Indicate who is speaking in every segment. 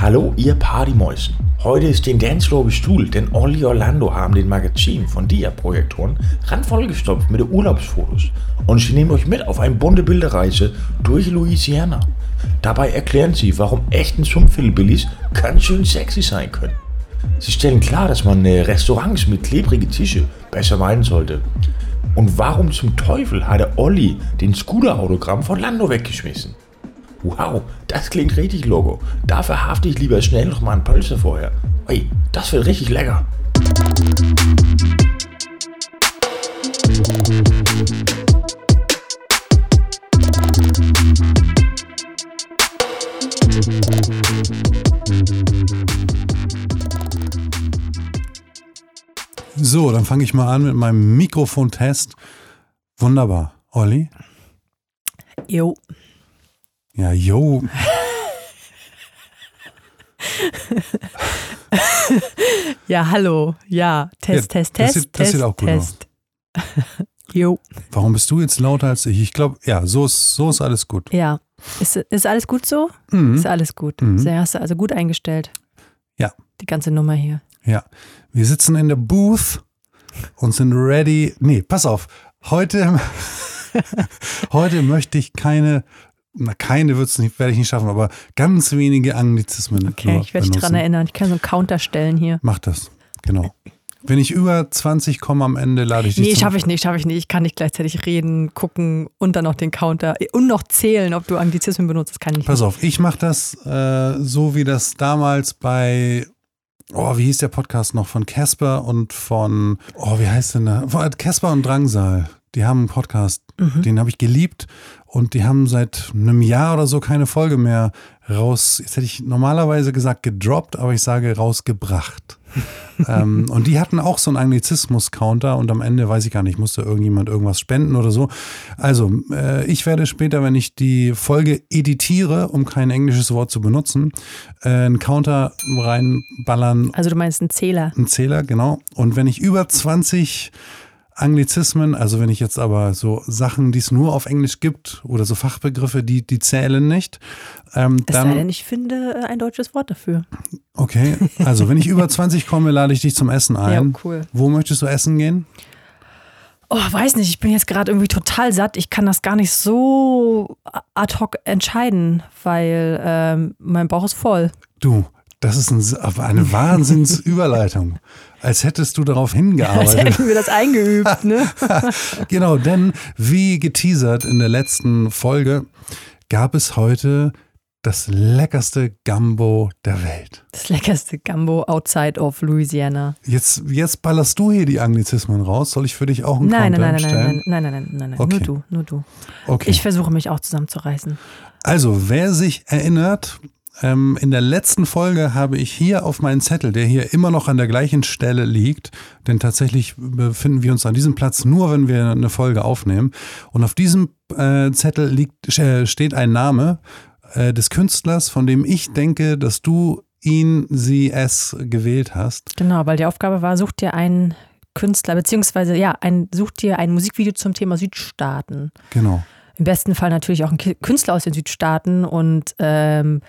Speaker 1: Hallo, ihr Partymäusen. Heute ist den Dancefloor bestuhlt, denn Olli Orlando haben den Magazin von Dia-Projektoren randvollgestopft mit den Urlaubsfotos. Und sie nehmen euch mit auf eine bunte Bilderreise durch Louisiana. Dabei erklären sie, warum echten Sumpfhillbillies ganz schön sexy sein können. Sie stellen klar, dass man äh, Restaurants mit klebrigen Tische besser meiden sollte. Und warum zum Teufel hat der Olli den Scooter-Autogramm von Lando weggeschmissen? Wow, das klingt richtig Logo. Da verhafte ich lieber schnell noch mal ein Pölzer vorher. Ey, das wird richtig lecker.
Speaker 2: So, dann fange ich mal an mit meinem Mikrofontest. Wunderbar. Olli?
Speaker 3: Jo.
Speaker 2: Ja, yo.
Speaker 3: Ja, hallo. Ja, Test,
Speaker 2: Ja,
Speaker 3: Test,
Speaker 2: das
Speaker 3: Test,
Speaker 2: sieht- das
Speaker 3: Test,
Speaker 2: sieht auch gut
Speaker 3: Test. jo.
Speaker 2: Warum bist du jetzt lauter als ich? Ich glaube, ja, so ist, so ist alles gut.
Speaker 3: Ja. Ist, ist alles gut so?
Speaker 2: Mhm.
Speaker 3: Ist alles gut.
Speaker 2: Mhm.
Speaker 3: Sehr hast du also gut eingestellt.
Speaker 2: Ja.
Speaker 3: Die ganze Nummer hier.
Speaker 2: Ja. Wir sitzen in der Booth und sind ready. Nee, pass auf. Heute, heute möchte ich keine, na, keine wird's nicht, werde ich nicht schaffen, aber ganz wenige Anglizismen.
Speaker 3: Okay, ich werde dich dran erinnern. Ich kann so einen Counter stellen hier.
Speaker 2: Mach das. Genau. Wenn ich über 20 komme am Ende, lade ich dich
Speaker 3: Nee, schaffe ich nicht, schaffe ich nicht. Ich kann nicht gleichzeitig reden, gucken und dann noch den Counter und noch zählen, ob du Anglizismen benutzt. Das kann ich nicht.
Speaker 2: Pass auf, ich mache das äh, so, wie das damals bei, oh, wie hieß der Podcast noch, von Casper und von, oh, wie heißt denn da? Von Casper und Drangsal. Die haben einen Podcast,
Speaker 3: Mhm.
Speaker 2: den habe ich geliebt und die haben seit einem Jahr oder so keine Folge mehr raus, jetzt hätte ich normalerweise gesagt gedroppt, aber ich sage rausgebracht. ähm, und die hatten auch so einen Anglizismus-Counter und am Ende, weiß ich gar nicht, musste irgendjemand irgendwas spenden oder so. Also, äh, ich werde später, wenn ich die Folge editiere, um kein englisches Wort zu benutzen, äh, einen Counter reinballern,
Speaker 3: Also du meinst einen Zähler.
Speaker 2: einen Zähler, genau. Und wenn ich über 20 Anglizismen, also wenn ich jetzt aber so Sachen, die es nur auf Englisch gibt oder so Fachbegriffe, die, die zählen nicht, ähm,
Speaker 3: Es sei
Speaker 2: dann,
Speaker 3: denn, ich finde äh, ein deutsches Wort dafür.
Speaker 2: okay, also wenn ich über 20 komme, lade ich dich zum Essen
Speaker 3: Ja,
Speaker 2: ein.
Speaker 3: cool.
Speaker 2: Wo möchtest du essen gehen?
Speaker 3: Oh, weiß nicht, ich bin jetzt gerade irgendwie total satt. Ich kann das gar nicht so ad hoc entscheiden, weil ähm, mein Bauch ist voll.
Speaker 2: Du, das ist ein, eine Wahnsinnsüberleitung. Als hättest du darauf
Speaker 3: Als
Speaker 2: hingearbeitet.
Speaker 3: hätten wir das eingeübt, ne?
Speaker 2: genau, denn wie geteasert in der letzten Folge gab es heute das leckerste Gambo der Welt.
Speaker 3: Das leckerste Gambo outside of Louisiana.
Speaker 2: Jetzt, jetzt ballerst du hier die Anglizismen raus. Soll ich für dich auch einen
Speaker 3: Nein, nein,
Speaker 2: Content
Speaker 3: nein, nein,
Speaker 2: stellen?
Speaker 3: nein, nein, nein, nein, nein, nein.
Speaker 2: Okay.
Speaker 3: Nur du, nur du.
Speaker 2: Okay.
Speaker 3: Ich versuche mich auch zusammenzureißen.
Speaker 2: Also, wer sich erinnert, ähm, in der letzten Folge habe ich hier auf meinen Zettel, der hier immer noch an der gleichen Stelle liegt, denn tatsächlich befinden wir uns an diesem Platz nur, wenn wir eine Folge aufnehmen. Und auf diesem äh, Zettel liegt, äh, steht ein Name äh, des Künstlers, von dem ich denke, dass du ihn, sie, es gewählt hast.
Speaker 3: Genau, weil die Aufgabe war, such dir einen Künstler, beziehungsweise ja, ein, such dir ein Musikvideo zum Thema Südstaaten.
Speaker 2: Genau.
Speaker 3: Im besten Fall natürlich auch ein Künstler aus den Südstaaten und ähm,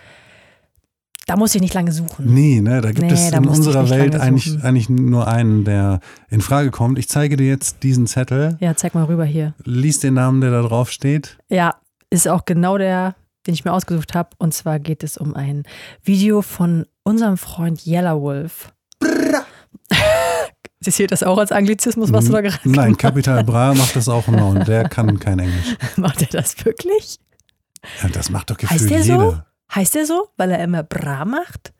Speaker 3: da muss ich nicht lange suchen.
Speaker 2: Nee, ne, da gibt
Speaker 3: Nee,
Speaker 2: es
Speaker 3: da
Speaker 2: in unserer Welt eigentlich,
Speaker 3: suchen.
Speaker 2: eigentlich nur einen, der in Frage kommt. Ich zeige dir jetzt diesen Zettel.
Speaker 3: Ja, zeig mal rüber hier.
Speaker 2: Lies den Namen, der da drauf steht.
Speaker 3: Ja, ist auch genau der, den ich mir ausgesucht habe. Und zwar geht es um ein Video von unserem Freund Yellow Wolf. Sie zählt das auch als Anglizismus, was du da gerade
Speaker 2: Nein,
Speaker 3: gemacht
Speaker 2: Capital Bra macht das auch immer und der kann kein Englisch.
Speaker 3: Macht er das wirklich?
Speaker 2: Ja, das macht doch gefühlt
Speaker 3: Heißt der so? Heißt er so, weil er immer Bra macht?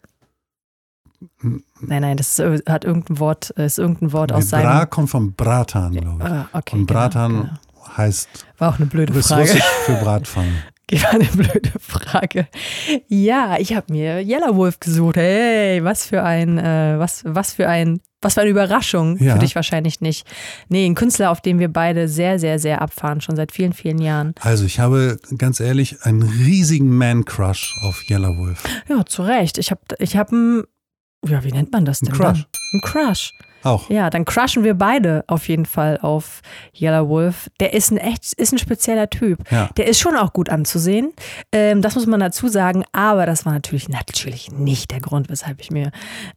Speaker 3: Nein, nein, das ist, hat irgendein Wort, ist irgendein Wort aus
Speaker 2: Nee, Bra
Speaker 3: seinem.
Speaker 2: kommt vom Bratan, glaube ich.
Speaker 3: Ah, okay,
Speaker 2: Und
Speaker 3: genau,
Speaker 2: Bratan
Speaker 3: genau.
Speaker 2: heißt,
Speaker 3: War auch eine blöde Frage.
Speaker 2: russisch für Bratpfanne.
Speaker 3: War eine blöde Frage. Ja, ich habe mir Yellow Wolf gesucht. Hey, was für ein, äh, was, was für ein, was für eine Überraschung.
Speaker 2: Ja.
Speaker 3: Für dich wahrscheinlich nicht. Nee, ein Künstler, auf den wir beide sehr, sehr, sehr abfahren, schon seit vielen, vielen Jahren.
Speaker 2: Also ich habe ganz ehrlich einen riesigen Man-Crush auf Yellow Wolf.
Speaker 3: Ja, zu Recht. Ich habe ich hab ihn ja, wie nennt man das denn?
Speaker 2: Ein Crush.
Speaker 3: Dann? Ein Crush.
Speaker 2: Auch.
Speaker 3: Ja, dann crushen wir beide auf jeden Fall auf Yellow Wolf. Der ist ein echt, ist ein spezieller Typ.
Speaker 2: Ja.
Speaker 3: Der ist schon auch gut anzusehen. Ähm, das muss man dazu sagen. Aber das war natürlich, natürlich nicht der Grund, weshalb ich mir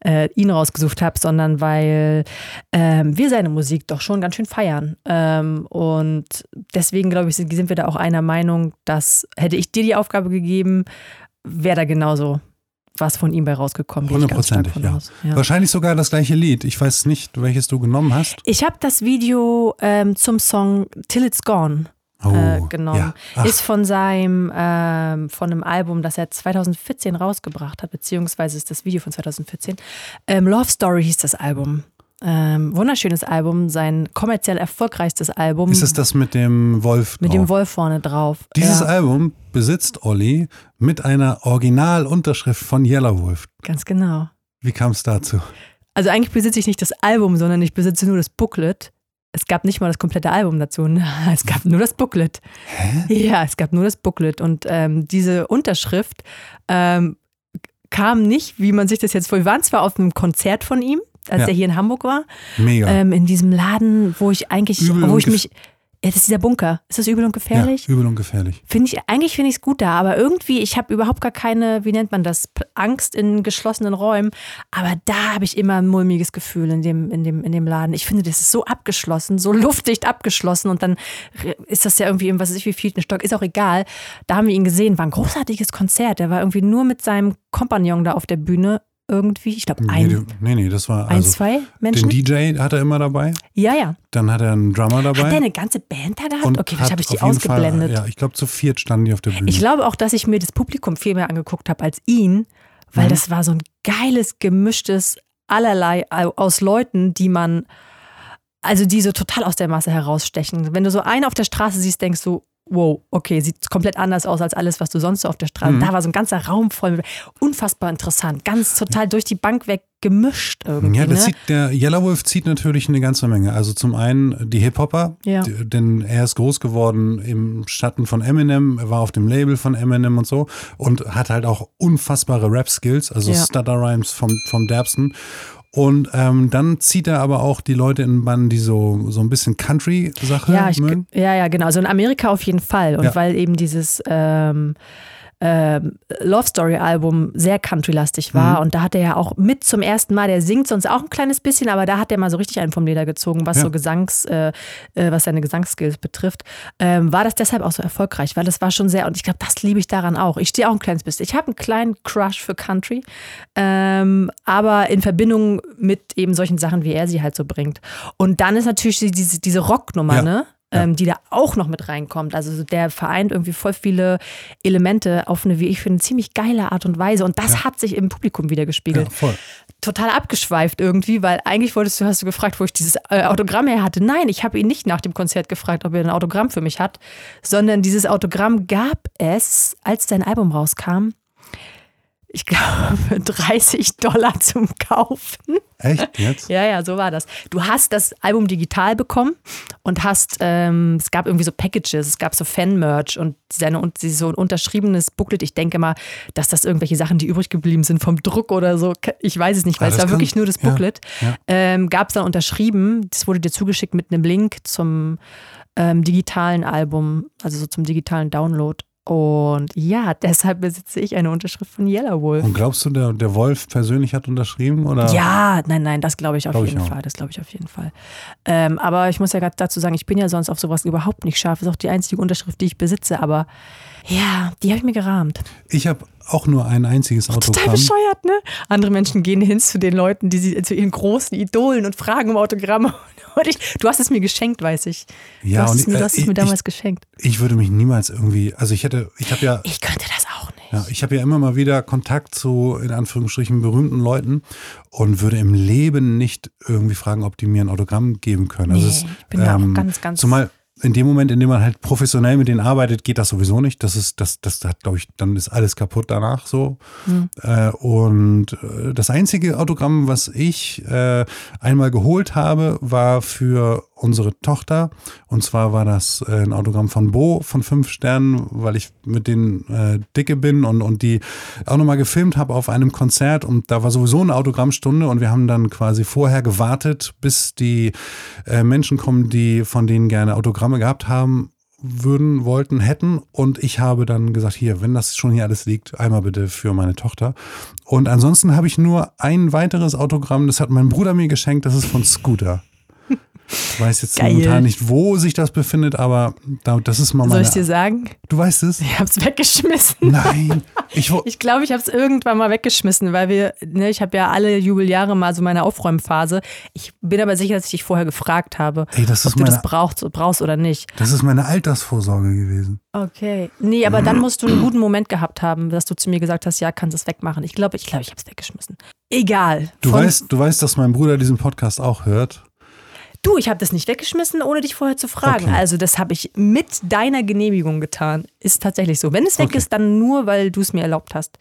Speaker 3: äh, ihn rausgesucht habe, sondern weil ähm, wir seine Musik doch schon ganz schön feiern. Ähm, und deswegen, glaube ich, sind, sind wir da auch einer Meinung, dass hätte ich dir die Aufgabe gegeben, wäre da genauso was von ihm bei rausgekommen.
Speaker 2: Hundertprozentig, ja.
Speaker 3: ja.
Speaker 2: Wahrscheinlich sogar das gleiche Lied. Ich weiß nicht, welches du genommen hast.
Speaker 3: Ich habe das Video ähm, zum Song Till It's Gone
Speaker 2: Oh,
Speaker 3: äh, genommen.
Speaker 2: ja.
Speaker 3: Ist von seinem, ähm, von einem Album, das er 2014 rausgebracht hat, beziehungsweise ist das Video von 2014. Ähm, Love Story hieß das Album. Ähm, wunderschönes Album, sein kommerziell erfolgreichstes Album.
Speaker 2: ist es das mit dem Wolf
Speaker 3: mit
Speaker 2: drauf?
Speaker 3: dem Wolf vorne drauf.
Speaker 2: Dieses
Speaker 3: ja,
Speaker 2: Album besitzt Olli mit einer Originalunterschrift von Yellow Wolf.
Speaker 3: Ganz genau.
Speaker 2: Wie kam es dazu?
Speaker 3: Also eigentlich besitze ich nicht das Album, sondern ich besitze nur das Booklet. Es gab nicht mal das komplette Album dazu. Es gab nur das Booklet. Ja, es gab nur das Booklet. Und ähm, diese Unterschrift ähm, kam nicht, wie man sich das jetzt vor. Wir waren zwar auf einem Konzert von ihm, als
Speaker 2: Ja.
Speaker 3: er hier in Hamburg war,
Speaker 2: Mega.
Speaker 3: ähm, in diesem Laden, wo ich eigentlich,
Speaker 2: Übel
Speaker 3: wo ich mich. Ja, das ist dieser Bunker. Ist das übel und gefährlich?
Speaker 2: Ja, übel und gefährlich.
Speaker 3: Finde ich, eigentlich finde ich es gut da, aber irgendwie, ich habe überhaupt gar keine, wie nennt man das, Angst in geschlossenen Räumen. Aber da habe ich immer ein mulmiges Gefühl in dem, in, dem, in dem Laden. Ich finde, das ist so abgeschlossen, so luftdicht abgeschlossen und dann ist das ja irgendwie im, was weiß ich, wie vielten Stock, ist auch egal. Da haben wir ihn gesehen, war ein großartiges Konzert. Der war irgendwie nur mit seinem Kompagnon da auf der Bühne irgendwie, ich glaube,
Speaker 2: Nee,
Speaker 3: ein,
Speaker 2: du- nee, nee, das war
Speaker 3: ein
Speaker 2: also
Speaker 3: zwei
Speaker 2: den
Speaker 3: Menschen.
Speaker 2: DJ hat er immer dabei,
Speaker 3: Ja, ja.
Speaker 2: dann hat er einen Drummer dabei.
Speaker 3: Hat der eine ganze Band da gehabt?
Speaker 2: und
Speaker 3: okay, vielleicht habe ich die
Speaker 2: jeden Fall,
Speaker 3: ausgeblendet.
Speaker 2: ja, ich glaube zu viert standen die auf der Bühne.
Speaker 3: Ich glaube auch, dass ich mir das Publikum viel mehr angeguckt habe als ihn, weil
Speaker 2: Mhm.
Speaker 3: das war so ein geiles, gemischtes allerlei aus Leuten, die man, also die so total aus der Masse herausstechen. Wenn du so einen auf der Straße siehst, denkst du, wow, okay, sieht komplett anders aus als alles, was du sonst so auf der Straße.
Speaker 2: Mhm.
Speaker 3: Da war so ein ganzer Raum voll, unfassbar interessant, ganz total durch die Bank weg gemischt irgendwie.
Speaker 2: ja, das
Speaker 3: ne?
Speaker 2: zieht, der Yellow Wolf zieht natürlich eine ganze Menge. Also zum einen die Hip-Hopper,
Speaker 3: Ja.
Speaker 2: denn er ist groß geworden im Schatten von Eminem, er war auf dem Label von Eminem und so und hat halt auch unfassbare Rap-Skills, also
Speaker 3: Ja.
Speaker 2: Stutter-Rhymes vom, vom Derbsten. Und ähm, dann zieht er aber auch die Leute in Bann, die so, so ein bisschen Country-Sache
Speaker 3: Ja, ich,
Speaker 2: mögen.
Speaker 3: ja, ja, genau. Also in Amerika auf jeden Fall. Und
Speaker 2: Ja.
Speaker 3: weil eben dieses ähm, ähm, Love Story Album sehr country-lastig war.
Speaker 2: Mhm.
Speaker 3: Und da hat er ja auch mit zum ersten Mal, der singt sonst auch ein kleines bisschen, aber da hat er mal so richtig einen vom Leder gezogen, was
Speaker 2: Ja.
Speaker 3: so Gesangs, äh, äh, was seine Gesangsskills betrifft. Ähm, war das deshalb auch so erfolgreich, weil das war schon sehr, und ich glaube, das liebe ich daran auch. Ich stehe auch ein kleines bisschen. Ich habe einen kleinen Crush für Country, ähm, aber in Verbindung mit eben solchen Sachen, wie er sie halt so bringt. Und dann ist natürlich die- diese, diese Rocknummer,
Speaker 2: Ja.
Speaker 3: ne?
Speaker 2: Ja.
Speaker 3: Ähm, die da auch noch mit reinkommt. Also der vereint irgendwie voll viele Elemente auf eine, wie ich finde, ziemlich geile Art und Weise. Und das hat sich im Publikum wieder
Speaker 2: Ja,
Speaker 3: gespiegelt.
Speaker 2: voll.
Speaker 3: Total abgeschweift irgendwie, weil eigentlich wolltest du, hast du gefragt, wo ich dieses äh, Autogramm her hatte. Nein, ich habe ihn nicht nach dem Konzert gefragt, ob er ein Autogramm für mich hat, sondern dieses Autogramm gab es, als sein Album rauskam. Ich glaube, für 30 Dollar zum Kaufen.
Speaker 2: Echt jetzt?
Speaker 3: Ja, ja, so war das. Du hast das Album digital bekommen und hast, ähm, es gab irgendwie so Packages, es gab so Fan-Merch und seine, und so ein unterschriebenes Booklet. Ich denke mal, dass das irgendwelche Sachen, die übrig geblieben sind vom Druck oder so. Ich weiß es nicht, weil
Speaker 2: Ah,
Speaker 3: es war
Speaker 2: kann-
Speaker 3: wirklich nur das
Speaker 2: ja,
Speaker 3: Booklet.
Speaker 2: ja.
Speaker 3: Ähm, gab es dann unterschrieben. Das wurde dir zugeschickt mit einem Link zum ähm, digitalen Album, also so zum digitalen Download. Und ja, deshalb besitze ich eine Unterschrift von Yellow Wolf.
Speaker 2: Und glaubst du, der, der Wolf persönlich hat unterschrieben? Oder?
Speaker 3: Ja, nein, nein, das glaube ich auf
Speaker 2: Glaub ich
Speaker 3: jeden
Speaker 2: auch.
Speaker 3: Fall. Das glaube ich auf jeden Fall. Ähm, aber ich muss ja gerade dazu sagen, ich bin ja sonst auf sowas überhaupt nicht scharf. Ist auch die einzige Unterschrift, die ich besitze. Aber ja, die habe ich mir gerahmt.
Speaker 2: Ich habe auch nur ein einziges
Speaker 3: Total
Speaker 2: Autogramm.
Speaker 3: bescheuert, ne? Andere Menschen gehen hin zu den Leuten, die sie zu ihren großen Idolen und fragen um Autogramme. Ich, du hast es mir geschenkt, weiß ich.
Speaker 2: Ja,
Speaker 3: du hast
Speaker 2: und
Speaker 3: es mir, du hast es
Speaker 2: ich-
Speaker 3: mir damals
Speaker 2: ich-
Speaker 3: geschenkt.
Speaker 2: Ich würde mich niemals irgendwie, also ich hätte, ich habe ja,
Speaker 3: Ich könnte das auch nicht.
Speaker 2: ja, ich habe ja immer mal wieder Kontakt zu, in Anführungsstrichen, berühmten Leuten und würde im Leben nicht irgendwie fragen, ob die mir ein Autogramm geben können. Also
Speaker 3: Nee,
Speaker 2: es,
Speaker 3: ich bin da auch ganz, ganz-
Speaker 2: Zumal in dem Moment, in dem man halt professionell mit denen arbeitet, geht das sowieso nicht. Das ist, das, das hat, glaube ich, dann ist alles kaputt danach so.
Speaker 3: Hm.
Speaker 2: Äh, und äh, das einzige Autogramm, was ich äh, einmal geholt habe, war für unsere Tochter. Und zwar war das äh, ein Autogramm von Bo von fünf Sternen, weil ich mit denen äh, dicke bin und, und die auch nochmal gefilmt habe auf einem Konzert. Und da war sowieso eine Autogrammstunde und wir haben dann quasi vorher gewartet, bis die äh, Menschen kommen, die von denen gerne Autogramme gehabt haben würden, wollten, hätten. Und ich habe dann gesagt, hier, wenn das schon hier alles liegt, einmal bitte für meine Tochter. Und ansonsten habe ich nur ein weiteres Autogramm, das hat mein Bruder mir geschenkt, das ist von Scooter. Ich weiß jetzt
Speaker 3: Geil.
Speaker 2: momentan nicht, wo sich das befindet, aber da, das ist mal
Speaker 3: Soll
Speaker 2: meine.
Speaker 3: ich dir sagen?
Speaker 2: Du weißt es?
Speaker 3: Ich hab's weggeschmissen.
Speaker 2: Nein. Ich, wo-
Speaker 3: Ich glaube, ich habe es irgendwann mal weggeschmissen, weil wir, ne, ich habe ja alle Jubeljahre mal so meine Aufräumphase. Ich bin aber sicher, dass ich dich vorher gefragt habe,
Speaker 2: Ey, das
Speaker 3: ob
Speaker 2: ist
Speaker 3: du das
Speaker 2: meine-
Speaker 3: brauchst, brauchst oder nicht.
Speaker 2: das ist meine Altersvorsorge gewesen.
Speaker 3: Okay. Nee, aber dann musst du einen guten Moment gehabt haben, dass du zu mir gesagt hast, ja, kannst es wegmachen. Ich glaube, ich glaube, ich habe es weggeschmissen. Egal.
Speaker 2: Du weißt, du weißt, dass mein Bruder diesen Podcast auch hört.
Speaker 3: Du, ich habe das nicht weggeschmissen, ohne dich vorher zu fragen.
Speaker 2: Okay.
Speaker 3: Also das habe ich mit deiner Genehmigung getan. Ist tatsächlich so. Wenn es weg
Speaker 2: Okay.
Speaker 3: ist, dann nur, weil du es mir erlaubt hast.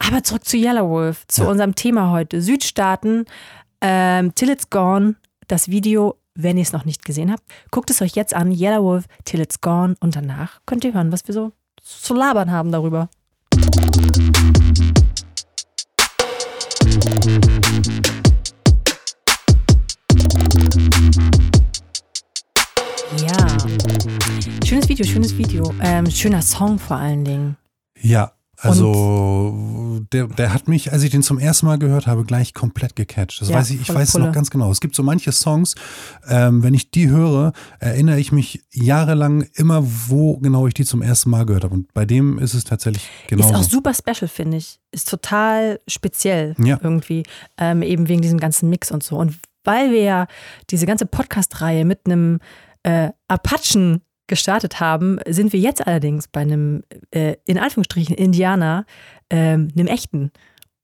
Speaker 3: Aber zurück zu Yellow Wolf, zu
Speaker 2: Ja.
Speaker 3: unserem Thema heute. Südstaaten, ähm, Till It's Gone, das Video, wenn ihr es noch nicht gesehen habt, guckt es euch jetzt an, Yellow Wolf, Till It's Gone und danach könnt ihr hören, was wir so zu labern haben darüber. Ja. Schönes Video, schönes Video. Ähm, schöner Song vor allen Dingen.
Speaker 2: Ja, also der, der hat mich, als ich den zum ersten Mal gehört habe, gleich komplett gecatcht. Das
Speaker 3: Ja,
Speaker 2: weiß ich, ich weiß es noch ganz genau. Es gibt so manche Songs, ähm, wenn ich die höre, erinnere ich mich jahrelang immer, wo genau ich die zum ersten Mal gehört habe. Und bei dem ist es tatsächlich
Speaker 3: Ist auch super special, finde ich. Ist total speziell
Speaker 2: Ja.
Speaker 3: irgendwie. Ähm, eben wegen diesem ganzen Mix und so. Und weil wir ja diese ganze Podcast-Reihe mit einem äh, Apachen gestartet haben, sind wir jetzt allerdings bei einem, äh, in Anführungsstrichen, Indianer, ähm, einem echten.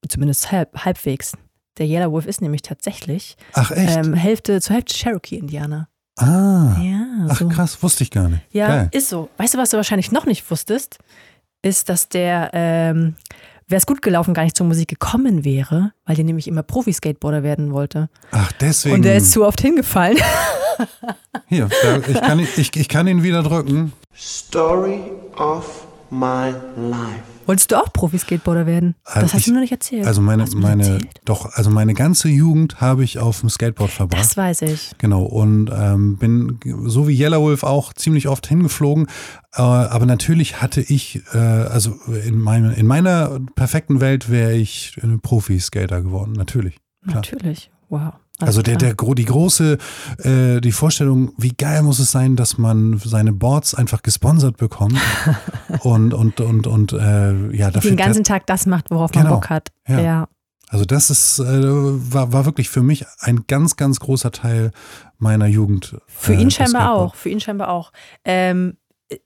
Speaker 3: Zumindest halb, halbwegs. Der Yellow Wolf ist nämlich tatsächlich
Speaker 2: Ach echt?
Speaker 3: ähm, Hälfte zur Hälfte Cherokee-Indianer.
Speaker 2: ah.
Speaker 3: Ja,
Speaker 2: Ach
Speaker 3: so.
Speaker 2: krass, wusste ich gar nicht.
Speaker 3: Ja,
Speaker 2: Geil.
Speaker 3: ist so. Weißt du, was du wahrscheinlich noch nicht wusstest? Ist, dass der, ähm, wäre es gut gelaufen, gar nicht zur Musik gekommen wäre, weil der nämlich immer Profi-Skateboarder werden wollte.
Speaker 2: Ach, deswegen.
Speaker 3: Und der ist zu oft hingefallen.
Speaker 2: Hier, ich, kann, ihn- ich, ich kann ihn wieder drücken.
Speaker 4: Story of my life.
Speaker 3: Wolltest du auch Profi-Skateboarder werden?
Speaker 2: Also
Speaker 3: das hast
Speaker 2: ich-
Speaker 3: du mir noch nicht erzählt.
Speaker 2: Also meine, meine,
Speaker 3: erzählt?
Speaker 2: doch, also meine ganze Jugend habe ich auf dem Skateboard verbracht.
Speaker 3: Das weiß ich.
Speaker 2: Genau, und ähm, bin so wie Yellow Wolf auch ziemlich oft hingeflogen. Äh, aber natürlich hatte ich, äh, also in, meine, in meiner perfekten Welt wäre ich ein Profi-Skater geworden, natürlich. Klar.
Speaker 3: Natürlich. Wow.
Speaker 2: Also der, der, die große, äh, die Vorstellung, wie geil muss es sein, dass man seine Boards einfach gesponsert bekommt und, und, und, und äh, ja, dafür.
Speaker 3: den ganzen Tag das macht, worauf man
Speaker 2: Genau.
Speaker 3: Bock hat.
Speaker 2: Ja.
Speaker 3: ja.
Speaker 2: Also das ist, äh, war, war wirklich für mich ein ganz, ganz großer Teil meiner Jugend.
Speaker 3: Für
Speaker 2: äh,
Speaker 3: ihn scheinbar auch. Für ihn scheinbar auch. Ähm,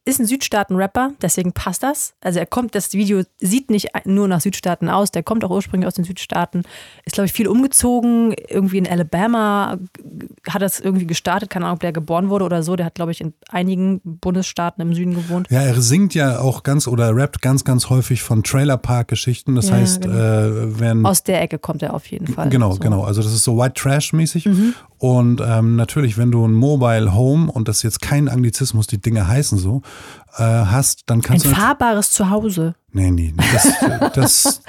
Speaker 3: ist ein Südstaaten-Rapper, deswegen passt das. Also er kommt, das Video sieht nicht nur nach Südstaaten aus, der kommt auch ursprünglich aus den Südstaaten. Ist, glaube ich, viel umgezogen. Irgendwie in Alabama hat das irgendwie gestartet. Keine Ahnung, ob der geboren wurde oder so. Der hat, glaube ich, in einigen Bundesstaaten im Süden gewohnt.
Speaker 2: Ja, er singt ja auch ganz oder rappt ganz, ganz häufig von Trailerpark-Geschichten. Das
Speaker 3: Ja,
Speaker 2: heißt,
Speaker 3: genau.
Speaker 2: äh, wenn.
Speaker 3: Aus der Ecke kommt er auf jeden Fall.
Speaker 2: Genau,
Speaker 3: so. Mhm.
Speaker 2: genau. Also das ist so White Trash-mäßig. Und ähm, natürlich, wenn du ein Mobile Home, und das ist jetzt kein Anglizismus, die Dinge heißen so, äh, hast, dann
Speaker 3: Ein
Speaker 2: kannst du.
Speaker 3: fahrbares Zuhause.
Speaker 2: Nee, nee, nee, das, das,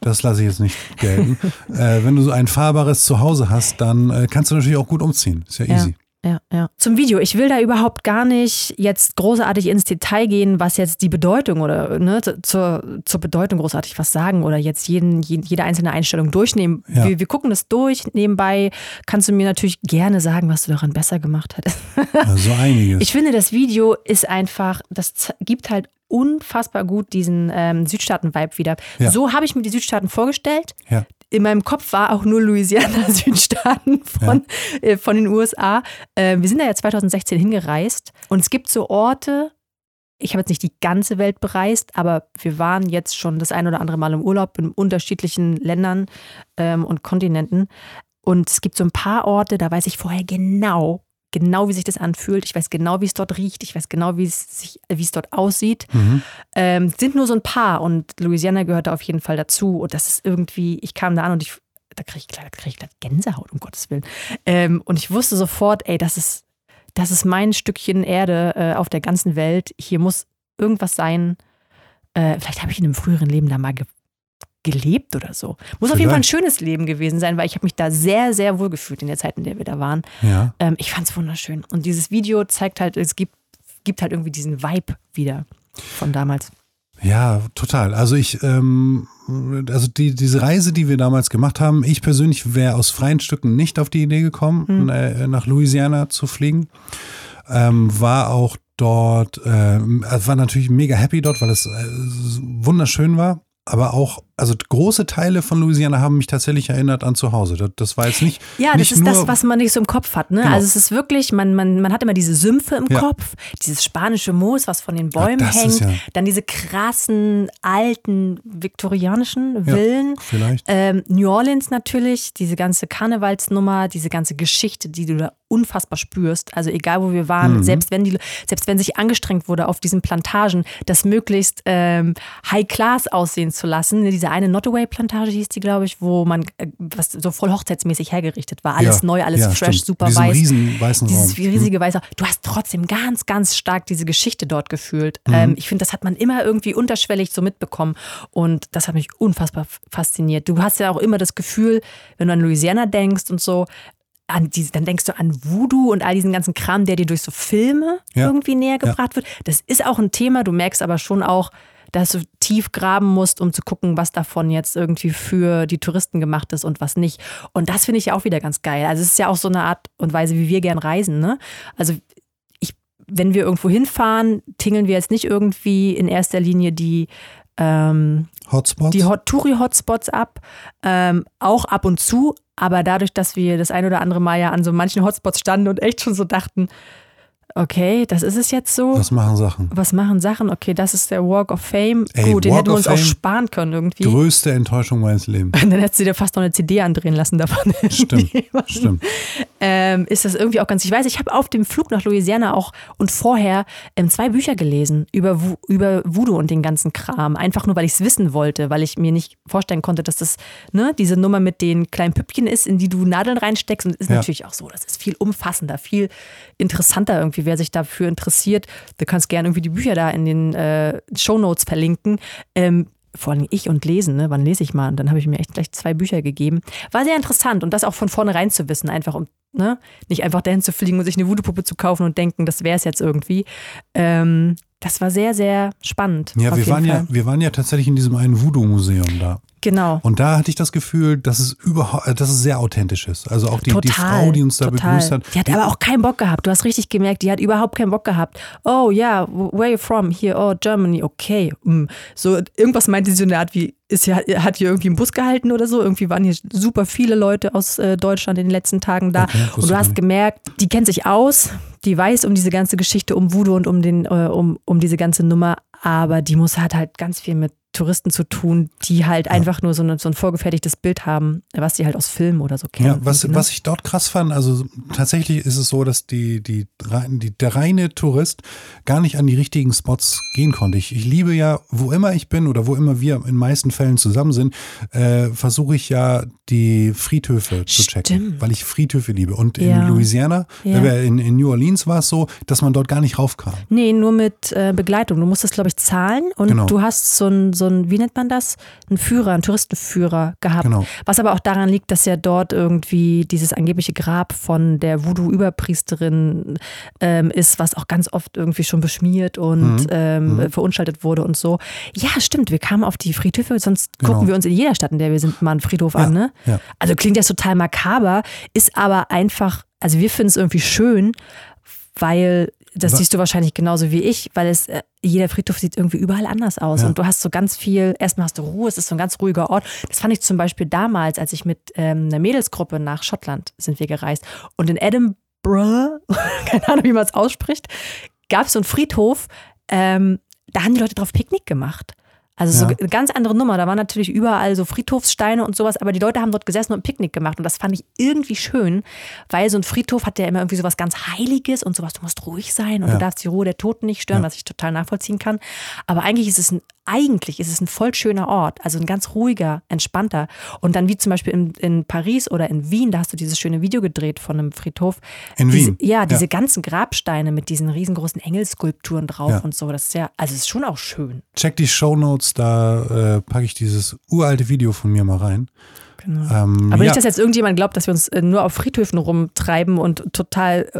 Speaker 2: das lasse ich jetzt nicht gelten. Äh, wenn du so ein fahrbares Zuhause hast, dann äh, kannst du natürlich auch gut umziehen. Ist ja
Speaker 3: Ja.
Speaker 2: easy.
Speaker 3: Ja, ja. Zum Video. Ich will da überhaupt gar nicht jetzt großartig ins Detail gehen, was jetzt die Bedeutung oder ne, zur, zur Bedeutung großartig was sagen oder jetzt jeden, jede einzelne Einstellung durchnehmen.
Speaker 2: Ja.
Speaker 3: Wir, wir gucken das durch. Nebenbei kannst du mir natürlich gerne sagen, was du daran besser gemacht hättest.
Speaker 2: Ja, so einiges.
Speaker 3: Ich finde, das Video ist einfach, das gibt halt unfassbar gut diesen ähm, Südstaaten-Vibe wieder.
Speaker 2: Ja.
Speaker 3: So habe ich mir die Südstaaten vorgestellt.
Speaker 2: ja.
Speaker 3: In meinem Kopf war auch nur Louisiana Südstaaten von, äh, von den USA. Äh, wir sind da ja 2016 hingereist und es gibt so Orte, ich habe jetzt nicht die ganze Welt bereist, aber wir waren jetzt schon das ein oder andere Mal im Urlaub in unterschiedlichen Ländern ähm, und Kontinenten. Und es gibt so ein paar Orte, da weiß ich vorher genau, genau wie sich das anfühlt. Ich weiß genau, wie es dort riecht. Ich weiß genau, wie es, sich, wie es dort aussieht.
Speaker 2: Mhm.
Speaker 3: Ähm, sind nur so ein paar und Louisiana gehört da auf jeden Fall dazu. Und das ist irgendwie, ich kam da an und ich, da kriege ich, da krieg ich gleich Gänsehaut, um Gottes Willen. Ähm, und ich wusste sofort, ey, das ist, das ist mein Stückchen Erde äh, auf der ganzen Welt. Hier muss irgendwas sein. Äh, vielleicht habe ich in einem früheren Leben da mal ge gelebt oder so. Muss auf jeden Fall ein
Speaker 2: Vielleicht.
Speaker 3: schönes Leben gewesen sein, weil ich habe mich da sehr, sehr wohl gefühlt in der Zeit, in der wir da waren.
Speaker 2: Ja.
Speaker 3: Ähm, ich fand es wunderschön. Und dieses Video zeigt halt, es gibt, gibt halt irgendwie diesen Vibe wieder von damals.
Speaker 2: Ja, total. Also ich, ähm, also die, diese Reise, die wir damals gemacht haben, ich persönlich wäre aus freien Stücken nicht auf die Idee gekommen, äh, nach Louisiana zu fliegen. Ähm, war auch dort, äh, war natürlich mega happy dort, weil es äh, wunderschön war. Aber auch, also große Teile von Louisiana haben mich tatsächlich erinnert an zu Hause. Das, das war jetzt nicht.
Speaker 3: Ja, das
Speaker 2: nicht
Speaker 3: ist das, was man nicht so im Kopf hat. Ne?
Speaker 2: Genau.
Speaker 3: Also es ist wirklich, man, man, man hat immer diese Sümpfe im
Speaker 2: Ja.
Speaker 3: Kopf, dieses spanische Moos, was von den Bäumen
Speaker 2: das
Speaker 3: hängt,
Speaker 2: ja-
Speaker 3: dann diese krassen, alten, viktorianischen Villen.
Speaker 2: vielleicht.
Speaker 3: Ähm, New Orleans natürlich, diese ganze Karnevalsnummer, diese ganze Geschichte, die du da unfassbar spürst. Also egal wo wir waren,
Speaker 2: Mhm.
Speaker 3: selbst wenn die, selbst wenn sich angestrengt wurde auf diesen Plantagen, das möglichst ähm, High Class aussehen zu lassen. Ne, Diese eine Nottaway-Plantage hieß die, glaube ich, wo man äh, was so voll hochzeitsmäßig hergerichtet war. Alles
Speaker 2: Ja,
Speaker 3: neu, alles
Speaker 2: ja,
Speaker 3: fresh,
Speaker 2: stimmt.
Speaker 3: super
Speaker 2: Diesen
Speaker 3: weiß.
Speaker 2: riesen weißen
Speaker 3: Dieses
Speaker 2: Raum. Mhm.
Speaker 3: riesige weiße. Du hast trotzdem ganz, ganz stark diese Geschichte dort gefühlt.
Speaker 2: Mhm.
Speaker 3: Ähm, ich finde, das hat man immer irgendwie unterschwellig so mitbekommen. Und das hat mich unfassbar fasziniert. Du hast ja auch immer das Gefühl, wenn du an Louisiana denkst und so, diese, dann denkst du an Voodoo und all diesen ganzen Kram, der dir durch so Filme
Speaker 2: Ja.
Speaker 3: irgendwie näher gebracht wird. Das ist auch ein Thema. Du merkst aber schon auch, dass du tief graben musst, um zu gucken, was davon jetzt irgendwie für die Touristen gemacht ist und was nicht. Und das finde ich ja auch wieder ganz geil. Also es ist ja auch so eine Art und Weise, wie wir gern reisen. Ne? Also ich, wenn wir irgendwo hinfahren, tingeln wir jetzt nicht irgendwie in erster Linie die ähm,
Speaker 2: Hotspots.
Speaker 3: die Hot Touri-Hotspots ab, ähm, auch ab und zu, aber dadurch, dass wir das ein oder andere Mal ja an so manchen Hotspots standen und echt schon so dachten, okay, das ist es jetzt so.
Speaker 2: Was machen Sachen?
Speaker 3: Was machen Sachen? Okay, das ist der Walk of Fame.
Speaker 2: Ey,
Speaker 3: Gut, den
Speaker 2: Walk
Speaker 3: hätten wir uns auch sparen können irgendwie.
Speaker 2: Größte Enttäuschung meines Lebens.
Speaker 3: Und dann hättest du dir fast noch eine CD andrehen lassen davon.
Speaker 2: Stimmt, stimmt.
Speaker 3: ähm, ist das irgendwie auch ganz. Ich weiß, ich habe auf dem Flug nach Louisiana auch und vorher ähm, zwei Bücher gelesen über, über Voodoo und den ganzen Kram. Einfach nur, weil ich es wissen wollte, weil ich mir nicht vorstellen konnte, dass das ne, diese Nummer mit den kleinen Püppchen ist, in die du Nadeln reinsteckst. Und ist
Speaker 2: Ja.
Speaker 3: natürlich auch so. Das ist viel umfassender, viel interessanter irgendwie, wer sich dafür interessiert. Du kannst gerne irgendwie die Bücher da in den äh, Shownotes verlinken. Ähm, vor allem ich und lesen, ne? wann lese ich mal? Und dann habe ich mir echt gleich zwei Bücher gegeben. War sehr interessant und das auch von vornherein zu wissen, einfach um ne? nicht einfach dahin zu fliegen und sich eine Voodoo-Puppe zu kaufen und denken, das wäre es jetzt irgendwie. Ähm, das war sehr, sehr spannend.
Speaker 2: Ja, wir waren ja, wir waren ja tatsächlich in diesem einen Voodoo-Museum da.
Speaker 3: Genau.
Speaker 2: Und da hatte ich das Gefühl, dass es überhaupt, äh, dass es sehr authentisch ist. Also auch die, die
Speaker 3: total,
Speaker 2: Frau, die uns da
Speaker 3: total.
Speaker 2: begrüßt hat.
Speaker 3: Die hat aber auch keinen Bock gehabt. Du hast richtig gemerkt, die hat überhaupt keinen Bock gehabt. Oh ja, where are you from? Here, oh Germany, okay. Mm. So irgendwas meinte sie so eine Art wie, ist hier, hat hier irgendwie einen Bus gehalten oder so. Irgendwie waren hier super viele Leute aus äh, Deutschland in den letzten Tagen da.
Speaker 2: Okay,
Speaker 3: und du hast gemerkt, die kennt sich aus, die weiß um diese ganze Geschichte um Voodoo und um den, äh, um, um diese ganze Nummer, aber die muss hat halt ganz viel mit Touristen zu tun, die halt einfach nur so, eine, so ein vorgefertigtes Bild haben, was sie halt aus Filmen oder so kennen.
Speaker 2: Ja, was,
Speaker 3: ne?
Speaker 2: was ich dort krass fand, also tatsächlich ist es so, dass die, die, die, der reine Tourist gar nicht an die richtigen Spots gehen konnte. Ich, ich liebe ja, wo immer ich bin oder wo immer wir in den meisten Fällen zusammen sind, äh, versuche ich ja die Friedhöfe zu checken, weil ich Friedhöfe liebe. Und
Speaker 3: Ja.
Speaker 2: in Louisiana,
Speaker 3: Ja.
Speaker 2: äh, in, in New Orleans war es so, dass man dort gar nicht raufkam.
Speaker 3: Nee, nur mit äh, Begleitung. Du musst das, glaube ich, zahlen und
Speaker 2: Genau.
Speaker 3: du hast so ein, so ein, wie nennt man das? Einen Führer, einen Touristenführer gehabt.
Speaker 2: Genau.
Speaker 3: Was aber auch daran liegt, dass ja dort irgendwie dieses angebliche Grab von der Voodoo-Überpriesterin ähm, ist, was auch ganz oft irgendwie schon beschmiert und
Speaker 2: Mhm.
Speaker 3: ähm, verunstaltet wurde und so. Ja, stimmt, wir kamen auf die Friedhöfe, sonst
Speaker 2: Genau.
Speaker 3: gucken wir uns in jeder Stadt, in der wir sind, mal einen Friedhof an. Ne?
Speaker 2: ja.
Speaker 3: Also klingt jetzt total makaber, ist aber einfach, also wir finden es irgendwie schön, weil das
Speaker 2: Wa-
Speaker 3: siehst du wahrscheinlich genauso wie ich, weil es äh, jeder Friedhof sieht irgendwie überall anders aus
Speaker 2: Ja.
Speaker 3: und du hast so ganz viel. Erstmal hast du Ruhe, es ist so ein ganz ruhiger Ort. Das fand ich zum Beispiel damals, als ich mit ähm, einer Mädelsgruppe nach Schottland sind wir gereist und in Edinburgh, keine Ahnung, wie man es ausspricht, gab es so einen Friedhof. Ähm, da haben die Leute drauf Picknick gemacht. Also so
Speaker 2: Ja.
Speaker 3: eine ganz andere Nummer. Da waren natürlich überall so Friedhofssteine und sowas, aber die Leute haben dort gesessen und ein Picknick gemacht. Und das fand ich irgendwie schön, weil so ein Friedhof hat ja immer irgendwie sowas ganz Heiliges und sowas, du musst ruhig sein und
Speaker 2: Ja.
Speaker 3: du darfst die Ruhe der Toten nicht stören,
Speaker 2: Ja.
Speaker 3: was ich total nachvollziehen kann. Aber eigentlich ist es ein eigentlich ist es ein voll schöner Ort, also ein ganz ruhiger, entspannter. Und dann wie zum Beispiel in, in Paris oder in Wien, da hast du dieses schöne Video gedreht von einem Friedhof.
Speaker 2: In
Speaker 3: diese,
Speaker 2: Wien?
Speaker 3: Ja, diese
Speaker 2: Ja.
Speaker 3: ganzen Grabsteine mit diesen riesengroßen Engelskulpturen drauf
Speaker 2: Ja.
Speaker 3: und so. Das ist ja, also es ist schon auch schön.
Speaker 2: Check die Shownotes, da äh, packe ich dieses uralte Video von mir mal rein.
Speaker 3: Genau.
Speaker 2: Ähm,
Speaker 3: Aber
Speaker 2: ja.
Speaker 3: nicht, dass jetzt irgendjemand glaubt, dass wir uns äh, nur auf Friedhöfen rumtreiben und total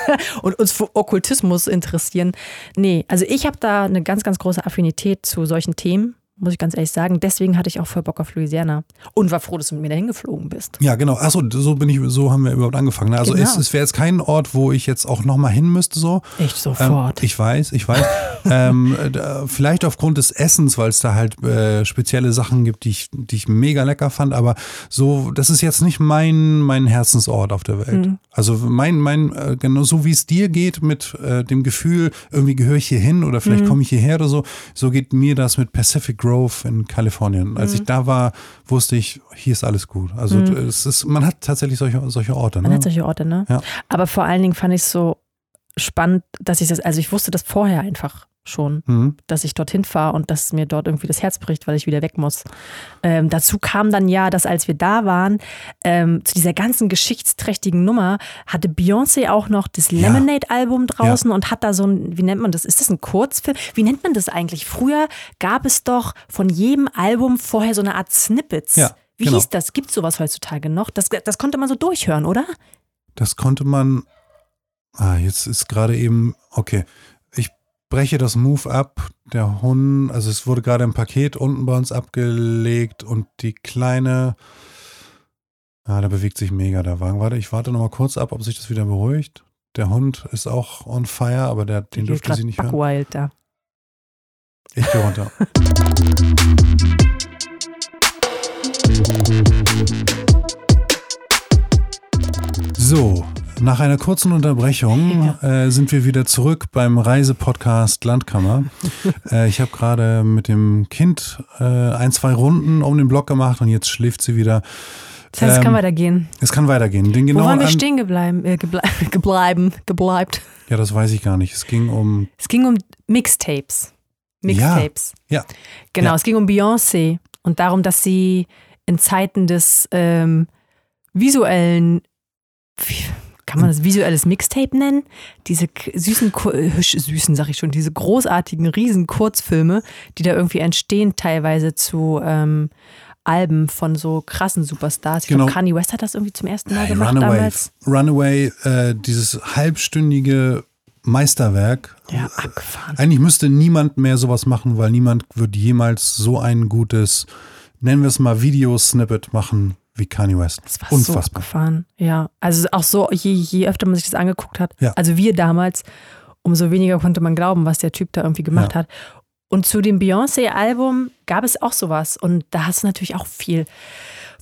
Speaker 3: und uns für Okkultismus interessieren. Nee, also ich habe da eine ganz, ganz große Affinität zu solchen Themen, muss ich ganz ehrlich sagen. Deswegen hatte ich auch voll Bock auf Louisiana und war froh, dass du mit mir dahin geflogen bist.
Speaker 2: Ja, genau. Achso, so bin ich, so haben wir überhaupt angefangen. ne? Also
Speaker 3: Genau.
Speaker 2: es, es wäre jetzt kein Ort, wo ich jetzt auch nochmal hin müsste, so.
Speaker 3: Echt
Speaker 2: Ähm,
Speaker 3: sofort.
Speaker 2: ich weiß, ich weiß. ähm, da, vielleicht aufgrund des Essens, weil es da halt äh, spezielle Sachen gibt, die ich, die ich mega lecker fand, aber so, das ist jetzt nicht mein, mein Herzensort auf der Welt.
Speaker 3: Mhm.
Speaker 2: Also mein, mein, äh, genau so wie es dir geht mit äh, dem Gefühl, irgendwie gehöre ich hier hin oder vielleicht
Speaker 3: Mhm.
Speaker 2: komme ich hierher oder so, so geht mir das mit Pacific Grove in Kalifornien. Als
Speaker 3: Mhm.
Speaker 2: ich da war, wusste ich, hier ist alles gut. Also es ist, man hat tatsächlich solche, solche Orte.
Speaker 3: Man
Speaker 2: Ne?
Speaker 3: hat solche Orte, ne?
Speaker 2: Ja.
Speaker 3: Aber vor allen Dingen fand ich es so spannend, dass ich das, also ich wusste das vorher einfach schon.
Speaker 2: Mhm.
Speaker 3: dass ich dorthin fahre und dass mir dort irgendwie das Herz bricht, weil ich wieder weg muss. Ähm, dazu kam dann ja, dass als wir da waren, ähm, zu dieser ganzen geschichtsträchtigen Nummer, hatte Beyoncé auch noch das
Speaker 2: Ja.
Speaker 3: Lemonade-Album draußen und hat da so ein, wie nennt man das? Ist das ein Kurzfilm? Wie nennt man das eigentlich? Früher gab es doch von jedem Album vorher so eine Art Snippets.
Speaker 2: Ja,
Speaker 3: Wie
Speaker 2: genau.
Speaker 3: hieß das? Gibt es sowas heutzutage noch? Das, das konnte man so durchhören, oder?
Speaker 2: Das konnte man. Ah, jetzt ist gerade eben. Okay. Breche das Move ab. Der Hund, also es wurde gerade ein Paket unten bei uns abgelegt und die kleine. Ah, da bewegt sich mega der Wagen. Warte, ich warte nochmal kurz ab, ob sich das wieder beruhigt. Der Hund ist auch on fire, aber der, den dürfte sie nicht hören.
Speaker 3: Da.
Speaker 2: Ich gehe runter. So, nach einer kurzen Unterbrechung äh, sind wir wieder zurück beim Reisepodcast Landkammer. äh, ich habe gerade mit dem Kind äh, ein, zwei Runden um den Block gemacht und jetzt schläft sie wieder.
Speaker 3: Das heißt, es
Speaker 2: Ähm,
Speaker 3: kann weitergehen.
Speaker 2: Es kann weitergehen. Den
Speaker 3: Wo
Speaker 2: genauen
Speaker 3: waren wir stehen geblieben? Äh, geble gebleiben, gebleibt.
Speaker 2: Ja, das weiß ich gar nicht. Es ging um.
Speaker 3: Es ging um Mixtapes. Mixtapes.
Speaker 2: Ja.
Speaker 3: Genau,
Speaker 2: Ja.
Speaker 3: es ging um Beyoncé und darum, dass sie in Zeiten des ähm, visuellen, kann man das visuelles Mixtape nennen? Diese süßen, äh, süßen, sag ich schon, diese großartigen riesen Kurzfilme, die da irgendwie entstehen, teilweise zu ähm, Alben von so krassen Superstars. Ich
Speaker 2: Genau.
Speaker 3: glaube, Kanye West hat das irgendwie zum ersten Mal
Speaker 2: Hey,
Speaker 3: gemacht
Speaker 2: Runaway,
Speaker 3: damals.
Speaker 2: Runaway äh, dieses halbstündige Meisterwerk.
Speaker 3: Ja, abgefahren.
Speaker 2: Eigentlich müsste niemand mehr sowas machen, weil niemand wird jemals so ein gutes, nennen wir es mal, Videosnippet machen wie Kanye West.
Speaker 3: Das war so
Speaker 2: Unfassbar.
Speaker 3: abgefahren. Ja, also auch so, je, je öfter man sich das angeguckt hat,
Speaker 2: Ja.
Speaker 3: also wir damals, umso weniger konnte man glauben, was der Typ da irgendwie gemacht
Speaker 2: Ja.
Speaker 3: hat. Und zu dem Beyoncé-Album gab es auch sowas. Und da hast du natürlich auch viel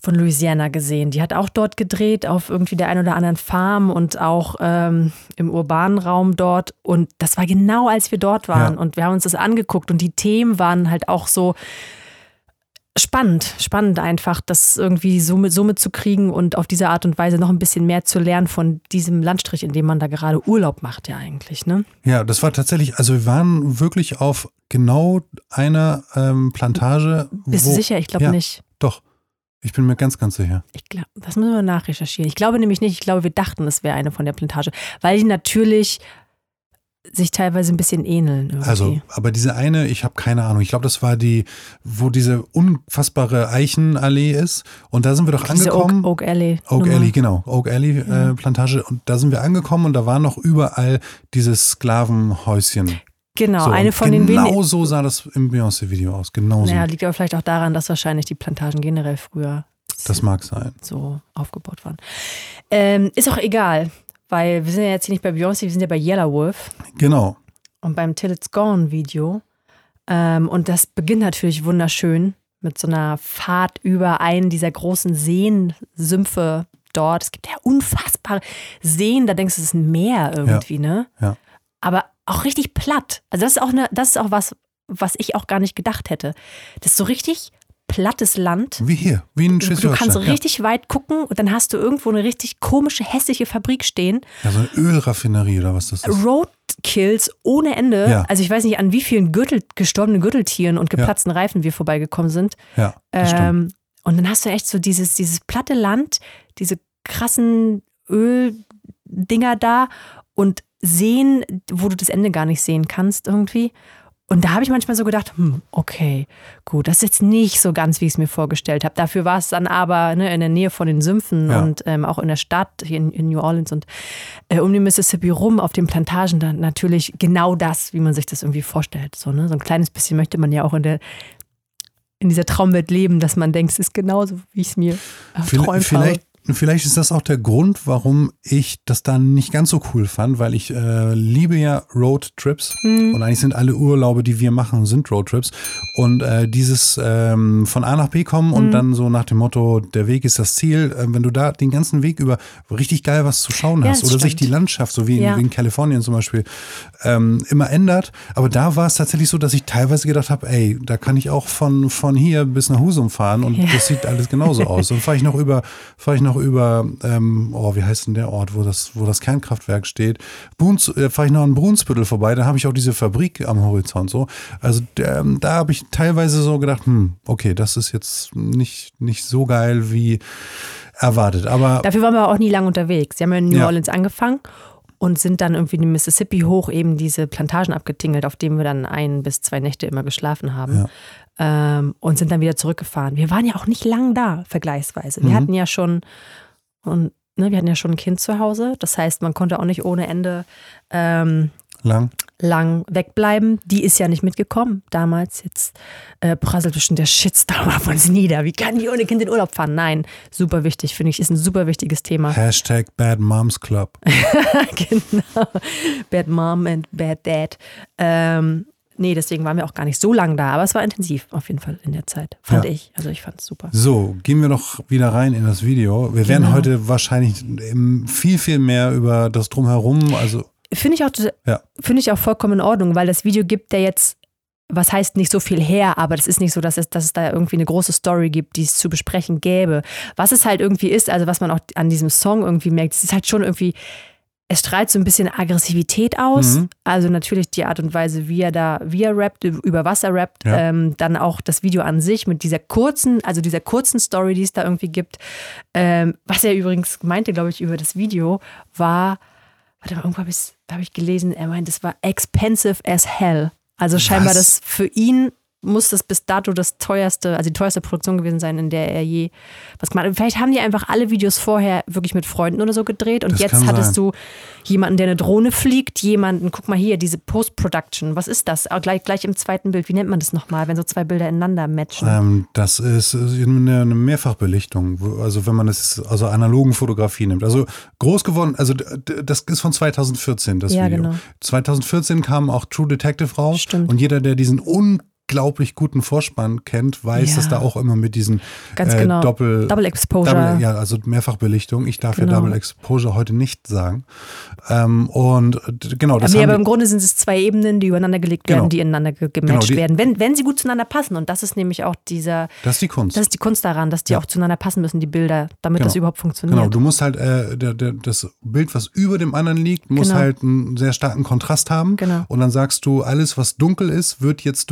Speaker 3: von Louisiana gesehen. Die hat auch dort gedreht, auf irgendwie der ein oder anderen Farm und auch ähm, im urbanen Raum dort. Und das war genau, als wir dort waren.
Speaker 2: Ja.
Speaker 3: Und wir haben uns das angeguckt. Und die Themen waren halt auch so spannend, spannend einfach, das irgendwie so, mit, so mitzukriegen und auf diese Art und Weise noch ein bisschen mehr zu lernen von diesem Landstrich, in dem man da gerade Urlaub macht, ja eigentlich. Ne?
Speaker 2: Ja, das war tatsächlich, also wir waren wirklich auf genau einer ähm, Plantage.
Speaker 3: Bist
Speaker 2: wo,
Speaker 3: du sicher? Ich glaube
Speaker 2: ja,
Speaker 3: nicht.
Speaker 2: Doch. Ich bin mir ganz, ganz sicher.
Speaker 3: Ich glaube, das müssen wir nachrecherchieren. Ich glaube nämlich nicht. Ich glaube, wir dachten, es wäre eine von der Plantage, weil die natürlich sich teilweise ein bisschen ähneln. Irgendwie.
Speaker 2: Also, aber diese eine, ich habe keine Ahnung. Ich glaube, das war die, wo diese unfassbare Eichenallee ist. Und da sind wir doch
Speaker 3: Diese Oak,
Speaker 2: angekommen.
Speaker 3: Oak Alley.
Speaker 2: Oak
Speaker 3: Nummer.
Speaker 2: Alley, genau. Oak Alley äh, Plantage. Und da sind wir angekommen und da war noch überall dieses Sklavenhäuschen.
Speaker 3: Genau,
Speaker 2: So,
Speaker 3: eine von den
Speaker 2: Genau
Speaker 3: wenigen.
Speaker 2: so sah das im Beyoncé-Video aus. Genau so.
Speaker 3: Naja, liegt aber vielleicht auch daran, dass wahrscheinlich die Plantagen generell früher
Speaker 2: das mag sein.
Speaker 3: so aufgebaut waren. Ähm, ist auch egal, weil wir sind ja jetzt hier nicht bei Beyoncé, wir sind ja bei Yellow Wolf
Speaker 2: Genau.
Speaker 3: und beim Till It's Gone Video. Ähm, und das beginnt natürlich wunderschön mit so einer Fahrt über einen dieser großen Seensümpfe dort. Es gibt ja unfassbare Seen, da denkst du, es ist ein Meer irgendwie, ne?
Speaker 2: Ja.
Speaker 3: Aber auch richtig platt. Also das ist auch eine, das ist auch was, was ich auch gar nicht gedacht hätte. Das ist so richtig plattes Land.
Speaker 2: Wie hier, wie in
Speaker 3: Du
Speaker 2: Schleswig-Holstein.
Speaker 3: kannst richtig weit gucken und dann hast du irgendwo eine richtig komische, hässliche Fabrik stehen.
Speaker 2: ja. ja, so eine Ölraffinerie oder was das ist.
Speaker 3: Roadkills ohne Ende.
Speaker 2: Ja.
Speaker 3: Also ich weiß nicht, an wie vielen Gürtel, gestorbenen Gürteltieren und geplatzten Reifen wir vorbeigekommen sind.
Speaker 2: Ja, das.
Speaker 3: Ähm, und dann hast du echt so dieses, dieses platte Land, diese krassen Öldinger da und Seen, wo du das Ende gar nicht sehen kannst irgendwie. Und da habe ich manchmal so gedacht, hm, okay, gut, das ist jetzt nicht so ganz, wie ich es mir vorgestellt habe. Dafür war es dann aber ne, in der Nähe von den Sümpfen
Speaker 2: Ja.
Speaker 3: und ähm, auch in der Stadt, hier in, in New Orleans und äh, um den Mississippi rum auf den Plantagen dann natürlich genau das, wie man sich das irgendwie vorstellt. So, ne? so ein kleines bisschen möchte man ja auch in der in dieser Traumwelt leben, dass man denkt, es ist genauso, wie ich es mir erträumt habe.
Speaker 2: vielleicht, vielleicht ist das auch der Grund, warum ich das dann nicht ganz so cool fand, weil ich äh, liebe ja Roadtrips
Speaker 3: Mhm.
Speaker 2: und eigentlich sind alle Urlaube, die wir machen, sind Roadtrips und äh, dieses ähm, von A nach B kommen
Speaker 3: Mhm.
Speaker 2: und dann so nach dem Motto, der Weg ist das Ziel, äh, wenn du da den ganzen Weg über richtig geil was zu schauen
Speaker 3: Ja,
Speaker 2: hast oder sich
Speaker 3: stimmt.
Speaker 2: die Landschaft, so wie in,
Speaker 3: Ja.
Speaker 2: wie in Kalifornien zum Beispiel, ähm, immer ändert. Aber da war es tatsächlich so, dass ich teilweise gedacht habe, ey, da kann ich auch von, von hier bis nach Husum fahren und
Speaker 3: Ja.
Speaker 2: das sieht alles genauso aus. Und fahre ich noch über, fahre ich noch über, ähm, oh, wie heißt denn der Ort, wo das, wo das Kernkraftwerk steht? Bruns, äh, fahre ich noch an Brunsbüttel vorbei, da habe ich auch diese Fabrik am Horizont so. Also ähm, da habe ich teilweise so gedacht, hm, okay, das ist jetzt nicht, nicht so geil wie erwartet. Aber
Speaker 3: Dafür waren wir auch nie lang unterwegs. Sie haben ja in New
Speaker 2: Ja.
Speaker 3: Orleans angefangen und sind dann irgendwie den Mississippi hoch eben diese Plantagen abgetingelt, auf denen wir dann ein bis zwei Nächte immer geschlafen haben. Ähm, und sind dann wieder zurückgefahren. Wir waren ja auch nicht lang da, vergleichsweise. Wir
Speaker 2: Mhm.
Speaker 3: hatten ja schon und ne, wir hatten ja schon ein Kind zu Hause. Das heißt, man konnte auch nicht ohne Ende ähm,
Speaker 2: lang.
Speaker 3: lang wegbleiben. Die ist ja nicht mitgekommen damals. Jetzt äh, prasselt bestimmt der Shitstorm auf uns nieder. Wie kann die ohne Kind in Urlaub fahren? Nein, super wichtig, finde ich. Ist ein super wichtiges Thema.
Speaker 2: Hashtag Bad Moms Club.
Speaker 3: genau. Bad Mom and Bad Dad. Ähm, nee, deswegen waren wir auch gar nicht so lang da. Aber es war intensiv auf jeden Fall in der Zeit. Fand
Speaker 2: Ja.
Speaker 3: ich. Also ich fand es super.
Speaker 2: So, gehen wir doch wieder rein in das Video. Wir werden
Speaker 3: Genau.
Speaker 2: heute wahrscheinlich ähm, viel, viel mehr über das Drumherum, also
Speaker 3: Finde ich, auch,
Speaker 2: Ja.
Speaker 3: finde ich auch vollkommen in Ordnung, weil das Video gibt ja jetzt, was heißt nicht so viel her, aber das ist nicht so, dass es, dass es da irgendwie eine große Story gibt, die es zu besprechen gäbe. Was es halt irgendwie ist, also was man auch an diesem Song irgendwie merkt, es ist halt schon irgendwie, es strahlt so ein bisschen Aggressivität aus.
Speaker 2: Mhm.
Speaker 3: Also natürlich die Art und Weise, wie er da, wie er rappt, über was er rappt.
Speaker 2: Ja.
Speaker 3: Ähm, dann auch das Video an sich mit dieser kurzen, also dieser kurzen Story, die es da irgendwie gibt. Ähm, was er übrigens meinte, glaube ich, über das Video, war, warte mal, irgendwo habe ich, hab ich gelesen, er meint, es war expensive as hell. Also scheinbar
Speaker 2: Was?
Speaker 3: das für ihn muss das bis dato das teuerste, also die teuerste Produktion gewesen sein, in der er je was gemacht hat. Vielleicht haben die einfach alle Videos vorher wirklich mit Freunden oder so gedreht und
Speaker 2: Das
Speaker 3: jetzt hattest
Speaker 2: sein.
Speaker 3: du jemanden, der eine Drohne fliegt, jemanden, guck mal hier, diese Post-Production, was ist das? Auch gleich, gleich im zweiten Bild, wie nennt man das nochmal, wenn so zwei Bilder ineinander matchen?
Speaker 2: ähm, das ist eine, eine Mehrfachbelichtung. Also wenn man das also analogen Fotografie nimmt. Also groß geworden, also das ist von 2014, das
Speaker 3: Ja,
Speaker 2: Video.
Speaker 3: genau.
Speaker 2: 2014 kam auch True Detective raus.
Speaker 3: Stimmt.
Speaker 2: Und jeder, der diesen unglaublich guten Vorspann kennt, weiß,
Speaker 3: Ja.
Speaker 2: dass da auch immer mit diesen
Speaker 3: Ganz
Speaker 2: äh,
Speaker 3: genau.
Speaker 2: Doppel,
Speaker 3: Double Exposure.
Speaker 2: Double, ja, also Mehrfachbelichtung. Ich darf
Speaker 3: Genau.
Speaker 2: ja Double Exposure heute nicht sagen. Ähm, und d- genau, das haben
Speaker 3: aber
Speaker 2: die-
Speaker 3: im Grunde sind es zwei Ebenen, die übereinander gelegt
Speaker 2: Genau.
Speaker 3: werden, die ineinander ge gematcht
Speaker 2: die-
Speaker 3: werden, wenn, wenn sie gut zueinander passen. Und das ist nämlich auch dieser,
Speaker 2: das ist die Kunst.
Speaker 3: das ist die Kunst daran, dass die
Speaker 2: Ja.
Speaker 3: auch zueinander passen müssen, die Bilder, damit
Speaker 2: Genau.
Speaker 3: das überhaupt funktioniert.
Speaker 2: Genau, du musst halt äh, der, der, das Bild, was über dem anderen liegt, muss
Speaker 3: Genau.
Speaker 2: halt einen sehr starken Kontrast haben.
Speaker 3: Genau.
Speaker 2: Und dann sagst du, alles, was dunkel ist, wird jetzt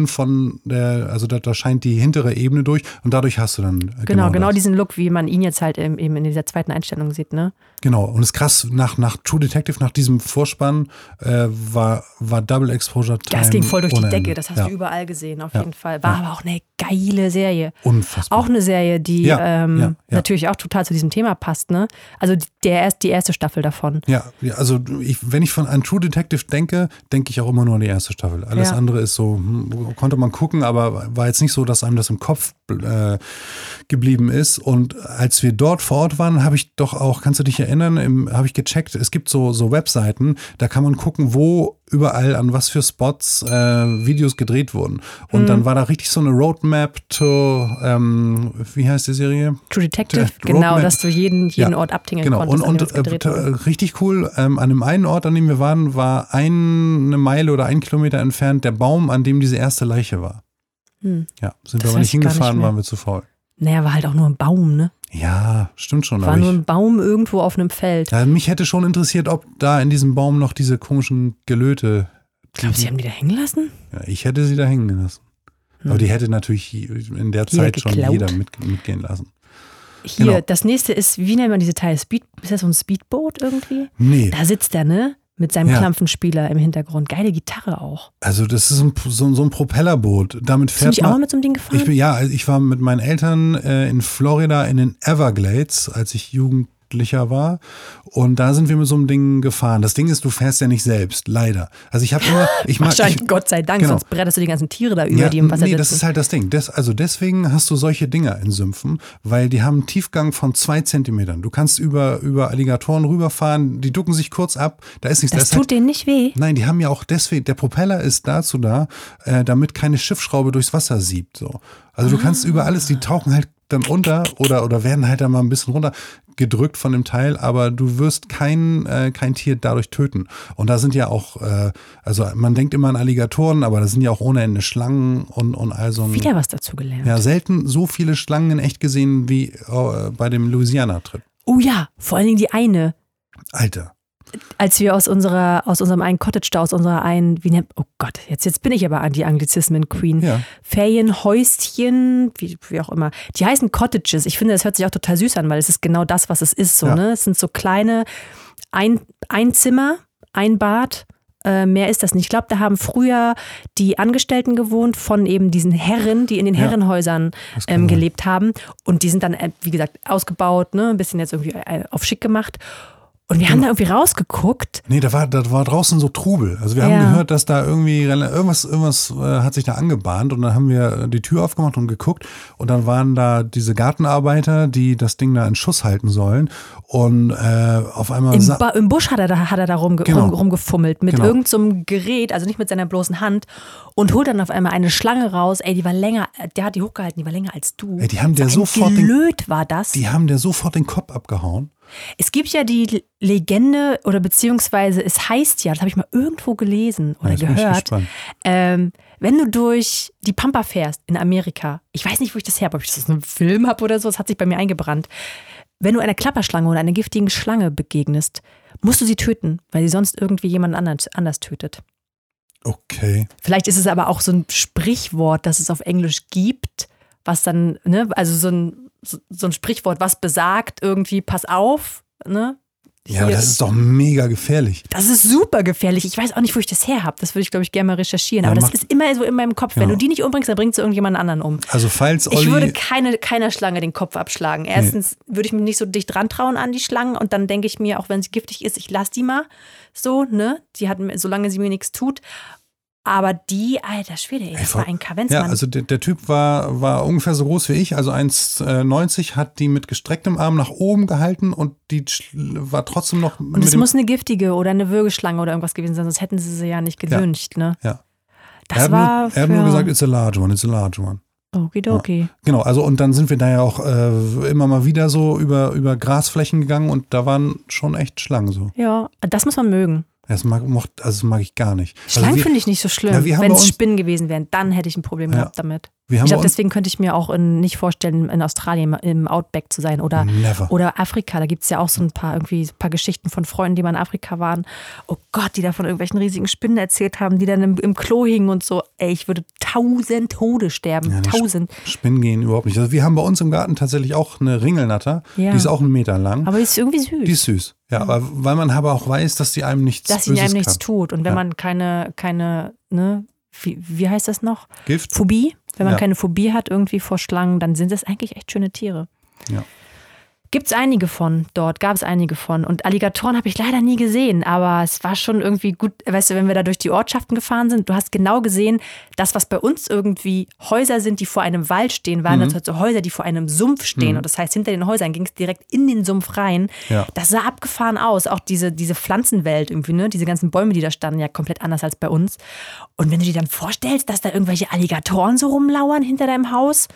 Speaker 2: durchschienen von der, also da, da scheint die hintere Ebene durch und dadurch hast du dann äh,
Speaker 3: Genau, genau
Speaker 2: das.
Speaker 3: diesen Look, wie man ihn jetzt halt eben in dieser zweiten Einstellung sieht, ne?
Speaker 2: Genau, und es ist krass, nach, nach True Detective, nach diesem Vorspann, äh, war, war Double Exposure Time.
Speaker 3: Das ging voll durch die Decke,
Speaker 2: Ende.
Speaker 3: das hast
Speaker 2: ja.
Speaker 3: du überall gesehen, auf
Speaker 2: Ja.
Speaker 3: jeden Fall. War aber auch eine geile Serie.
Speaker 2: Unfassbar.
Speaker 3: Auch eine Serie, die
Speaker 2: Ja,
Speaker 3: ähm,
Speaker 2: ja, ja.
Speaker 3: natürlich auch total zu diesem Thema passt, ne? Also der erst, die erste Staffel davon.
Speaker 2: Ja, ja, also ich, wenn ich von an True Detective denke, denke ich auch immer nur an die erste Staffel. Alles
Speaker 3: Ja.
Speaker 2: andere ist so, hm, konnte man gucken, aber war jetzt nicht so, dass einem das im Kopf äh, geblieben ist. Und als wir dort vor Ort waren, habe ich doch auch, kannst du dich erinnern, habe ich gecheckt, es gibt so, so Webseiten, da kann man gucken, wo überall an was für Spots äh, Videos gedreht wurden. Und
Speaker 3: Mhm.
Speaker 2: dann war da richtig so eine Roadmap to, ähm, wie heißt die Serie?
Speaker 3: True Detective,
Speaker 2: Der
Speaker 3: genau,
Speaker 2: Roadmap-
Speaker 3: dass du jeden, jeden
Speaker 2: Ja,
Speaker 3: Ort abtingeln
Speaker 2: Genau,
Speaker 3: konntest,
Speaker 2: und,
Speaker 3: dem
Speaker 2: und
Speaker 3: gedreht
Speaker 2: äh,
Speaker 3: wurde.
Speaker 2: richtig cool, ähm, an dem einen Ort, an dem wir waren, war eine Meile oder ein Kilometer entfernt der Baum, an dem diese erste Leiche war.
Speaker 3: Hm.
Speaker 2: Ja, sind
Speaker 3: Das
Speaker 2: wir aber nicht
Speaker 3: ich nicht
Speaker 2: hingefahren,
Speaker 3: mehr.
Speaker 2: waren wir zu faul.
Speaker 3: Naja, war halt auch nur ein Baum, ne?
Speaker 2: Ja, stimmt schon.
Speaker 3: War nur
Speaker 2: ich,
Speaker 3: ein Baum irgendwo auf einem Feld.
Speaker 2: ja, mich hätte schon interessiert, ob da in diesem Baum noch diese komischen Gelöte.
Speaker 3: Glaubst du, sie haben die da hängen lassen?
Speaker 2: Ja, ich hätte sie da hängen lassen. Aber die hätte natürlich in der
Speaker 3: Hm. Jeder
Speaker 2: Zeit schon
Speaker 3: geklaut?
Speaker 2: jeder mit, mitgehen lassen.
Speaker 3: Hier,
Speaker 2: Genau.
Speaker 3: das nächste ist, wie nennt man diese Teile? Speed, ist das so ein Speedboot irgendwie?
Speaker 2: Nee,
Speaker 3: Da sitzt er, ne? Mit seinem
Speaker 2: Ja.
Speaker 3: Klampfenspieler im Hintergrund. Geile Gitarre auch.
Speaker 2: also das ist ein, so, so ein Propellerboot. Damit fährt
Speaker 3: nicht auch mal mit so einem Ding gefahren?
Speaker 2: Ich bin, ja, ich war mit meinen Eltern äh, in Florida in den Everglades, als ich Jugendlicher war. Und da sind wir mit so einem Ding gefahren. Das Ding ist, du fährst ja nicht selbst, leider. Also ich habe immer, ich mag, ich,
Speaker 3: Gott sei Dank,
Speaker 2: genau.
Speaker 3: sonst bretterst du die ganzen Tiere da über, die im Wasser
Speaker 2: nee,
Speaker 3: sitzen.
Speaker 2: das ist halt das Ding. Das, also deswegen hast du solche Dinger in Sümpfen, weil die haben einen Tiefgang von zwei Zentimetern. Du kannst über, über Alligatoren rüberfahren, die ducken sich kurz ab, da ist nichts.
Speaker 3: das
Speaker 2: da ist halt,
Speaker 3: tut denen nicht weh.
Speaker 2: Nein, die haben ja auch deswegen, der Propeller ist dazu da, äh, damit keine Schiffsschraube durchs Wasser siebt. So. Also du kannst über alles, die tauchen halt dann unter oder, oder werden halt dann mal ein bisschen runter gedrückt von dem Teil, aber du wirst kein, äh, kein Tier dadurch töten. Und da sind ja auch, äh, also man denkt immer an Alligatoren, aber da sind ja auch ohne Ende Schlangen und, und all so ein,
Speaker 3: Wieder was dazu gelernt.
Speaker 2: ja, selten so viele Schlangen in echt gesehen wie äh, bei dem Louisiana-Trip.
Speaker 3: Oh ja, vor allen Dingen die eine.
Speaker 2: Alter.
Speaker 3: Als wir aus unserer, aus unserem einen Cottage da, aus unserer einen, wie nennt, oh Gott, jetzt, jetzt bin ich aber an die Anglizismen Queen.
Speaker 2: Ja.
Speaker 3: Ferienhäuschen, wie, wie auch immer. Die heißen Cottages. Ich finde, das hört sich auch total süß an, weil es ist genau das, was es ist. So,
Speaker 2: Ja.
Speaker 3: ne? Es sind so kleine, ein, ein Zimmer, ein Bad. Äh, mehr ist das nicht. Ich glaube, da haben früher die Angestellten gewohnt von eben diesen Herren, die in den
Speaker 2: Ja.
Speaker 3: Herrenhäusern ähm, gelebt haben. Und die sind dann, äh, wie gesagt, ausgebaut, ne? ein bisschen jetzt irgendwie äh, auf schick gemacht. Und wir haben da irgendwie rausgeguckt.
Speaker 2: Nee, da war, da war draußen so Trubel. Also wir haben
Speaker 3: Ja.
Speaker 2: gehört, dass da irgendwie irgendwas, irgendwas äh, hat sich da angebahnt und dann haben wir die Tür aufgemacht und geguckt und dann waren da diese Gartenarbeiter, die das Ding da in Schuss halten sollen und äh, auf einmal
Speaker 3: Im, Im Busch hat er da, hat er da rumge
Speaker 2: Genau.
Speaker 3: rum, rumgefummelt mit
Speaker 2: Genau.
Speaker 3: irgendeinem so Gerät, also nicht mit seiner bloßen Hand und holt dann auf einmal eine Schlange raus. Ey, die war länger, der hat die hochgehalten, die war länger als du.
Speaker 2: Ey, die haben der sofort
Speaker 3: Gelöt war das.
Speaker 2: die haben der sofort den Kopf abgehauen.
Speaker 3: Es gibt ja die Legende oder beziehungsweise es heißt ja, das habe ich mal irgendwo gelesen oder
Speaker 2: Ja,
Speaker 3: gehört, ähm, wenn du durch die Pampa fährst in Amerika, ich weiß nicht, wo ich das her habe, ob ich das in einem Film habe oder so, es hat sich bei mir eingebrannt. Wenn du einer Klapperschlange oder einer giftigen Schlange begegnest, musst du sie töten, weil sie sonst irgendwie jemand anders, anders tötet.
Speaker 2: Okay.
Speaker 3: Vielleicht ist es aber auch so ein Sprichwort, das es auf Englisch gibt, was dann, ne, also so ein, so so ein Sprichwort, was besagt irgendwie, pass auf, ne?
Speaker 2: Ja, aber das ist doch mega gefährlich.
Speaker 3: das ist super gefährlich. Ich weiß auch nicht, wo ich das her habe. Das würde ich, glaube ich, gerne mal recherchieren.
Speaker 2: Ja,
Speaker 3: Aber das ist immer so in meinem Kopf. Wenn
Speaker 2: Ja.
Speaker 3: du die nicht umbringst, dann bringst du irgendjemand anderen um.
Speaker 2: Also falls Olli,
Speaker 3: Ich würde keine, keiner Schlange den Kopf abschlagen. Erstens würde ich mich nicht so dicht dran trauen an die Schlangen und dann denke ich mir, auch wenn sie giftig ist, ich lasse die mal so, ne? Die hat, solange sie mir nichts tut. Aber die, alter Schwede, ey, das war ein Kavenzmann.
Speaker 2: Ja, also der, der Typ war, war ungefähr so groß wie ich, also 1,90, hat die mit gestrecktem Arm nach oben gehalten und die war trotzdem noch
Speaker 3: und es muss eine giftige oder eine Würgeschlange oder irgendwas gewesen sein, sonst hätten sie sie ja nicht gewünscht, ne?
Speaker 2: Ja.
Speaker 3: Das
Speaker 2: er hat,
Speaker 3: war
Speaker 2: nur, er hat nur gesagt, it's a large one, it's a large one.
Speaker 3: Okidoki.
Speaker 2: Genau, also und dann sind wir da ja auch äh, immer mal wieder so über, über Grasflächen gegangen und da waren schon echt Schlangen so.
Speaker 3: Ja, das muss man mögen.
Speaker 2: Das mag, mocht, also das mag ich gar nicht.
Speaker 3: Schlangen
Speaker 2: also
Speaker 3: finde ich nicht so schlimm.
Speaker 2: Ja,
Speaker 3: Wenn es Spinnen gewesen wären, dann hätte ich ein Problem
Speaker 2: Ja.
Speaker 3: gehabt damit. Ich glaube, deswegen könnte ich mir auch in, nicht vorstellen, in Australien im Outback zu sein oder,
Speaker 2: Never.
Speaker 3: oder Afrika. Da gibt es ja auch so ein paar irgendwie ein paar Geschichten von Freunden, die mal in Afrika waren. Oh Gott, die da von irgendwelchen riesigen Spinnen erzählt haben, die dann im, im Klo hingen und so. Ey, ich würde tausend Tode sterben.
Speaker 2: Ja, die
Speaker 3: tausend.
Speaker 2: Spinnen gehen überhaupt nicht. Also wir haben bei uns im Garten tatsächlich auch eine Ringelnatter,
Speaker 3: Ja.
Speaker 2: die ist auch einen Meter lang.
Speaker 3: Aber die ist irgendwie süß.
Speaker 2: Die ist süß. Ja, aber weil man aber auch weiß, dass die einem nichts
Speaker 3: dass sie einem nichts
Speaker 2: kann.
Speaker 3: tut. Und wenn
Speaker 2: Ja.
Speaker 3: man keine, keine, ne, wie, wie heißt das noch?
Speaker 2: Gift?
Speaker 3: Phobie. Wenn man
Speaker 2: Ja.
Speaker 3: keine Phobie hat irgendwie vor Schlangen, dann sind das eigentlich echt schöne Tiere.
Speaker 2: Ja.
Speaker 3: Gibt es einige von dort, gab es einige von. Und Alligatoren habe ich leider nie gesehen, aber es war schon irgendwie gut, weißt du, wenn wir da durch die Ortschaften gefahren sind, du hast genau gesehen, das, was bei uns irgendwie Häuser sind, die vor einem Wald stehen, waren das halt so Häuser, die vor einem Sumpf stehen. Und das heißt, hinter den Häusern ging es direkt in den Sumpf rein.
Speaker 2: Ja.
Speaker 3: Das sah abgefahren aus. Auch diese, diese Pflanzenwelt irgendwie, ne? Diese ganzen Bäume, die da standen, ja komplett anders als bei uns. Und wenn du dir dann vorstellst, dass da irgendwelche Alligatoren so rumlauern hinter deinem Haus,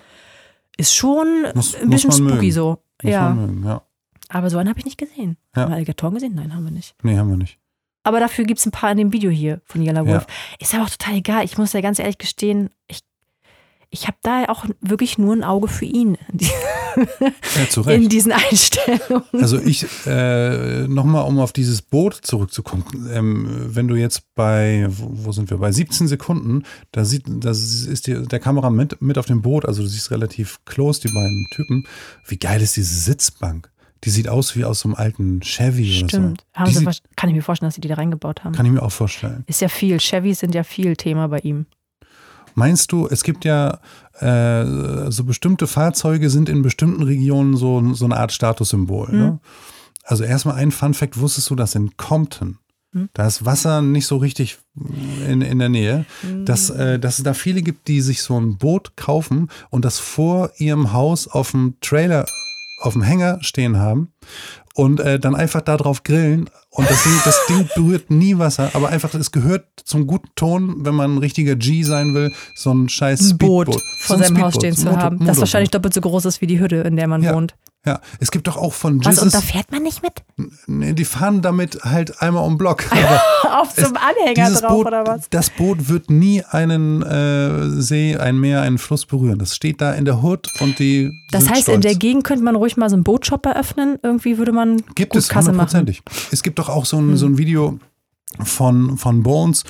Speaker 3: ist schon
Speaker 2: Muss-
Speaker 3: ein bisschen spooky
Speaker 2: mögen.
Speaker 3: so. Ja.
Speaker 2: mögen, ja.
Speaker 3: Aber so einen habe ich nicht gesehen.
Speaker 2: Ja.
Speaker 3: Haben wir Alligatoren gesehen? Nein, haben wir nicht.
Speaker 2: Nee, haben wir nicht.
Speaker 3: Aber dafür gibt es ein paar in dem Video hier von Yellow Wolf.
Speaker 2: Ja.
Speaker 3: Ist aber auch total egal. Ich muss ja ganz ehrlich gestehen, ich, ich habe da auch wirklich nur ein Auge für ihn
Speaker 2: Ja,
Speaker 3: in diesen Einstellungen.
Speaker 2: Also ich, äh, nochmal, um auf dieses Boot zurückzukommen, ähm, wenn du jetzt bei, wo, wo sind wir, bei 17 Sekunden, da sieht, da ist die, der Kamera mit, mit auf dem Boot, also du siehst relativ close die beiden Typen. Wie geil ist diese Sitzbank? Die sieht aus wie aus so einem alten Chevy
Speaker 3: Stimmt.
Speaker 2: oder so.
Speaker 3: Wahrsch- kann ich mir vorstellen, dass sie die da reingebaut haben.
Speaker 2: kann ich mir auch vorstellen.
Speaker 3: Ist ja viel. Chevys sind ja viel Thema bei ihm.
Speaker 2: Meinst du, es gibt ja äh, so bestimmte Fahrzeuge sind in bestimmten Regionen so, so eine Art Statussymbol. Ne? Also erstmal ein Fun Fact, wusstest du, dass in Compton, da ist Wasser nicht so richtig in, in der Nähe, dass, äh, dass es da viele gibt, die sich so ein Boot kaufen und das vor ihrem Haus auf dem Trailer, auf dem Hänger stehen haben und äh, dann einfach da drauf grillen und das Ding, das Ding berührt nie Wasser, aber einfach, es gehört zum guten Ton, wenn man ein richtiger G sein will, so ein scheiß Speedboot.
Speaker 3: Boot
Speaker 2: So
Speaker 3: vor
Speaker 2: ein
Speaker 3: seinem Haus
Speaker 2: Speedboot,
Speaker 3: stehen
Speaker 2: so
Speaker 3: zu
Speaker 2: ein Motor-
Speaker 3: haben, das wahrscheinlich doppelt so groß ist wie die Hütte, in der man
Speaker 2: Ja.
Speaker 3: wohnt.
Speaker 2: Ja, es gibt doch auch von
Speaker 3: Was, und da
Speaker 2: Jesus,
Speaker 3: fährt man nicht mit?
Speaker 2: nee, die fahren damit halt einmal um Block.
Speaker 3: Auf einem Anhänger drauf
Speaker 2: Boot,
Speaker 3: oder was?
Speaker 2: Das Boot wird nie einen äh, See, ein Meer, einen Fluss berühren. Das steht da in der Hood und die
Speaker 3: Das heißt,
Speaker 2: stolz.
Speaker 3: in der Gegend könnte man ruhig mal so einen Bootshop eröffnen. Irgendwie würde man
Speaker 2: Gibt
Speaker 3: gut
Speaker 2: es
Speaker 3: Kasse. Hm.
Speaker 2: hundertprozentig. Es gibt doch auch so ein, so ein Video von, von Bones.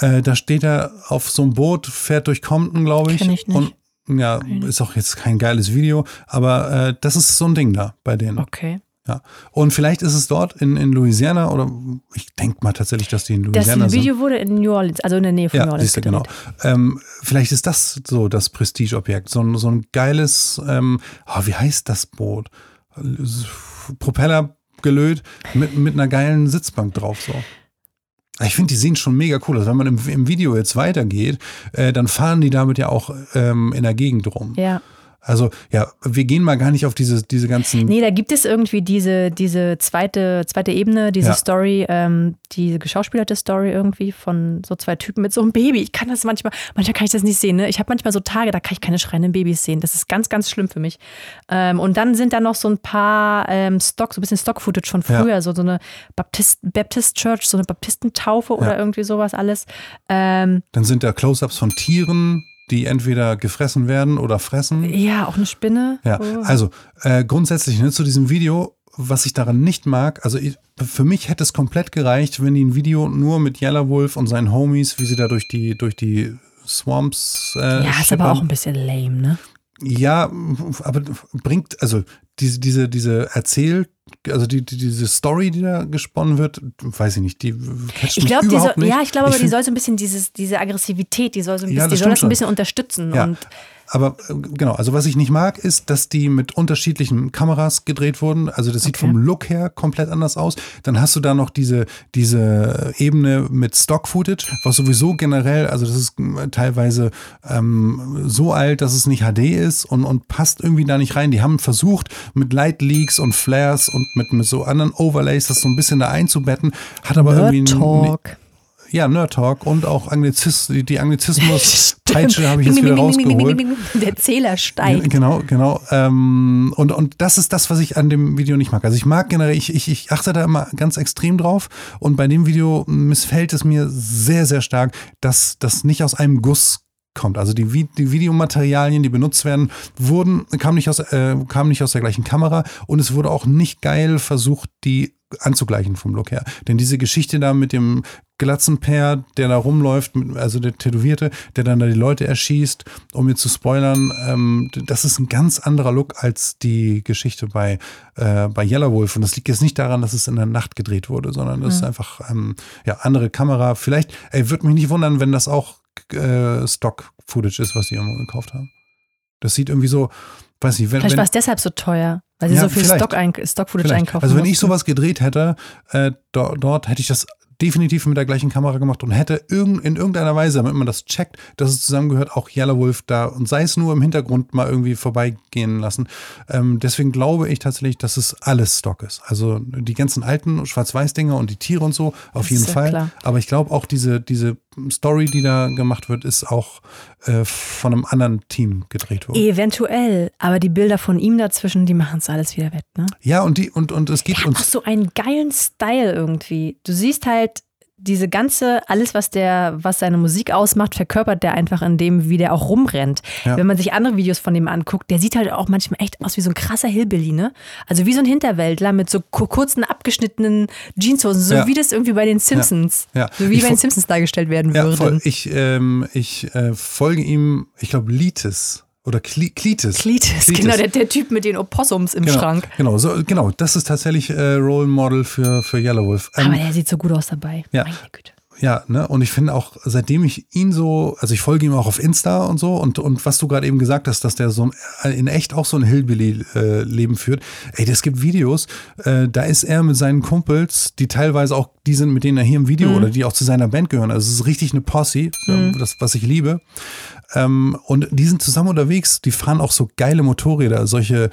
Speaker 2: Äh, da steht er auf so einem Boot, fährt durch Compton, glaube ich.
Speaker 3: Ich nicht.
Speaker 2: Und ja, ist auch jetzt kein geiles Video, aber äh, das ist so ein Ding da bei denen.
Speaker 3: Okay.
Speaker 2: Ja. Und vielleicht ist es dort in, in Louisiana oder ich denke mal tatsächlich, dass die in
Speaker 3: Das
Speaker 2: Louisiana sind.
Speaker 3: Video wurde in New Orleans, also in der Nähe von New
Speaker 2: Ja,
Speaker 3: Orleans
Speaker 2: siehst du, genau. Ähm, vielleicht ist das so das Prestigeobjekt. So ein, so ein geiles, ähm, oh, wie heißt das Boot? Propeller gelöt mit, mit einer geilen Sitzbank drauf. So. Ich finde, die sehen schon mega cool aus. Wenn man im, im Video jetzt weitergeht, äh, dann fahren die damit ja auch ähm, in der Gegend rum.
Speaker 3: Ja.
Speaker 2: Also, ja, wir gehen mal gar nicht auf diese, diese ganzen.
Speaker 3: Nee, da gibt es irgendwie diese, diese zweite, zweite Ebene, diese
Speaker 2: Ja.
Speaker 3: Story, ähm, diese geschauspielerte Story irgendwie von so zwei Typen mit so einem Baby. Ich kann das manchmal, manchmal kann ich das nicht sehen. Ne? Ich habe manchmal so Tage, da kann ich keine schreienden Babys sehen. Das ist ganz, ganz schlimm für mich. Ähm, und dann sind da noch so ein paar ähm, Stock, so ein bisschen Stock-Footage von
Speaker 2: Ja.
Speaker 3: früher, so, so eine Baptist, Baptist Church, so eine Baptistentaufe oder irgendwie sowas alles. Ähm,
Speaker 2: Dann sind da Close-ups von Tieren, die entweder gefressen werden oder fressen.
Speaker 3: ja, auch eine Spinne.
Speaker 2: Ja,
Speaker 3: Oh.
Speaker 2: also äh, grundsätzlich ne, zu diesem Video, was ich daran nicht mag, also ich, für mich hätte es komplett gereicht, wenn die ein Video nur mit Yellow Wolf und seinen Homies, wie sie da durch die, durch die Swamps äh,
Speaker 3: ja, ist aber auch ein bisschen lame, ne?
Speaker 2: Ja, aber bringt, also diese, diese, diese Erzähl, also die, die, diese Story, die da gesponnen wird, weiß ich nicht, die catcht
Speaker 3: Ich
Speaker 2: mich
Speaker 3: glaube,
Speaker 2: überhaupt nicht.
Speaker 3: ja, ich glaube, aber die soll so ein bisschen dieses, diese Aggressivität, die soll so ein
Speaker 2: Ja,
Speaker 3: bisschen,
Speaker 2: das
Speaker 3: die soll das ein
Speaker 2: schon.
Speaker 3: bisschen unterstützen.
Speaker 2: Ja,
Speaker 3: Und
Speaker 2: aber äh, genau, also was ich nicht mag, ist, dass die mit unterschiedlichen Kameras gedreht wurden. Also das sieht
Speaker 3: Okay.
Speaker 2: vom Look her komplett anders aus. Dann hast du da noch diese, diese Ebene mit Stock-Footage, was sowieso generell, also das ist teilweise ähm, so alt, dass es nicht HD ist und, und passt irgendwie da nicht rein. Die haben versucht, mit Light Leaks und Flares und mit, mit so anderen Overlays das so ein bisschen da einzubetten, hat aber irgendwie
Speaker 3: Nerd
Speaker 2: n-
Speaker 3: Talk.
Speaker 2: Ja, Nerd Talk und auch Anglizis, die, die Anglizismus-Peitsche habe ich jetzt wieder rausgeholt.
Speaker 3: Der Zähler steigt.
Speaker 2: Genau, genau. Ähm, und, und das ist das, was ich an dem Video nicht mag. Also ich mag generell, ich, ich, ich achte da immer ganz extrem drauf. Und bei dem Video missfällt es mir sehr, sehr stark, dass das nicht aus einem Guss kommt. Also die, die Videomaterialien, die benutzt werden, wurden, kamen nicht, aus, äh, kamen nicht aus der gleichen Kamera und es wurde auch nicht geil versucht, die anzugleichen vom Look her. Denn diese Geschichte da mit dem Glatzenpair, der da rumläuft, also der Tätowierte, der dann da die Leute erschießt, um mir zu spoilern, ähm, das ist ein ganz anderer Look als die Geschichte bei, äh, bei Yellow Wolf. Und das liegt jetzt nicht daran, dass es in der Nacht gedreht wurde, sondern das ist einfach ähm, ja andere Kamera. Vielleicht, ey, würde mich nicht wundern, wenn das auch äh, Stock-Footage ist, was die irgendwo gekauft haben. Das sieht irgendwie so, weiß nicht, wenn,
Speaker 3: Vielleicht war es deshalb so teuer, weil sie
Speaker 2: Ja,
Speaker 3: so viel. Stock Stock-Footage
Speaker 2: Vielleicht.
Speaker 3: einkaufen
Speaker 2: Also wenn ich sowas gedreht hätte, äh, do, dort hätte ich das definitiv mit der gleichen Kamera gemacht und hätte irgend, in irgendeiner Weise, damit man das checkt, dass es zusammengehört, auch Yellow Wolf da und sei es nur im Hintergrund mal irgendwie vorbeigehen lassen. Ähm, deswegen glaube ich tatsächlich, dass es alles Stock ist. Also die ganzen alten Schwarz-Weiß-Dinger und die Tiere und so, auf jeden
Speaker 3: ja
Speaker 2: Fall.
Speaker 3: klar.
Speaker 2: Aber ich glaube auch diese, diese Story, die da gemacht wird, ist auch äh, von einem anderen Team gedreht worden.
Speaker 3: Eventuell, aber die Bilder von ihm dazwischen, die machen es alles wieder wett, ne?
Speaker 2: Ja, und die, und, und es
Speaker 3: hat auch
Speaker 2: uns.
Speaker 3: so einen geilen Style irgendwie. Du siehst halt diese ganze, alles, was der, was seine Musik ausmacht, verkörpert der einfach in dem, wie der auch rumrennt.
Speaker 2: Ja.
Speaker 3: Wenn man sich andere Videos von dem anguckt, der sieht halt auch manchmal echt aus wie so ein krasser Hillbilly, ne? Also wie so ein Hinterwäldler mit so ku- kurzen, abgeschnittenen Jeanshosen, so
Speaker 2: Ja.
Speaker 3: wie das irgendwie bei den Simpsons,
Speaker 2: Ja.
Speaker 3: so wie
Speaker 2: Ich
Speaker 3: bei den Simpsons dargestellt werden würde.
Speaker 2: Ich, ähm, ich äh, folge ihm, ich glaube, Litis oder Kli Klitis.
Speaker 3: Klitis, genau, der, der Typ mit den Opossums im
Speaker 2: genau,
Speaker 3: Schrank.
Speaker 2: Genau, so, genau, das ist tatsächlich äh, Role Model für, für Yellow Wolf. Ähm,
Speaker 3: Aber der sieht so gut aus dabei.
Speaker 2: Ja.
Speaker 3: Meine Güte.
Speaker 2: Ja, ne? Und ich finde auch, seitdem ich ihn so, also ich folge ihm auch auf Insta und so, und, und was du gerade eben gesagt hast, dass der so in echt auch so ein Hillbilly-Leben führt. Ey, es gibt Videos, äh, da ist er mit seinen Kumpels, die teilweise auch die sind, mit denen er hier im Video oder die auch zu seiner Band gehören. Also es ist richtig eine Posse, das, was ich liebe. Ähm, und die sind zusammen unterwegs, die fahren auch so geile Motorräder, solche,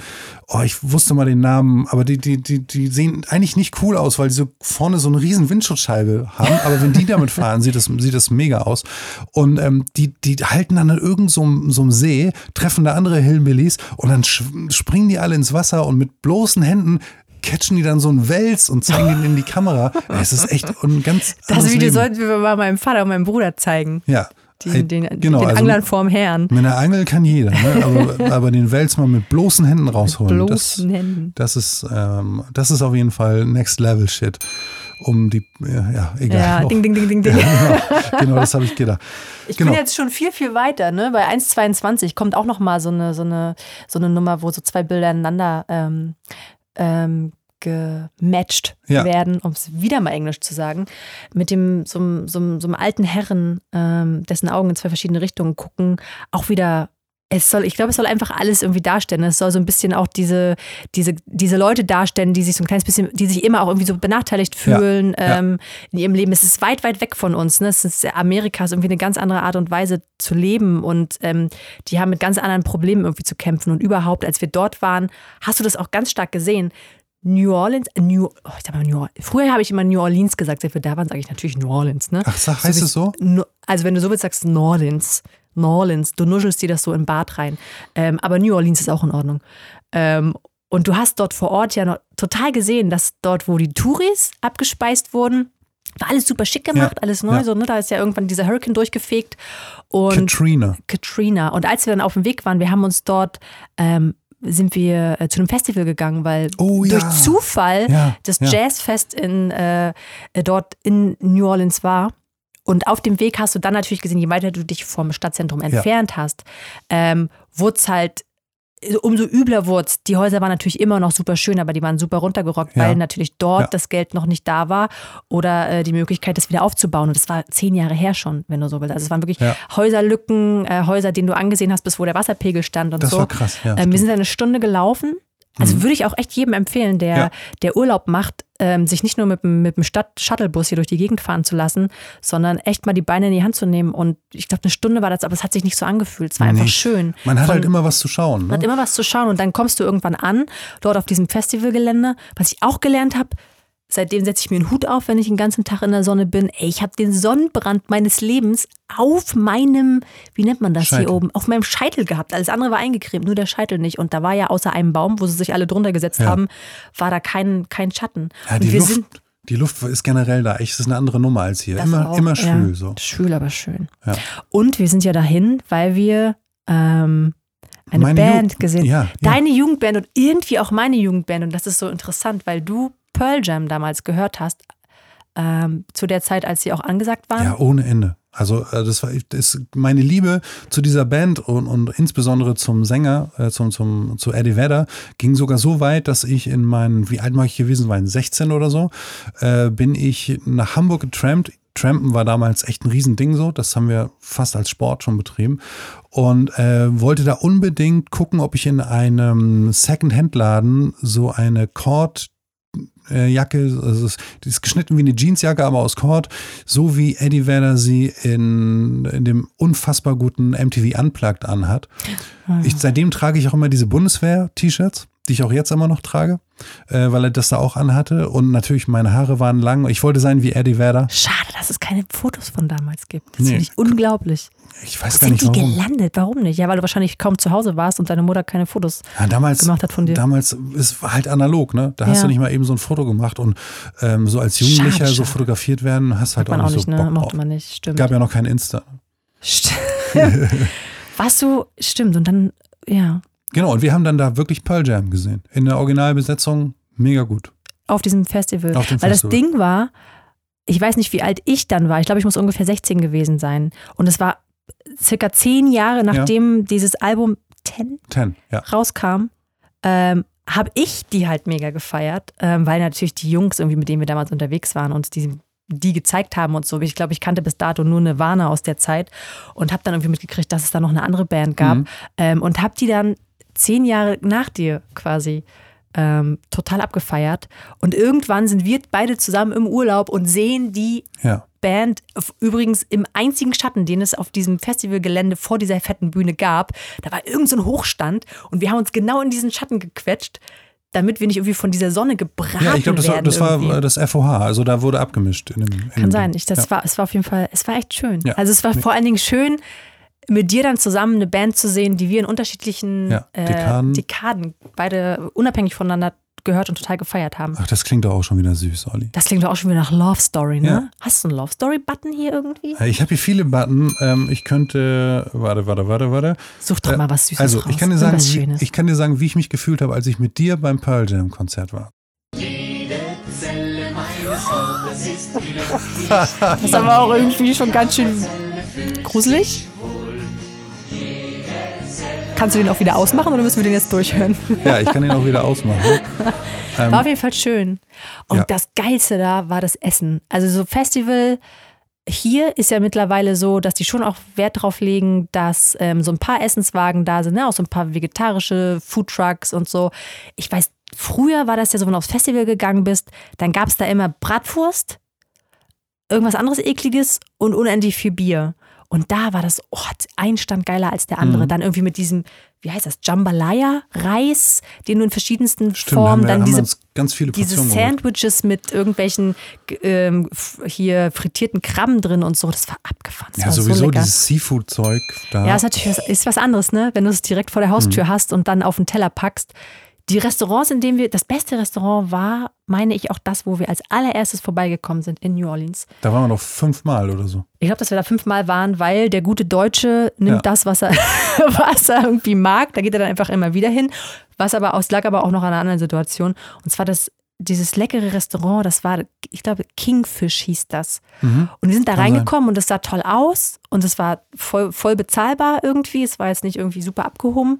Speaker 2: oh, ich wusste mal den Namen, aber die, die, die, die sehen eigentlich nicht cool aus, weil die so vorne so eine riesen Windschutzscheibe haben, aber wenn die damit fahren, sieht das, sieht das mega aus. Und ähm, die, die halten dann an irgendeinem so, einem- so einem See, treffen da andere Hillbillies und dann springen die alle ins Wasser und mit bloßen Händen catchen die dann so einen Wels und zeigen den in die Kamera. Es ist echt ein ganz
Speaker 3: Das Video
Speaker 2: Leben.
Speaker 3: sollten wir mal meinem Vater und meinem Bruder zeigen.
Speaker 2: ja.
Speaker 3: Den, den,
Speaker 2: genau,
Speaker 3: den
Speaker 2: also-
Speaker 3: Anglern vorm Herrn.
Speaker 2: mit einer Angel kann jeder, ne? aber, aber den Wels mal mit bloßen Händen rausholen.
Speaker 3: Bloßen
Speaker 2: das,
Speaker 3: Händen.
Speaker 2: Das ist, ähm, das ist auf jeden Fall Next Level Shit. Um die, ja, ja egal.
Speaker 3: Ja, ding, ding, ding, ding, ding.
Speaker 2: genau, genau, das habe ich gedacht.
Speaker 3: Ich
Speaker 2: genau.
Speaker 3: bin jetzt schon viel, viel weiter. Ne? Bei 1,22 kommt auch noch mal so eine, so, eine, so eine Nummer, wo so zwei Bilder ineinander ähm, ähm, gematcht
Speaker 2: Ja.
Speaker 3: werden, um es wieder mal Englisch zu sagen, mit dem so, einem- so, so einem alten Herren, ähm, dessen Augen in zwei verschiedene Richtungen gucken, auch wieder. Es soll, ich glaube, es soll einfach alles irgendwie darstellen. Es soll so ein bisschen auch diese, diese, diese Leute darstellen, die sich so ein kleines bisschen, die sich immer auch irgendwie so benachteiligt
Speaker 2: Ja,
Speaker 3: fühlen
Speaker 2: ja.
Speaker 3: ähm, in ihrem Leben. Es ist weit, weit weg von uns. Ne? Es ist Amerika ist irgendwie eine ganz andere Art und Weise zu leben und ähm, die haben mit ganz anderen Problemen irgendwie zu kämpfen. Und überhaupt, als wir dort waren, hast du das auch ganz stark gesehen. New Orleans, New, oh, ich sag mal New Orleans. Früher habe ich immer New Orleans gesagt, wir da waren, sage ich natürlich New Orleans. Ne?
Speaker 2: Ach, sag, heißt
Speaker 3: wie-
Speaker 2: es so?
Speaker 3: Also wenn du so willst, sagst New Orleans. New Orleans, du nuschelst dir das so in den Bart rein. Ähm, aber New Orleans ist auch in Ordnung. Ähm, und du hast dort vor Ort ja noch total gesehen, dass dort, wo die Touris abgespeist wurden, war alles super schick gemacht,
Speaker 2: Ja,
Speaker 3: alles neu.
Speaker 2: ja.
Speaker 3: So, ne? Da ist ja irgendwann dieser Hurricane durchgefegt. Und
Speaker 2: Katrina.
Speaker 3: Katrina. Und als wir dann auf dem Weg waren, wir haben uns dort, ähm, sind wir äh, zu einem Festival gegangen, weil
Speaker 2: Oh, ja.
Speaker 3: durch Zufall
Speaker 2: Ja,
Speaker 3: das
Speaker 2: ja.
Speaker 3: Jazzfest in, äh, äh, dort in New Orleans war. Und auf dem Weg hast du dann natürlich gesehen, je weiter du dich vom Stadtzentrum entfernt hast, ähm, wurde es halt, umso übler wurde es. Die Häuser waren natürlich immer noch super schön, aber die waren super runtergerockt,
Speaker 2: Ja.
Speaker 3: weil natürlich dort
Speaker 2: Ja.
Speaker 3: das Geld noch nicht da war oder äh, die Möglichkeit, das wieder aufzubauen. Und das war zehn Jahre her schon, wenn du so willst. Also es waren wirklich
Speaker 2: Ja.
Speaker 3: Häuserlücken, äh, Häuser, denen du angesehen hast, bis wo der Wasserpegel stand und
Speaker 2: Das
Speaker 3: so.
Speaker 2: war krass, ja,
Speaker 3: ähm, wir sind eine Stunde gelaufen. Also würde ich auch echt jedem empfehlen, der,
Speaker 2: Ja.
Speaker 3: der Urlaub macht, ähm, sich nicht nur mit, dem- mit dem Stadt-Shuttlebus hier durch die Gegend fahren zu lassen, sondern echt mal die Beine in die Hand zu nehmen. Und ich glaube, eine Stunde war das, aber es hat sich nicht so angefühlt. Es war einfach
Speaker 2: Nee.
Speaker 3: schön.
Speaker 2: Man hat
Speaker 3: Von-
Speaker 2: halt immer was zu schauen.
Speaker 3: man hat
Speaker 2: Ne?
Speaker 3: immer was zu schauen und dann kommst du irgendwann an, dort auf diesem Festivalgelände. Was ich auch gelernt habe, seitdem setze ich mir einen Hut auf, wenn ich den ganzen Tag in der Sonne bin. Ey, ich habe den Sonnenbrand meines Lebens auf meinem, wie nennt man das
Speaker 2: Scheitel.
Speaker 3: hier oben, auf meinem Scheitel gehabt. Alles andere war eingecremt, nur der Scheitel nicht. Und da war ja außer einem Baum, wo sie sich alle drunter gesetzt
Speaker 2: Ja.
Speaker 3: haben, war da kein, kein Schatten.
Speaker 2: Ja, die Luft, die Luft ist generell da. Echt, ist eine andere Nummer als hier.
Speaker 3: das
Speaker 2: Immer,
Speaker 3: auch,
Speaker 2: immer schwül
Speaker 3: ja,
Speaker 2: so.
Speaker 3: Schwül, aber schön.
Speaker 2: Ja.
Speaker 3: Und wir sind ja dahin, weil wir ähm, eine
Speaker 2: Meine
Speaker 3: Band
Speaker 2: Ju-
Speaker 3: gesehen
Speaker 2: Ja, ja.
Speaker 3: Deine Jugendband und irgendwie auch meine Jugendband. Und das ist so interessant, weil du Pearl Jam damals gehört hast, ähm, zu der Zeit, als sie auch angesagt waren.
Speaker 2: Ja, ohne Ende. Also äh, das war das meine Liebe zu dieser Band und, und insbesondere zum Sänger, äh, zum, zum, zu Eddie Vedder, ging sogar so weit, dass ich in meinen, wie alt mag ich gewesen sein, 16 oder so, äh, bin ich nach Hamburg getrampt. Trampen war damals echt ein Riesending so, das haben wir fast als Sport schon betrieben und äh, wollte da unbedingt gucken, ob ich in einem Second-Hand-Laden so eine Cord Jacke, also es, die ist geschnitten wie eine Jeansjacke, aber aus Cord, so wie Eddie Vedder sie in, in dem unfassbar guten MTV Unplugged anhat. Ich, seitdem trage ich auch immer diese Bundeswehr-T-Shirts, die ich auch jetzt immer noch trage. äh, weil er das da auch anhatte. Und natürlich meine Haare waren lang. Ich wollte sein wie Eddie Vedder.
Speaker 3: Schade, dass es keine Fotos von damals gibt. Das
Speaker 2: Nee.
Speaker 3: finde ich unglaublich.
Speaker 2: Ich weiß
Speaker 3: Wo
Speaker 2: gar
Speaker 3: sind
Speaker 2: nicht
Speaker 3: die
Speaker 2: warum.
Speaker 3: gelandet? Warum nicht? Ja, weil du wahrscheinlich kaum zu Hause warst und deine Mutter keine Fotos
Speaker 2: Ja, damals,
Speaker 3: gemacht hat von dir.
Speaker 2: damals ist halt analog, ne? Da hast
Speaker 3: Ja.
Speaker 2: du nicht mal eben so ein Foto gemacht und ähm, so als Jugendlicher
Speaker 3: Schade,
Speaker 2: so
Speaker 3: schade.
Speaker 2: fotografiert werden, hast halt auch
Speaker 3: auch
Speaker 2: nicht so
Speaker 3: ne?
Speaker 2: Bock
Speaker 3: Mochte man nicht. Stimmt.
Speaker 2: Gab ja noch kein Insta.
Speaker 3: Stimmt. Warst du, stimmt. Und dann, ja,
Speaker 2: Genau, und wir haben dann da wirklich Pearl Jam gesehen. In der Originalbesetzung mega gut.
Speaker 3: auf diesem Festival.
Speaker 2: Auf dem
Speaker 3: Weil
Speaker 2: Festival.
Speaker 3: das Ding war, ich weiß nicht, wie alt ich dann war. Ich glaube, ich muss ungefähr 16 gewesen sein. Und es war circa zehn Jahre, nachdem dieses Album Ten
Speaker 2: Ten, ja.
Speaker 3: rauskam, ähm, habe ich die halt mega gefeiert, ähm, weil natürlich die Jungs irgendwie, mit denen wir damals unterwegs waren, uns die, die gezeigt haben und so. Ich glaube, ich kannte bis dato nur Nirvana aus der Zeit und habe dann irgendwie mitgekriegt, dass es da noch eine andere Band gab
Speaker 2: Mhm.
Speaker 3: ähm, und habe die dann zehn Jahre nach dir quasi ähm, total abgefeiert. Und irgendwann sind wir beide zusammen im Urlaub und sehen die
Speaker 2: Ja.
Speaker 3: Band, übrigens im einzigen Schatten, den es auf diesem Festivalgelände vor dieser fetten Bühne gab. Da war irgend so ein Hochstand und wir haben uns genau in diesen Schatten gequetscht, damit wir nicht irgendwie von dieser Sonne gebraten
Speaker 2: Ja, ich glaube, das, war,
Speaker 3: werden.
Speaker 2: das war das FOH. Also da wurde abgemischt. In dem, in
Speaker 3: Kann sein. Ich, das
Speaker 2: ja.
Speaker 3: war, es war auf jeden Fall, es war echt schön.
Speaker 2: Ja.
Speaker 3: Also es war vor allen Dingen schön, mit dir dann zusammen eine Band zu sehen, die wir in unterschiedlichen
Speaker 2: Ja, Dekaden.
Speaker 3: Äh, Dekaden beide unabhängig voneinander gehört und total gefeiert haben.
Speaker 2: Ach, das klingt doch auch schon wieder süß, Olli.
Speaker 3: Das klingt doch auch schon wieder nach Love Story, ne?
Speaker 2: Ja.
Speaker 3: Hast du einen Love Story-Button hier irgendwie?
Speaker 2: Äh, Ich habe hier viele Button. Ähm, ich könnte. Warte, warte, warte, warte.
Speaker 3: Such doch
Speaker 2: Äh,
Speaker 3: mal was Süßes
Speaker 2: Also,
Speaker 3: raus.
Speaker 2: ich kann, dir sagen, wie, ich kann dir sagen, wie ich mich gefühlt habe, als ich mit dir beim Pearl Jam Konzert war.
Speaker 3: Das ist aber auch irgendwie schon ganz schön gruselig. Kannst du den auch wieder ausmachen oder müssen wir den jetzt durchhören?
Speaker 2: Ja, ich kann ihn auch wieder ausmachen. Ähm,
Speaker 3: War auf jeden Fall schön. Und
Speaker 2: Ja.
Speaker 3: das Geilste da war das Essen. Also so Festival hier ist ja mittlerweile so, dass die schon auch Wert drauf legen, dass ähm, so ein paar Essenswagen da sind, ne? auch so ein paar vegetarische Foodtrucks und so. Ich weiß, früher war das ja so, wenn du aufs Festival gegangen bist, dann gab es da immer Bratwurst, irgendwas anderes ekliges und unendlich viel Bier. Und da war das, oh, ein Stand geiler als der andere.
Speaker 2: Mhm.
Speaker 3: Dann irgendwie mit diesem, wie heißt das, Jambalaya, Reis, den du in verschiedensten
Speaker 2: Stimmt,
Speaker 3: Formen,
Speaker 2: wir,
Speaker 3: dann diese
Speaker 2: ganz viele
Speaker 3: diese
Speaker 2: Portionen.
Speaker 3: Sandwiches mit irgendwelchen ähm, hier frittierten Krabben drin und so, das war abgefahren. Das
Speaker 2: Ja,
Speaker 3: war so
Speaker 2: sowieso
Speaker 3: lecker.
Speaker 2: dieses Seafood-Zeug.
Speaker 3: Ja, ist natürlich was, ist was anderes, ne? Wenn du es direkt vor der
Speaker 2: Mhm.
Speaker 3: Haustür hast und dann auf den Teller packst. Die Restaurants, in denen wir, das beste Restaurant war, meine ich, auch das, wo wir als allererstes vorbeigekommen sind in New Orleans.
Speaker 2: da waren wir noch fünfmal oder so.
Speaker 3: Ich glaube, dass wir da fünfmal waren, weil der gute Deutsche nimmt
Speaker 2: Ja.
Speaker 3: das, was er, was er irgendwie mag. Da geht er dann einfach immer wieder hin. Was aber aus, lag aber auch noch an einer anderen Situation. Und zwar das, dieses leckere Restaurant, das war, ich glaube, Kingfish hieß das. Und wir sind da
Speaker 2: Mhm. Kann
Speaker 3: reingekommen und es sah toll aus und es war voll, voll bezahlbar irgendwie. Es war jetzt nicht irgendwie super abgehoben.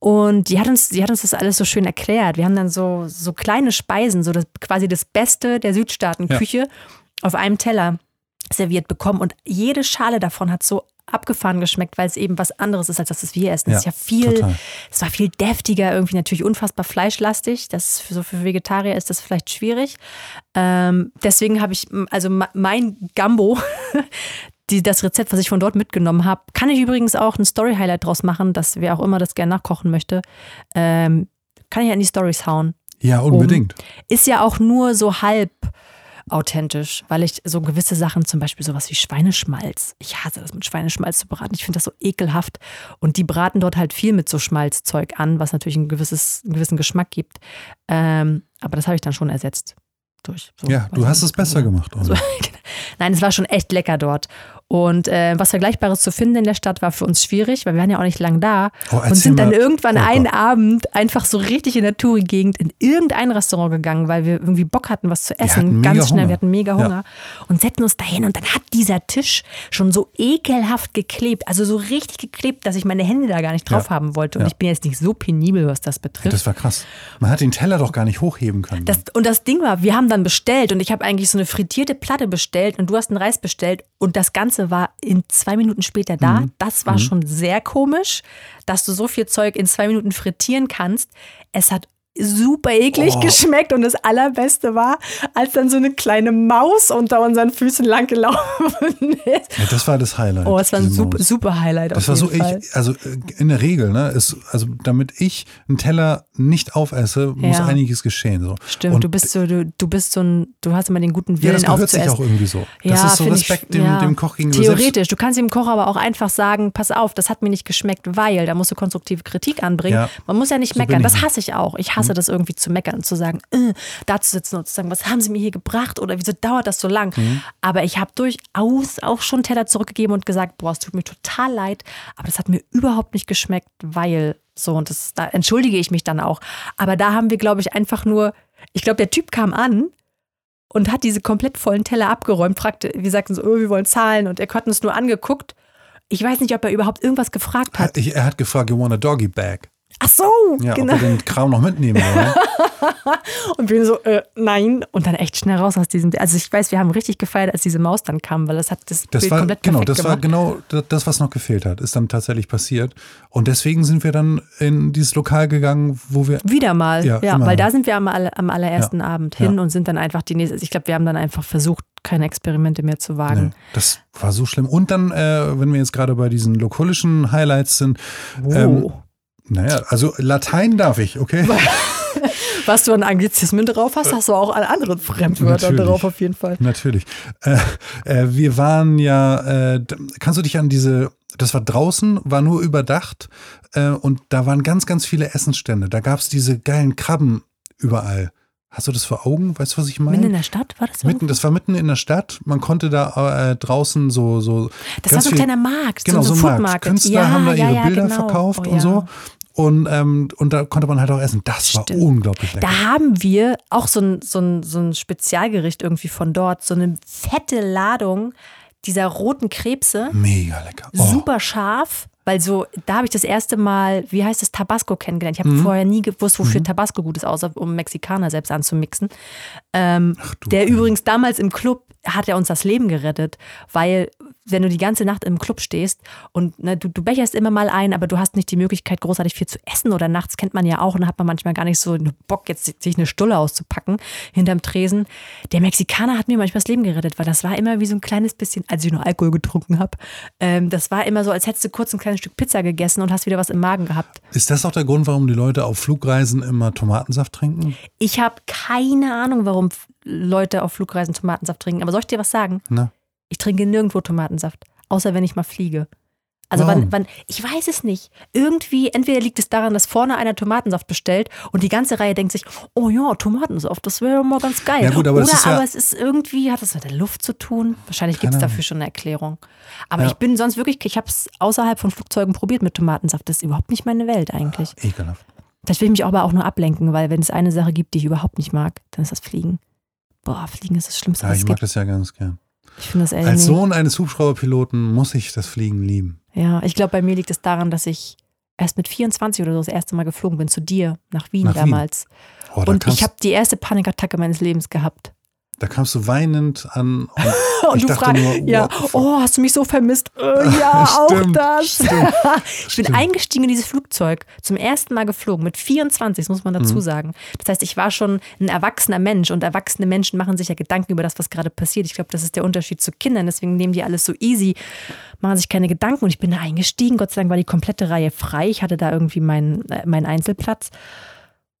Speaker 3: Und die hat uns, die hat uns das alles so schön erklärt. Wir haben dann so, so kleine Speisen, so das, quasi das Beste der Südstaatenküche auf einem Teller serviert bekommen. Und jede Schale davon hat so abgefahren geschmeckt, weil es eben was anderes ist, als das, was wir essen. Es ist
Speaker 2: Ja,
Speaker 3: ja viel,
Speaker 2: total.
Speaker 3: es war viel deftiger, irgendwie natürlich unfassbar fleischlastig. Das ist für, so für Vegetarier ist das vielleicht schwierig. Ähm, deswegen habe ich, also mein Gambo, die, das Rezept, was ich von dort mitgenommen habe, kann ich übrigens auch ein Story-Highlight draus machen, dass wer auch immer das gerne nachkochen möchte, ähm, kann ich ja in die Stories hauen.
Speaker 2: Ja, unbedingt.
Speaker 3: Ist ja auch nur so halb authentisch, weil ich so gewisse Sachen, zum Beispiel sowas wie Schweineschmalz, ich hasse das mit Schweineschmalz zu braten. Ich finde das so ekelhaft. Und die braten dort halt viel mit so Schmalzzeug an, was natürlich ein gewisses, einen gewissen Geschmack gibt. Ähm, aber das habe ich dann schon ersetzt. Durch so,
Speaker 2: Ja, du hast es besser gemacht.
Speaker 3: So, Nein, es war schon echt lecker dort. Und äh, was Vergleichbares zu finden in der Stadt war für uns schwierig, weil wir waren ja auch nicht lang da
Speaker 2: Oh,
Speaker 3: und sind dann
Speaker 2: mal.
Speaker 3: irgendwann
Speaker 2: Oh
Speaker 3: einen. Abend einfach so richtig in der Touri-Gegend in irgendein Restaurant gegangen, weil wir irgendwie Bock hatten, was zu essen. Ganz schnell,
Speaker 2: Hunger.
Speaker 3: wir hatten mega
Speaker 2: Ja.
Speaker 3: Hunger. Und setzten uns dahin und dann hat dieser Tisch schon so ekelhaft geklebt, also so richtig geklebt, dass ich meine Hände da gar nicht drauf
Speaker 2: Ja.
Speaker 3: haben wollte. Und
Speaker 2: Ja.
Speaker 3: ich bin jetzt nicht so penibel, was das betrifft.
Speaker 2: Das war krass. Man hat den Teller doch gar nicht hochheben können.
Speaker 3: Das, und das Ding war, wir haben dann bestellt und ich habe eigentlich so eine frittierte Platte bestellt und du hast einen Reis bestellt und das Ganze war in zwei Minuten später da.
Speaker 2: Mhm.
Speaker 3: Das war schon sehr komisch, dass du so viel Zeug in zwei Minuten frittieren kannst. Es hat super eklig
Speaker 2: Oh.
Speaker 3: geschmeckt und das allerbeste war, als dann so eine kleine Maus unter unseren Füßen lang gelaufen ist.
Speaker 2: Ja, das war das Highlight.
Speaker 3: Oh, es war ein super, super Highlight.
Speaker 2: Das
Speaker 3: auf
Speaker 2: war so,
Speaker 3: Fall.
Speaker 2: ich, also äh, in der Regel, ne, ist, also damit ich einen Teller nicht aufesse, muss
Speaker 3: Ja.
Speaker 2: einiges geschehen. So.
Speaker 3: Stimmt,
Speaker 2: Und
Speaker 3: du bist so, du, du bist so ein, du hast immer den guten
Speaker 2: ja,
Speaker 3: Willen
Speaker 2: das gehört sich
Speaker 3: aufzuessen.
Speaker 2: auch irgendwie so. Das
Speaker 3: ja,
Speaker 2: ist so Respekt
Speaker 3: ich,
Speaker 2: dem,
Speaker 3: ja.
Speaker 2: dem Koch gegenüber. Selbst-
Speaker 3: Theoretisch, du kannst dem Koch aber auch einfach sagen, pass auf, das hat mir nicht geschmeckt, weil, da musst du konstruktive Kritik anbringen.
Speaker 2: Ja.
Speaker 3: Man muss ja nicht
Speaker 2: So
Speaker 3: meckern, das hasse ich auch. Ich hasse das irgendwie zu meckern und zu sagen, äh, da zu sitzen und zu sagen, was haben sie mir hier gebracht oder wieso dauert das so lang?
Speaker 2: Mhm.
Speaker 3: Aber ich habe durchaus auch schon Teller zurückgegeben und gesagt, boah, es tut mir total leid, aber das hat mir überhaupt nicht geschmeckt, weil so und das, da entschuldige ich mich dann auch. Aber da haben wir, glaube ich, einfach nur, ich glaube, der Typ kam an und hat diese komplett vollen Teller abgeräumt, fragte, wir sagten so, oh, wir wollen zahlen und er hat uns nur angeguckt. Ich weiß nicht, ob er überhaupt irgendwas gefragt hat.
Speaker 2: Er hat gefragt, you want a doggy bag?
Speaker 3: Ach so,
Speaker 2: Ja,
Speaker 3: genau.
Speaker 2: ob wir den Kram noch mitnehmen wollen.
Speaker 3: Und wir so, äh, nein. Und dann echt schnell raus aus diesem. Also ich weiß, wir haben richtig gefeiert, als diese Maus dann kam, weil das hat das,
Speaker 2: Das
Speaker 3: Bild
Speaker 2: war,
Speaker 3: komplett
Speaker 2: genau, das war
Speaker 3: gemacht.
Speaker 2: genau das, was noch gefehlt hat, ist dann tatsächlich passiert. Und deswegen sind wir dann in dieses Lokal gegangen, wo wir
Speaker 3: Wieder mal,
Speaker 2: Ja,
Speaker 3: ja, weil da sind wir am, am allerersten Abend hin
Speaker 2: Ja.
Speaker 3: und sind dann einfach die nächste. Ich glaube, wir haben dann einfach versucht, keine Experimente mehr zu wagen.
Speaker 2: Nee, das war so schlimm. Und dann, äh, wenn wir jetzt gerade bei diesen lokulischen Highlights sind, ähm,
Speaker 3: Oh.
Speaker 2: Naja, also Latein darf ich, okay?
Speaker 3: Was du an Anglizismen drauf hast, hast du auch an anderen Fremdwörtern
Speaker 2: Natürlich.
Speaker 3: drauf auf jeden Fall.
Speaker 2: Natürlich. Äh, äh, wir waren ja, äh, kannst du dich an diese, das war draußen, war nur überdacht äh, und da waren ganz, ganz viele Essensstände. Da gab es diese geilen Krabben überall. Hast du das vor Augen? Weißt du, was ich meine?
Speaker 3: Mitten in der Stadt war das?
Speaker 2: Mitten, das war mitten in der Stadt. Man konnte da äh, draußen so so
Speaker 3: Das war so ein kleiner Markt,
Speaker 2: genau
Speaker 3: so,
Speaker 2: so
Speaker 3: so
Speaker 2: ein
Speaker 3: ein Food
Speaker 2: Markt.
Speaker 3: Market.
Speaker 2: Künstler
Speaker 3: ja,
Speaker 2: haben da
Speaker 3: ja,
Speaker 2: ihre
Speaker 3: ja,
Speaker 2: Bilder
Speaker 3: genau.
Speaker 2: verkauft
Speaker 3: Oh,
Speaker 2: und so. Und, ähm, und da konnte man halt auch essen. Das
Speaker 3: Stimmt.
Speaker 2: war unglaublich lecker.
Speaker 3: Da haben wir auch so ein, so, ein, so ein Spezialgericht irgendwie von dort, so eine fette Ladung dieser roten Krebse,
Speaker 2: Mega lecker. Oh.
Speaker 3: super scharf. Weil so, da habe ich das erste Mal, wie heißt das, Tabasco kennengelernt. Ich habe
Speaker 2: Mhm.
Speaker 3: vorher nie gewusst, wofür Tabasco gut ist, außer um Mexikaner selbst anzumixen. Ähm,
Speaker 2: du
Speaker 3: der
Speaker 2: Heiliger.
Speaker 3: übrigens damals im Club hat er uns das Leben gerettet, weil wenn du die ganze Nacht im Club stehst und ne, du, du becherst immer mal ein, aber du hast nicht die Möglichkeit, großartig viel zu essen oder nachts kennt man ja auch und hat man manchmal gar nicht so Bock, jetzt sich eine Stulle auszupacken hinterm Tresen. Der Mexikaner hat mir manchmal das Leben gerettet, weil das war immer wie so ein kleines bisschen, als ich nur Alkohol getrunken habe, ähm, das war immer so, als hättest du kurz ein kleines Stück Pizza gegessen und hast wieder was im Magen gehabt.
Speaker 2: Ist das auch der Grund, warum die Leute auf Flugreisen immer Tomatensaft trinken?
Speaker 3: Ich habe keine Ahnung, warum Leute auf Flugreisen Tomatensaft trinken, aber soll ich dir was sagen?
Speaker 2: Na?
Speaker 3: Ich trinke nirgendwo Tomatensaft, außer wenn ich mal fliege. Also
Speaker 2: Warum?
Speaker 3: wann, wann, ich weiß es nicht. Irgendwie, entweder liegt es daran, dass vorne einer Tomatensaft bestellt und die ganze Reihe denkt sich, oh ja, Tomatensaft, das wäre mal ganz geil.
Speaker 2: Ja gut, aber
Speaker 3: Oder
Speaker 2: es ist ja-
Speaker 3: aber es ist irgendwie, hat das mit der Luft zu tun? Wahrscheinlich gibt es dafür schon eine Erklärung. Aber
Speaker 2: Ja.
Speaker 3: ich bin sonst wirklich, ich habe es außerhalb von Flugzeugen probiert mit Tomatensaft. Das ist überhaupt nicht meine Welt eigentlich.
Speaker 2: Ekelhaft.
Speaker 3: Das will ich mich aber auch nur ablenken, weil wenn es eine Sache gibt, die ich überhaupt nicht mag, dann ist das Fliegen. Boah, Fliegen ist das Schlimmste,
Speaker 2: Ja, ich mag das ja ganz gern.
Speaker 3: Ich finde das
Speaker 2: Als Sohn eines Hubschrauberpiloten muss ich das Fliegen lieben.
Speaker 3: Ja, ich glaube, bei mir liegt es daran, dass ich erst mit 24 oder so das erste Mal geflogen bin zu dir nach Wien
Speaker 2: Nach Wien.
Speaker 3: damals.
Speaker 2: Oh, da,
Speaker 3: und ich habe die erste Panikattacke meines Lebens gehabt.
Speaker 2: Da kamst du weinend an und
Speaker 3: Und du fragst,
Speaker 2: nur,
Speaker 3: ja, oh, hast du mich so vermisst? Äh, ja, auch
Speaker 2: Stimmt,
Speaker 3: das.
Speaker 2: stimmt,
Speaker 3: ich bin
Speaker 2: stimmt.
Speaker 3: eingestiegen in dieses Flugzeug, zum ersten Mal geflogen, mit 24, das muss man dazu
Speaker 2: Mhm.
Speaker 3: sagen. Das heißt, ich war schon ein erwachsener Mensch und erwachsene Menschen machen sich ja Gedanken über das, was gerade passiert. Ich glaube, das ist der Unterschied zu Kindern, deswegen nehmen die alles so easy, machen sich keine Gedanken und ich bin da eingestiegen. Gott sei Dank war die komplette Reihe frei. Ich hatte da irgendwie meinen, äh, meinen Einzelplatz.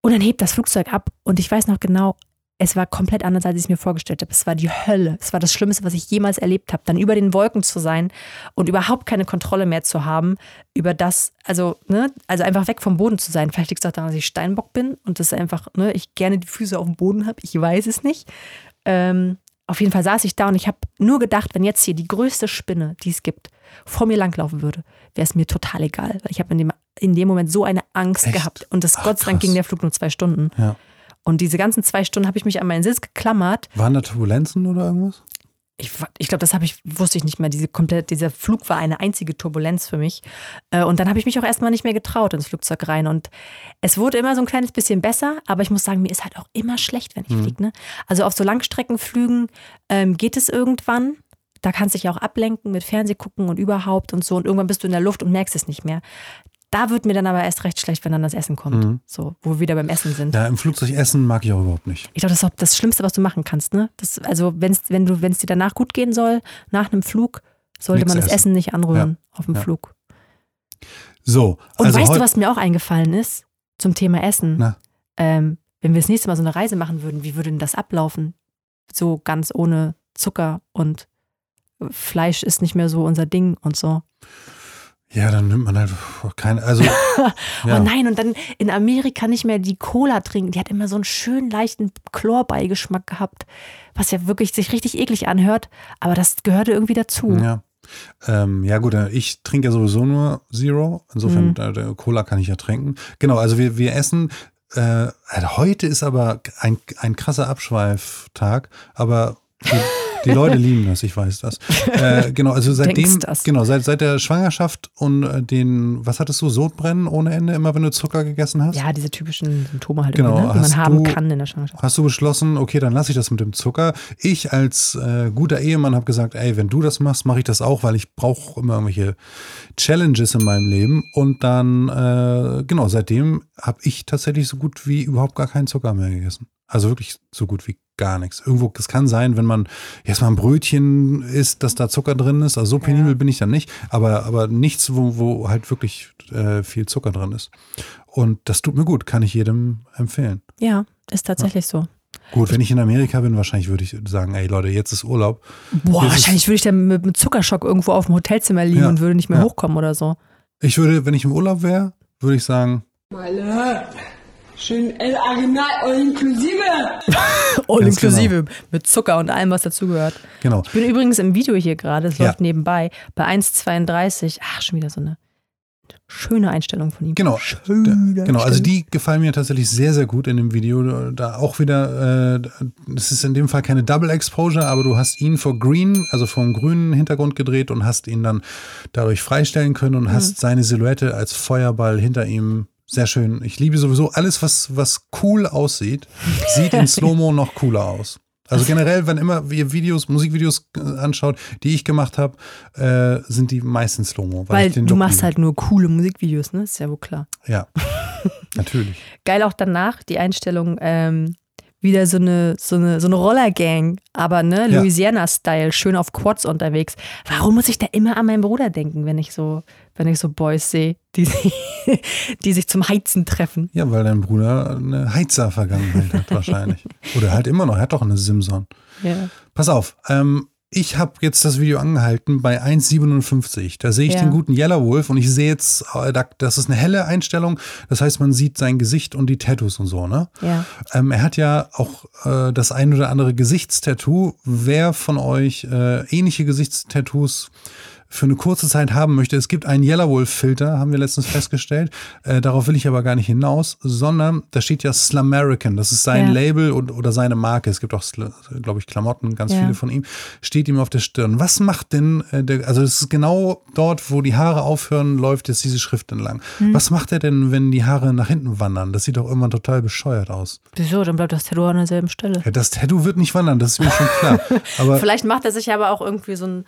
Speaker 3: Und dann hebt das Flugzeug ab und ich weiß noch genau, es war komplett anders, als ich es mir vorgestellt habe. Es war die Hölle. Es war das Schlimmste, was ich jemals erlebt habe. Dann über den Wolken zu sein und überhaupt keine Kontrolle mehr zu haben über das, also, ne, also einfach weg vom Boden zu sein. Vielleicht liegt es auch daran, dass ich Steinbock bin und das einfach, ne, ich gerne die Füße auf dem Boden habe. Ich weiß es nicht. Ähm, auf jeden Fall saß ich da und ich habe nur gedacht, wenn jetzt hier die größte Spinne, die es gibt, vor mir langlaufen würde, wäre es mir total egal. Weil ich habe in dem, in dem Moment so eine Angst
Speaker 2: Echt?
Speaker 3: gehabt. Und das
Speaker 2: Ach,
Speaker 3: Gott sei Dank ging der Flug nur zwei Stunden.
Speaker 2: Ja.
Speaker 3: Und diese ganzen zwei Stunden habe ich mich an meinen Sitz geklammert.
Speaker 2: Waren da Turbulenzen oder irgendwas?
Speaker 3: Ich, ich glaube, das habe ich, wusste ich nicht mehr. Diese komplett, dieser Flug war eine einzige Turbulenz für mich. Äh, Und dann habe ich mich auch erstmal nicht mehr getraut ins Flugzeug rein. Und es wurde immer so ein kleines bisschen besser, aber ich muss sagen, mir ist halt auch immer schlecht, wenn ich
Speaker 2: Mhm.
Speaker 3: fliege. Ne? Also auf so Langstreckenflügen ähm, geht es irgendwann. Da kannst du dich auch ablenken mit Fernseh gucken und überhaupt und so. Und irgendwann bist du in der Luft und merkst es nicht mehr. Da wird mir dann aber erst recht schlecht, wenn dann das Essen kommt.
Speaker 2: Mhm.
Speaker 3: So, wo wir wieder beim Essen sind.
Speaker 2: Ja, im Flugzeug essen mag ich auch überhaupt nicht.
Speaker 3: Ich glaube, das ist auch das Schlimmste, was du machen kannst. Ne? Das, also, wenn's, wenn du, wenn es dir danach gut gehen soll, nach einem Flug, sollte
Speaker 2: Nix
Speaker 3: man das
Speaker 2: essen.
Speaker 3: Essen nicht anrühren auf dem
Speaker 2: Ja.
Speaker 3: Flug.
Speaker 2: So,
Speaker 3: Und
Speaker 2: also
Speaker 3: weißt du, was mir auch eingefallen ist zum Thema Essen? Ähm, wenn wir das nächste Mal so eine Reise machen würden, wie würde denn das ablaufen? So ganz ohne Zucker und Fleisch ist nicht mehr so unser Ding und so.
Speaker 2: Ja, dann nimmt man halt keine, also ja.
Speaker 3: Oh nein, und dann in Amerika nicht mehr die Cola trinken. Die hat immer so einen schönen leichten Chlorbeigeschmack gehabt, was ja wirklich sich richtig eklig anhört, aber das gehörte irgendwie dazu.
Speaker 2: Ja. Ähm, ja gut, äh, ich trinke ja sowieso nur Zero. Insofern,
Speaker 3: Mhm.
Speaker 2: äh, Cola kann ich ja trinken. Genau, also wir, wir essen. Äh, also heute ist aber ein, ein krasser Abschweiftag, aber die, Leute lieben das, ich weiß das. Äh, genau, also seitdem,
Speaker 3: das.
Speaker 2: genau, seit, seit der Schwangerschaft und äh, den, was hattest du, Sodbrennen ohne Ende, immer wenn du Zucker gegessen hast?
Speaker 3: Ja, diese typischen Symptome halt,
Speaker 2: Genau,
Speaker 3: irgendwie, ne, die man haben
Speaker 2: du-
Speaker 3: kann in der Schwangerschaft.
Speaker 2: Hast du beschlossen, okay, dann lasse ich das mit dem Zucker. Ich als äh, guter Ehemann habe gesagt, ey, wenn du das machst, mache ich das auch, weil ich brauche immer irgendwelche Challenges in meinem Leben. Und dann, äh, genau, seitdem habe ich tatsächlich so gut wie überhaupt gar keinen Zucker mehr gegessen. Also wirklich so gut wie gar nichts. Irgendwo, es kann sein, wenn man jetzt mal ein Brötchen isst, dass da Zucker drin ist. Also so penibel bin ich dann nicht. Aber, aber nichts, wo, wo halt wirklich äh, viel Zucker drin ist. Und das tut mir gut, kann ich jedem empfehlen.
Speaker 3: Ja, ist tatsächlich so.
Speaker 2: Gut, wenn ich in Amerika bin, wahrscheinlich würde ich sagen, ey Leute, jetzt ist Urlaub.
Speaker 3: Boah,
Speaker 2: Jetzt
Speaker 3: wahrscheinlich würde ich dann mit einem Zuckerschock irgendwo auf dem Hotelzimmer liegen
Speaker 2: Ja,
Speaker 3: und würde nicht mehr
Speaker 2: ja.
Speaker 3: hochkommen oder so.
Speaker 2: Ich würde, wenn ich im Urlaub wäre, würde ich sagen,
Speaker 5: Meine, schön El Original all inklusive.
Speaker 3: All
Speaker 2: Ganz
Speaker 3: inklusive mit Zucker und allem, was dazugehört.
Speaker 2: genau.
Speaker 3: Ich bin übrigens im Video hier gerade, es
Speaker 2: Ja.
Speaker 3: läuft nebenbei, bei 1,32. Ach, schon wieder so eine schöne Einstellung von ihm.
Speaker 2: Genau,
Speaker 3: Schöne
Speaker 2: genau. Also die gefallen mir tatsächlich sehr, sehr gut in dem Video. Da auch wieder, äh, das ist in dem Fall keine Double Exposure, aber du hast ihn vor Green, also vom grünen Hintergrund gedreht und hast ihn dann dadurch freistellen können und hast seine Silhouette als Feuerball hinter ihm. Sehr schön. Ich liebe sowieso alles, was, was cool aussieht, sieht in Slow-Mo noch cooler aus. Also generell, wenn immer ihr Videos, Musikvideos äh, anschaut, die ich gemacht habe, äh, sind die meistens Slow-Mo.
Speaker 3: Weil
Speaker 2: ich den
Speaker 3: du
Speaker 2: Look
Speaker 3: machst
Speaker 2: liebe.
Speaker 3: halt nur coole Musikvideos, ne? Ist ja wohl klar.
Speaker 2: Ja, natürlich.
Speaker 3: Geil auch danach die Einstellung, ähm, wieder so eine, so eine, so eine Rollergang, aber ne. Louisiana-Style, schön auf Quads unterwegs. Warum muss ich da immer an meinen Bruder denken, wenn ich so, wenn ich so Boys sehe, die, die sich zum Heizen treffen?
Speaker 2: Ja, weil dein Bruder eine Heizer-Vergangenheit hat wahrscheinlich. Oder halt immer noch, er hat doch eine Simson.
Speaker 3: Ja.
Speaker 2: Pass auf, ähm, ich habe jetzt das Video angehalten bei 1,57. Da sehe ich
Speaker 3: Ja.
Speaker 2: den guten Yellow Wolf und ich sehe jetzt, äh, da- das ist eine helle Einstellung. Das heißt, man sieht sein Gesicht und die Tattoos und so, ne?
Speaker 3: Ja.
Speaker 2: Ähm, er hat ja auch äh, das ein oder andere Gesichtstattoo. Wer von euch äh, ähnliche Gesichtstattoos für eine kurze Zeit haben möchte, es gibt einen Yellow Wolf Filter, haben wir letztens festgestellt. Äh, darauf will ich aber gar nicht hinaus, sondern da steht ja Slamerican. Das ist sein
Speaker 3: Ja.
Speaker 2: Label und, oder seine Marke. Es gibt auch, glaube ich, Klamotten, ganz
Speaker 3: Ja.
Speaker 2: viele von ihm. Steht ihm auf der Stirn. Was macht denn äh, der, also es ist genau dort, wo die Haare aufhören, läuft jetzt diese Schrift entlang.
Speaker 3: Hm.
Speaker 2: Was macht er denn, wenn die Haare nach hinten wandern? Das sieht doch irgendwann total bescheuert aus.
Speaker 3: Wieso? Dann bleibt das Tattoo an derselben Stelle.
Speaker 2: Ja, das Tattoo wird nicht wandern, das ist mir schon klar. Aber
Speaker 3: Vielleicht macht er sich aber auch irgendwie so ein,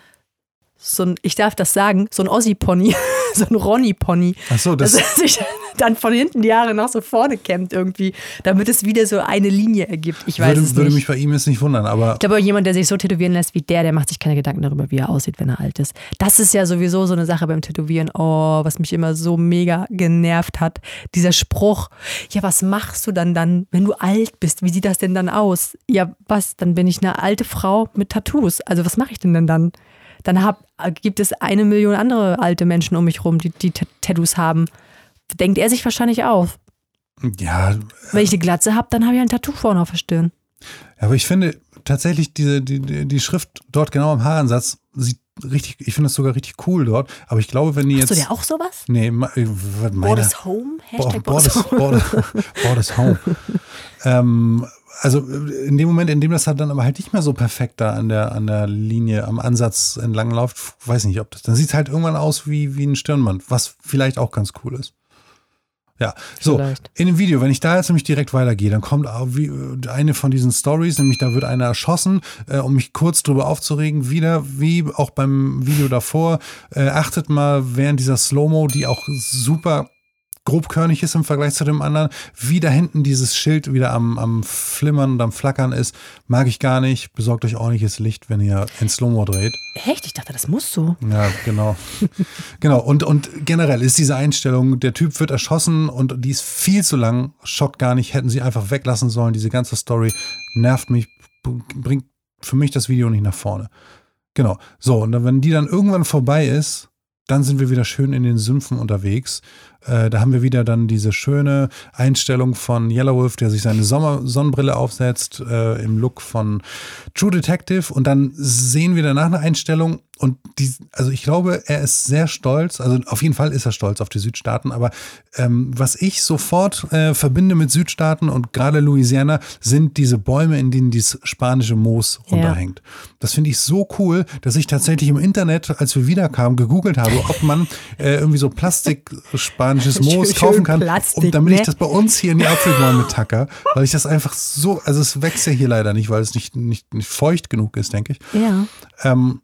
Speaker 3: so ein, ich darf das sagen, so ein Ossi-Pony, so ein Ronny-Pony.
Speaker 2: ach so,
Speaker 3: Dass
Speaker 2: das,
Speaker 3: er sich dann von hinten die Haare nach so vorne kämmt irgendwie, damit es wieder so eine Linie ergibt. Ich weiß
Speaker 2: würde,
Speaker 3: es
Speaker 2: würde
Speaker 3: nicht.
Speaker 2: mich bei ihm jetzt nicht wundern, aber
Speaker 3: ich glaube, jemand, der sich so tätowieren lässt wie der, der macht sich keine Gedanken darüber, wie er aussieht, wenn er alt ist. Das ist ja sowieso so eine Sache beim Tätowieren, oh, was mich immer so mega genervt hat. Dieser Spruch, ja, was machst du dann dann, wenn du alt bist? Wie sieht das denn dann aus? Ja, was? Dann bin ich eine alte Frau mit Tattoos. Also was mache ich denn denn dann? Dann hab, gibt es eine Million andere alte Menschen um mich rum, die, die Tat- Tattoos haben. Denkt er sich wahrscheinlich auf.
Speaker 2: ja,
Speaker 3: Wenn ich eine Glatze habe, dann habe ich ein Tattoo vorne auf der Stirn.
Speaker 2: aber ich finde tatsächlich diese, die, die Schrift dort genau am Haaransatz sieht richtig, ich finde das sogar richtig cool dort, aber ich glaube, wenn die
Speaker 3: Hast
Speaker 2: jetzt.
Speaker 3: du dir auch sowas?
Speaker 2: Nee, äh, meine,
Speaker 3: Borders Home? Hashtag
Speaker 2: Bo-
Speaker 3: Borders
Speaker 2: Borders,
Speaker 3: Home.
Speaker 2: Borders, Borders Home. ähm, also äh, in dem Moment, in dem das halt dann aber halt nicht mehr so perfekt da an der, an der Linie, am Ansatz entlang läuft, weiß nicht, ob das, dann sieht es halt irgendwann aus wie, wie ein Stirnband, was vielleicht auch ganz cool ist. Ja, so,
Speaker 3: Vielleicht.
Speaker 2: in dem Video, wenn ich da jetzt nämlich direkt weitergehe, dann kommt äh, eine von diesen Stories, nämlich da wird einer erschossen, äh, um mich kurz drüber aufzuregen, wieder wie auch beim Video davor, äh, achtet mal während dieser Slow-Mo, die auch super grobkörnig ist im Vergleich zu dem anderen. Wie da hinten dieses Schild wieder am, am Flimmern und am Flackern ist, mag ich gar nicht. Besorgt euch ordentliches Licht, wenn ihr in Slow-Mo dreht.
Speaker 3: Echt? Ich dachte, das muss so.
Speaker 2: Ja, genau. genau. Und, und generell ist diese Einstellung, der Typ wird erschossen und die ist viel zu lang, schockt gar nicht, hätten sie einfach weglassen sollen. Diese ganze Story nervt mich, bringt für mich das Video nicht nach vorne. Genau. So, und dann, wenn die dann irgendwann vorbei ist, dann sind wir wieder schön in den Sümpfen unterwegs. Äh, da haben wir wieder dann diese schöne Einstellung von Yellow Wolf, der sich seine Sommer Sonnenbrille aufsetzt, äh, im Look von True Detective. Und dann sehen wir danach eine Einstellung und die, also ich glaube, er ist sehr stolz, also auf jeden Fall ist er stolz auf die Südstaaten, aber ähm, was ich sofort äh, verbinde mit Südstaaten und gerade Louisiana, sind diese Bäume, in denen dieses spanische Moos runterhängt. Ja. Das finde ich so cool, dass ich tatsächlich im Internet, als wir wiederkamen, gegoogelt habe, ob man äh, irgendwie so Plastik-spanisches Moos schön, kaufen kann, Plastik, um, damit ne? ich das bei uns hier in die Apfelbäume tacker, weil ich das einfach so, also es wächst ja hier leider nicht, weil es nicht, nicht, nicht feucht genug ist, denke ich.
Speaker 3: Ja.
Speaker 2: Ähm,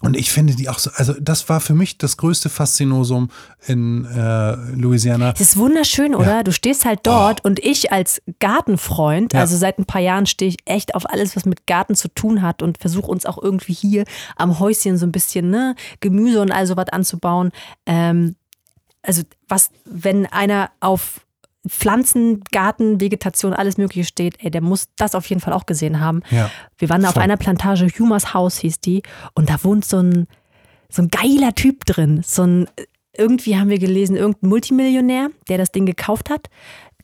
Speaker 2: und ich finde die auch so, also das war für mich das größte Faszinosum in äh, Louisiana.
Speaker 3: Das ist wunderschön, oder? Ja. Du stehst halt dort oh. und ich als Gartenfreund, ja. also seit ein paar Jahren stehe ich echt auf alles, was mit Garten zu tun hat und versuche uns auch irgendwie hier am Häuschen so ein bisschen ne, Gemüse und all sowas anzubauen. Ähm, also was, wenn einer auf Pflanzen, Garten, Vegetation, alles Mögliche steht, ey, der muss das auf jeden Fall auch gesehen haben.
Speaker 2: Ja,
Speaker 3: wir waren voll. auf einer Plantage, Humas House hieß die, und da wohnt so ein, so ein geiler Typ drin. So ein, irgendwie haben wir gelesen, irgendein Multimillionär, der das Ding gekauft hat.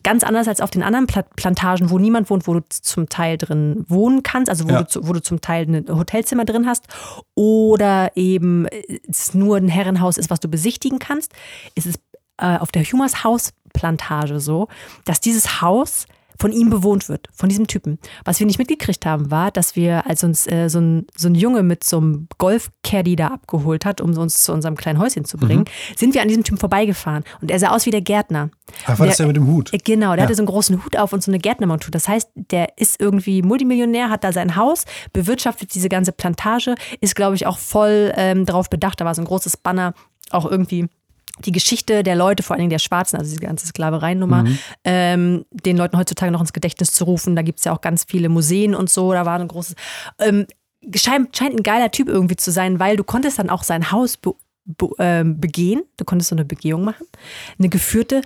Speaker 3: Ganz anders als auf den anderen Plantagen, wo niemand wohnt, wo du zum Teil drin wohnen kannst, also wo, ja. du, wo du zum Teil ein Hotelzimmer drin hast oder eben es nur ein Herrenhaus ist, was du besichtigen kannst, ist es äh, auf der Humas House Plantage so, dass dieses Haus von ihm bewohnt wird, von diesem Typen. Was wir nicht mitgekriegt haben, war, dass wir, als uns äh, so, ein, so ein Junge mit so einem Golf-Caddy da abgeholt hat, um uns zu unserem kleinen Häuschen zu bringen, mhm. sind wir an diesem Typen vorbeigefahren. Und er sah aus wie der Gärtner.
Speaker 2: Ach, war das der mit dem Hut?
Speaker 3: Äh, genau, der ja. hatte so einen großen Hut auf und so eine Gärtnermontur. Das heißt, der ist irgendwie Multimillionär, hat da sein Haus, bewirtschaftet diese ganze Plantage, ist, glaube ich, auch voll ähm, darauf bedacht. Da war so ein großes Banner, auch irgendwie die Geschichte der Leute, vor allen Dingen der Schwarzen, also diese ganze Sklavereinummer, mhm. ähm, den Leuten heutzutage noch ins Gedächtnis zu rufen. Da gibt es ja auch ganz viele Museen und so. Da war ein großes. Ähm, scheint, scheint ein geiler Typ irgendwie zu sein, weil du konntest dann auch sein Haus be, be, äh, begehen. Du konntest so eine Begehung machen, eine geführte.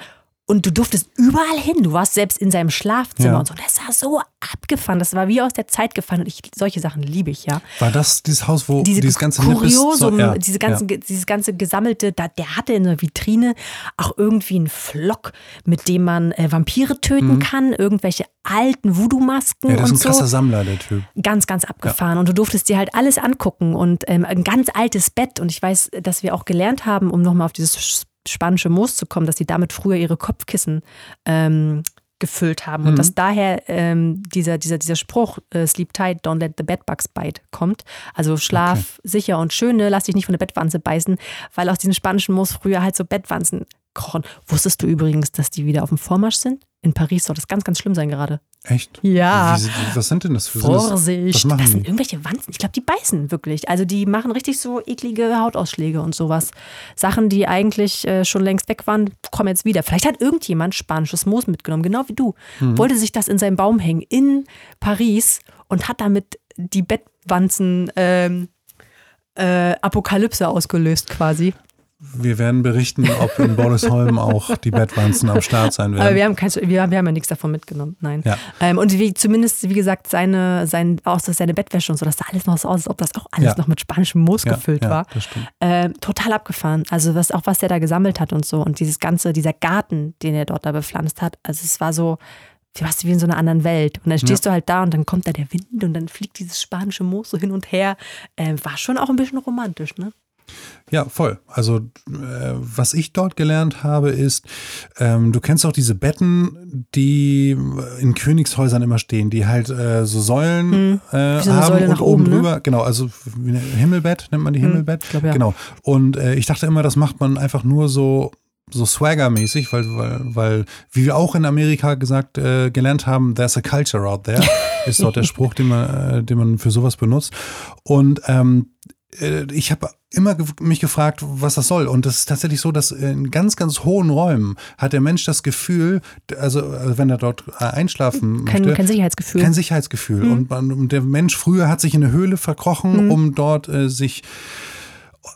Speaker 3: Und du durftest überall hin. Du warst selbst in seinem Schlafzimmer ja. und so. Das war so abgefahren. Das war wie aus der Zeit gefallen. Und ich, solche Sachen liebe ich, ja.
Speaker 2: War das dieses Haus, wo
Speaker 3: diese
Speaker 2: dieses ganze
Speaker 3: Kuriosum, so, ja. diese ganze, ja. dieses ganze gesammelte, da, der hatte in der Vitrine auch irgendwie einen Flock, mit dem man äh, Vampire töten mhm. kann, irgendwelche alten Voodoo-Masken.
Speaker 2: Ja, das ist ein
Speaker 3: so.
Speaker 2: krasser Sammler, der Typ.
Speaker 3: Ganz, ganz abgefahren. Und du durftest dir halt alles angucken und ähm, ein ganz altes Bett. Und ich weiß, dass wir auch gelernt haben, um nochmal auf dieses spanische Moos zu kommen, dass sie damit früher ihre Kopfkissen ähm, gefüllt haben mhm. und dass daher ähm, dieser, dieser, dieser Spruch äh, Sleep tight, don't let the bedbugs bite kommt. Also schlaf okay. sicher und schöne, lass dich nicht von der Bettwanze beißen, weil aus diesem spanischen Moos früher halt so Bettwanzen krochen. Wusstest du übrigens, dass die wieder auf dem Vormarsch sind? In Paris soll das ganz, ganz schlimm sein gerade.
Speaker 2: Echt?
Speaker 3: Ja.
Speaker 2: Wie, was sind denn das für
Speaker 3: Vorsicht. Das, das sind irgendwelche Wanzen. Ich glaube, die beißen wirklich. Also die machen richtig so eklige Hautausschläge und sowas. Sachen, die eigentlich äh, schon längst weg waren, kommen jetzt wieder. Vielleicht hat irgendjemand spanisches Moos mitgenommen, genau wie du. Hm. Wollte sich das in seinen Baum hängen in Paris und hat damit die Bettwanzen ähm, äh, Apokalypse ausgelöst quasi.
Speaker 2: Wir werden berichten, ob in Borisholm auch die Bettwanzen am Start sein werden.
Speaker 3: Aber wir haben, kein, wir, wir haben ja nichts davon mitgenommen, nein.
Speaker 2: Ja.
Speaker 3: Ähm, und wie, zumindest, wie gesagt, seine, sein, auch seine Bettwäsche und so, das sah alles noch so aus, als ob das auch alles ja. noch mit spanischem Moos ja, gefüllt war. Ähm, total abgefahren. Also was, auch was der da gesammelt hat und so. Und dieses ganze, dieser Garten, den er dort da bepflanzt hat, also es war so, du warst wie in so einer anderen Welt. Und dann stehst ja. du halt da und dann kommt da der Wind und dann fliegt dieses spanische Moos so hin und her. Äh, war schon auch ein bisschen romantisch, ne?
Speaker 2: Ja, voll. Also äh, was ich dort gelernt habe, ist, ähm, du kennst auch diese Betten, die in Königshäusern immer stehen, die halt äh, so Säulen hm. äh, so haben Säule und oben, drüber, ne? genau, also Himmelbett nennt man die hm, Himmelbett.
Speaker 3: Hm, glaub, ja.
Speaker 2: Genau. Und äh, ich dachte immer, das macht man einfach nur so so Swagger-mäßig, weil, weil, weil, wie wir auch in Amerika gesagt, äh, gelernt haben, there's a culture out there, ist dort der Spruch, den man, äh, den man für sowas benutzt. Und ähm, äh, ich habe immer ge mich gefragt, was das soll. Und das ist tatsächlich so, dass in ganz, ganz hohen Räumen hat der Mensch das Gefühl, also äh, wenn er dort äh, einschlafen
Speaker 3: Kein,
Speaker 2: möchte,
Speaker 3: kein Sicherheitsgefühl.
Speaker 2: kein Sicherheitsgefühl.
Speaker 3: Mhm.
Speaker 2: Und, und der Mensch früher hat sich in eine Höhle verkrochen,
Speaker 3: Mhm.
Speaker 2: um dort äh, sich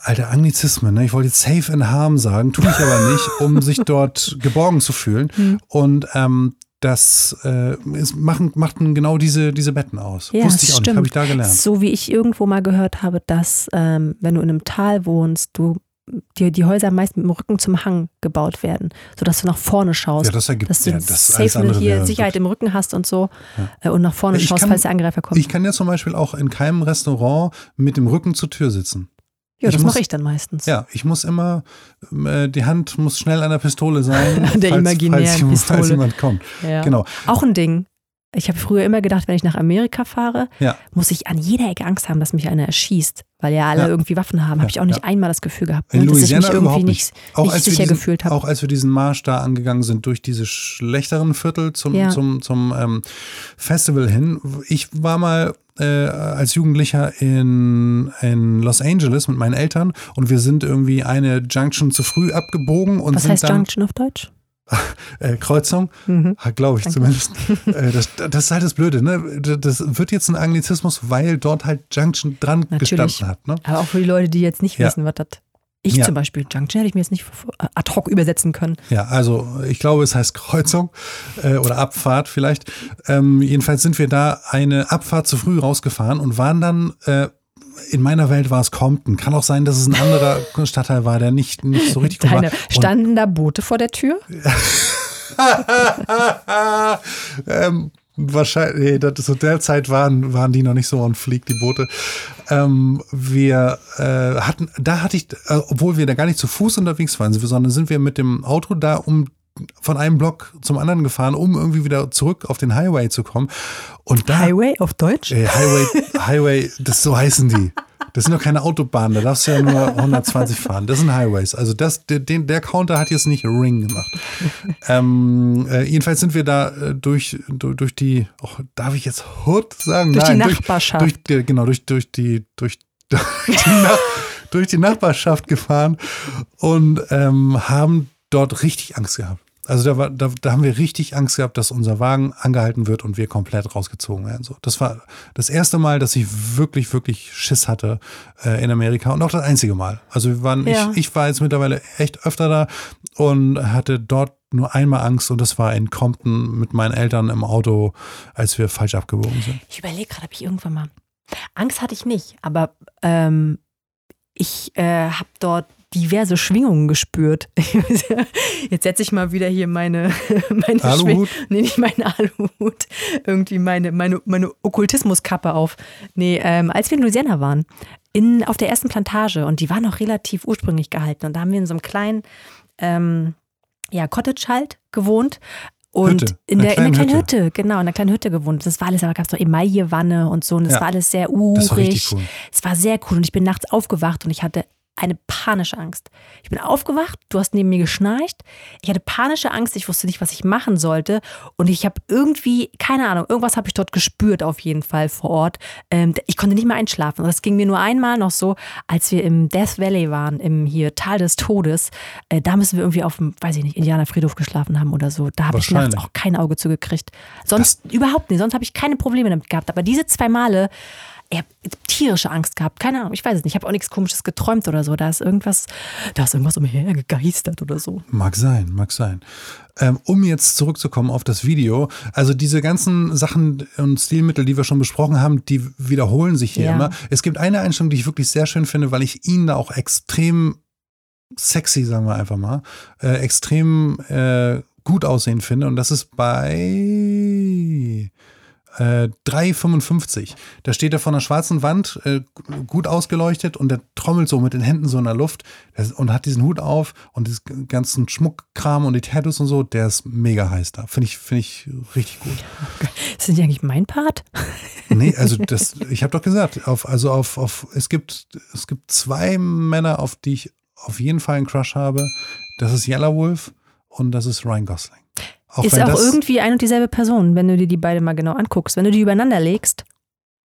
Speaker 2: Alter, Anglizismen, ne? Ich wollte jetzt safe and harm sagen, tue ich aber nicht, um sich dort geborgen zu fühlen.
Speaker 3: Mhm.
Speaker 2: Und ähm, das äh, ist, machen, machten genau diese, diese Betten aus.
Speaker 3: Ja,
Speaker 2: Wusste ich auch nicht,
Speaker 3: stimmt.
Speaker 2: habe ich da gelernt.
Speaker 3: So wie ich irgendwo mal gehört habe, dass ähm, wenn du in einem Tal wohnst, du die, die Häuser meist mit dem Rücken zum Hang gebaut werden, sodass du nach vorne schaust.
Speaker 2: Ja, das ergibt
Speaker 3: dass du
Speaker 2: ja, das
Speaker 3: safe
Speaker 2: andere
Speaker 3: hier Sicherheit im Rücken hast und so äh, und nach vorne
Speaker 2: Ich
Speaker 3: schaust,
Speaker 2: kann-
Speaker 3: falls der Angreifer kommt.
Speaker 2: Ich kann ja zum Beispiel auch in keinem Restaurant mit dem Rücken zur Tür sitzen.
Speaker 3: Ja,
Speaker 2: ich
Speaker 3: das mache ich dann meistens.
Speaker 2: Ja, ich muss immer, äh, die Hand muss schnell an der Pistole sein.
Speaker 3: An der
Speaker 2: falls,
Speaker 3: imaginären
Speaker 2: falls, jemand- Falls
Speaker 3: Pistole.
Speaker 2: jemand kommt.
Speaker 3: Ja.
Speaker 2: Genau.
Speaker 3: Auch ein Ding. Ich habe früher immer gedacht, wenn ich nach Amerika fahre,
Speaker 2: Ja.
Speaker 3: muss ich an jeder Ecke Angst haben, dass mich einer erschießt, weil ja alle
Speaker 2: Ja.
Speaker 3: irgendwie Waffen haben. Habe ich auch nicht einmal das Gefühl gehabt,
Speaker 2: In
Speaker 3: ne, dass ich mich irgendwie nicht,
Speaker 2: nicht. Auch
Speaker 3: nicht sicher
Speaker 2: diesen,
Speaker 3: gefühlt habe.
Speaker 2: Auch als wir diesen Marsch da angegangen sind durch diese schlechteren Viertel zum,
Speaker 3: Ja.
Speaker 2: zum, zum ähm, Festival hin. Ich war mal äh, als Jugendlicher in, in Los Angeles mit meinen Eltern und wir sind irgendwie eine Junction zu früh abgebogen und
Speaker 3: Was
Speaker 2: sind
Speaker 3: heißt
Speaker 2: dann
Speaker 3: Junction auf Deutsch?
Speaker 2: Äh, Kreuzung,
Speaker 3: Mhm.
Speaker 2: glaube ich
Speaker 3: Danke.
Speaker 2: zumindest. äh, das, das ist halt das Blöde, ne? Das wird jetzt ein Anglizismus, weil dort halt Junction dran
Speaker 3: Natürlich.
Speaker 2: gestanden hat. Ne?
Speaker 3: Aber auch für die Leute, die jetzt nicht
Speaker 2: Ja.
Speaker 3: wissen, was das. Ich
Speaker 2: Ja.
Speaker 3: zum Beispiel, Junction hätte ich mir jetzt nicht äh, ad hoc übersetzen können.
Speaker 2: Ja, also ich glaube, es heißt Kreuzung äh, oder Abfahrt vielleicht. Ähm, jedenfalls sind wir da eine Abfahrt zu früh rausgefahren und waren dann, äh, in meiner Welt war es Compton. Kann auch sein, dass es ein anderer Stadtteil war, der nicht, nicht so richtig gut
Speaker 3: Deine,
Speaker 2: war. Und-
Speaker 3: standen da Boote vor der Tür?
Speaker 2: ähm, wahrscheinlich, nee, das, zu der Zeit waren, waren die noch nicht so on fleek, die Boote. Ähm, wir äh, hatten, da hatte ich, äh, obwohl wir da gar nicht zu Fuß unterwegs waren, sondern sind wir mit dem Auto da um von einem Block zum anderen gefahren, um irgendwie wieder zurück auf den Highway zu kommen. Und da,
Speaker 3: Highway auf Deutsch?
Speaker 2: Äh, Highway, Highway, das so heißen die. Das sind doch keine Autobahnen, da darfst du ja nur 120 fahren. Das sind Highways. Also das, der, den, der Counter hat jetzt nicht Ring gemacht. ähm, äh, jedenfalls sind wir da äh, durch, durch, durch die, oh, darf ich jetzt Hood sagen?
Speaker 3: Durch die
Speaker 2: Nein,
Speaker 3: Nachbarschaft.
Speaker 2: Durch, durch, genau, durch, durch die, durch, durch, die Nach durch die Nachbarschaft gefahren und ähm, haben dort richtig Angst gehabt. Also da, war, da, da haben wir richtig Angst gehabt, dass unser Wagen angehalten wird und wir komplett rausgezogen werden. So, das war das erste Mal, dass ich wirklich, wirklich Schiss hatte äh, in Amerika und auch das einzige Mal. Also wir waren,
Speaker 3: Ja.
Speaker 2: ich, ich war jetzt mittlerweile echt öfter da und hatte dort nur einmal Angst und das war in Compton mit meinen Eltern im Auto, als wir falsch abgebogen sind.
Speaker 3: Ich überlege gerade, ob ich irgendwann mal. Angst hatte ich nicht, aber ähm, ich äh, habe dort diverse Schwingungen gespürt. Jetzt setze ich mal wieder hier meine, meine
Speaker 2: Aluhut?
Speaker 3: Nee, nicht meinen Aluhut. Irgendwie meine, meine, meine Okkultismuskappe auf. Nee, ähm, als wir in Louisiana waren, in, auf der ersten Plantage und die war noch relativ ursprünglich gehalten. Und da haben wir in so einem kleinen ähm, ja, Cottage halt gewohnt. Und
Speaker 2: Hütte.
Speaker 3: in
Speaker 2: Einer
Speaker 3: der, in der
Speaker 2: kleinen
Speaker 3: kleinen Hütte. genau, in der kleinen Hütte gewohnt. Das war alles, aber gab es noch Emaillewanne und so. Und das
Speaker 2: Ja.
Speaker 3: war alles sehr
Speaker 2: Das war richtig
Speaker 3: urig.
Speaker 2: cool.
Speaker 3: Es war sehr cool und ich bin nachts aufgewacht und ich hatte eine panische Angst. Ich bin aufgewacht, du hast neben mir geschnarcht. Ich hatte panische Angst, ich wusste nicht, was ich machen sollte. Und ich habe irgendwie, keine Ahnung, irgendwas habe ich dort gespürt auf jeden Fall vor Ort. Ähm, ich konnte nicht mehr einschlafen. Und das ging mir nur einmal noch so, als wir im Death Valley waren, im hier Tal des Todes. Äh, da müssen wir irgendwie auf dem, weiß ich nicht, Indianerfriedhof geschlafen haben oder so. Da habe ich nachts auch kein Auge zugekriegt. Sonst überhaupt nicht. Sonst habe ich keine Probleme damit gehabt. Aber diese zwei Male, ich habe tierische Angst gehabt. Keine Ahnung, ich weiß es nicht. Ich habe auch nichts Komisches geträumt oder so. Da ist irgendwas, da ist irgendwas umhergegeistert oder so.
Speaker 2: Mag sein, mag sein. Ähm, um jetzt zurückzukommen auf das Video, also diese ganzen Sachen und Stilmittel, die wir schon besprochen haben, die wiederholen sich hier
Speaker 3: Ja.
Speaker 2: immer. Es gibt eine Einstellung, die ich wirklich sehr schön finde, weil ich ihn da auch extrem sexy, sagen wir einfach mal, äh, extrem äh, gut aussehen finde. Und das ist bei äh, 3,55. Da steht er vor einer schwarzen Wand, äh, gut ausgeleuchtet und der trommelt so mit den Händen so in der Luft das, und hat diesen Hut auf und diesen ganzen Schmuckkram und die Tattoos und so, der ist mega heiß da. Finde ich, finde ich richtig gut.
Speaker 3: Ist das nicht eigentlich mein Part?
Speaker 2: Nee, also das, ich habe doch gesagt, auf, also auf, auf, es gibt, es gibt zwei Männer, auf die ich auf jeden Fall einen Crush habe. Das ist Yellow Wolf und das ist Ryan Gosling. Auch
Speaker 3: ist auch irgendwie ein und dieselbe Person, wenn du dir die beide mal genau anguckst. Wenn du die übereinander legst,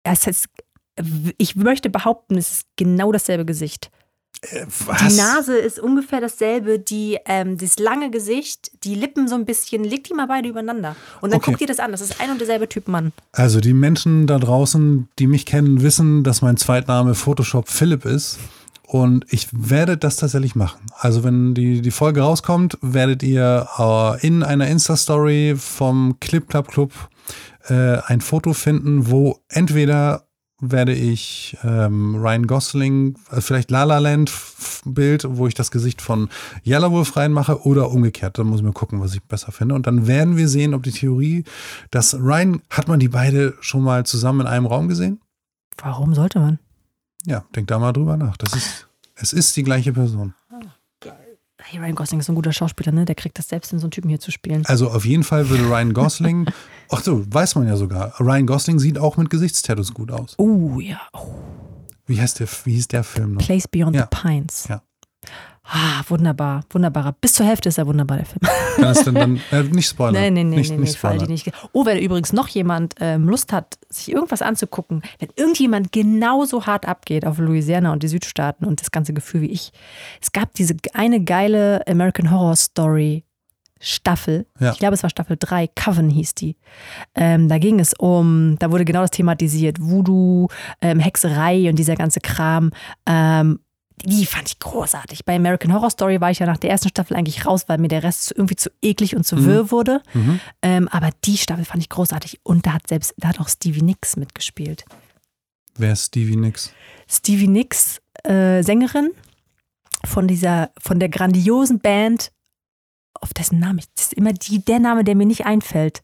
Speaker 3: das heißt, ich möchte behaupten, es ist genau dasselbe Gesicht.
Speaker 2: Was?
Speaker 3: Die Nase ist ungefähr dasselbe, die, ähm, das lange Gesicht, die Lippen so ein bisschen, leg die mal beide übereinander. Und dann
Speaker 2: Okay.
Speaker 3: guck dir das an. Das ist ein und derselbe Typ Mann.
Speaker 2: Also die Menschen da draußen, die mich kennen, wissen, dass mein Zweitname Photoshop Philipp ist. Und ich werde das tatsächlich machen. Also wenn die, die Folge rauskommt, werdet ihr äh, in einer Insta-Story vom Clip Club Club äh, ein Foto finden, wo entweder werde ich ähm, Ryan Gosling, äh, vielleicht La La Land Bild, wo ich das Gesicht von Yellow Wolf reinmache oder umgekehrt. Dann muss ich mal gucken, was ich besser finde. Und dann werden wir sehen, ob die Theorie, dass Ryan, hat man die beide schon mal zusammen in einem Raum gesehen?
Speaker 3: Warum sollte man?
Speaker 2: Ja, denk da mal drüber nach. Das ist, es ist die gleiche Person.
Speaker 3: Hey, Ryan Gosling ist ein guter Schauspieler, ne? Der kriegt das selbst, in so einen Typen hier zu spielen.
Speaker 2: Also auf jeden Fall würde Ryan Gosling, ach so, weiß man ja sogar, Ryan Gosling sieht auch mit Gesichtstattoos gut aus.
Speaker 3: Oh ja. Oh,
Speaker 2: Wie heißt der, wie hieß der Film noch?
Speaker 3: Place Beyond
Speaker 2: Ja.
Speaker 3: the Pines.
Speaker 2: Ja.
Speaker 3: Ah, wunderbar. Wunderbarer. Bis zur Hälfte ist er wunderbar, der Film.
Speaker 2: Kann es denn dann, äh, nicht spoilern.
Speaker 3: Nein, nein, nein,
Speaker 2: nicht,
Speaker 3: nein,
Speaker 2: nicht
Speaker 3: nee, nicht. Oh, wenn übrigens noch jemand ähm, Lust hat, sich irgendwas anzugucken, wenn irgendjemand genauso hart abgeht auf Louisiana und die Südstaaten und das ganze Gefühl wie ich. Es gab diese eine geile American Horror Story Staffel.
Speaker 2: Ja.
Speaker 3: Ich glaube, es war Staffel 3, Coven hieß die. Ähm, da ging es um, da wurde genau das thematisiert, Voodoo, ähm, Hexerei und dieser ganze Kram. Ähm, die fand ich großartig. Bei American Horror Story war ich ja nach der ersten Staffel eigentlich raus, weil mir der Rest irgendwie zu eklig und zu wirr wurde. Ähm, aber die Staffel fand ich großartig. Und da hat selbst, da hat auch Stevie Nicks mitgespielt.
Speaker 2: Wer ist Stevie Nicks?
Speaker 3: Stevie Nicks, äh, Sängerin von dieser, von der grandiosen Band, auf dessen Name ich, das ist immer die, der Name, der mir nicht einfällt.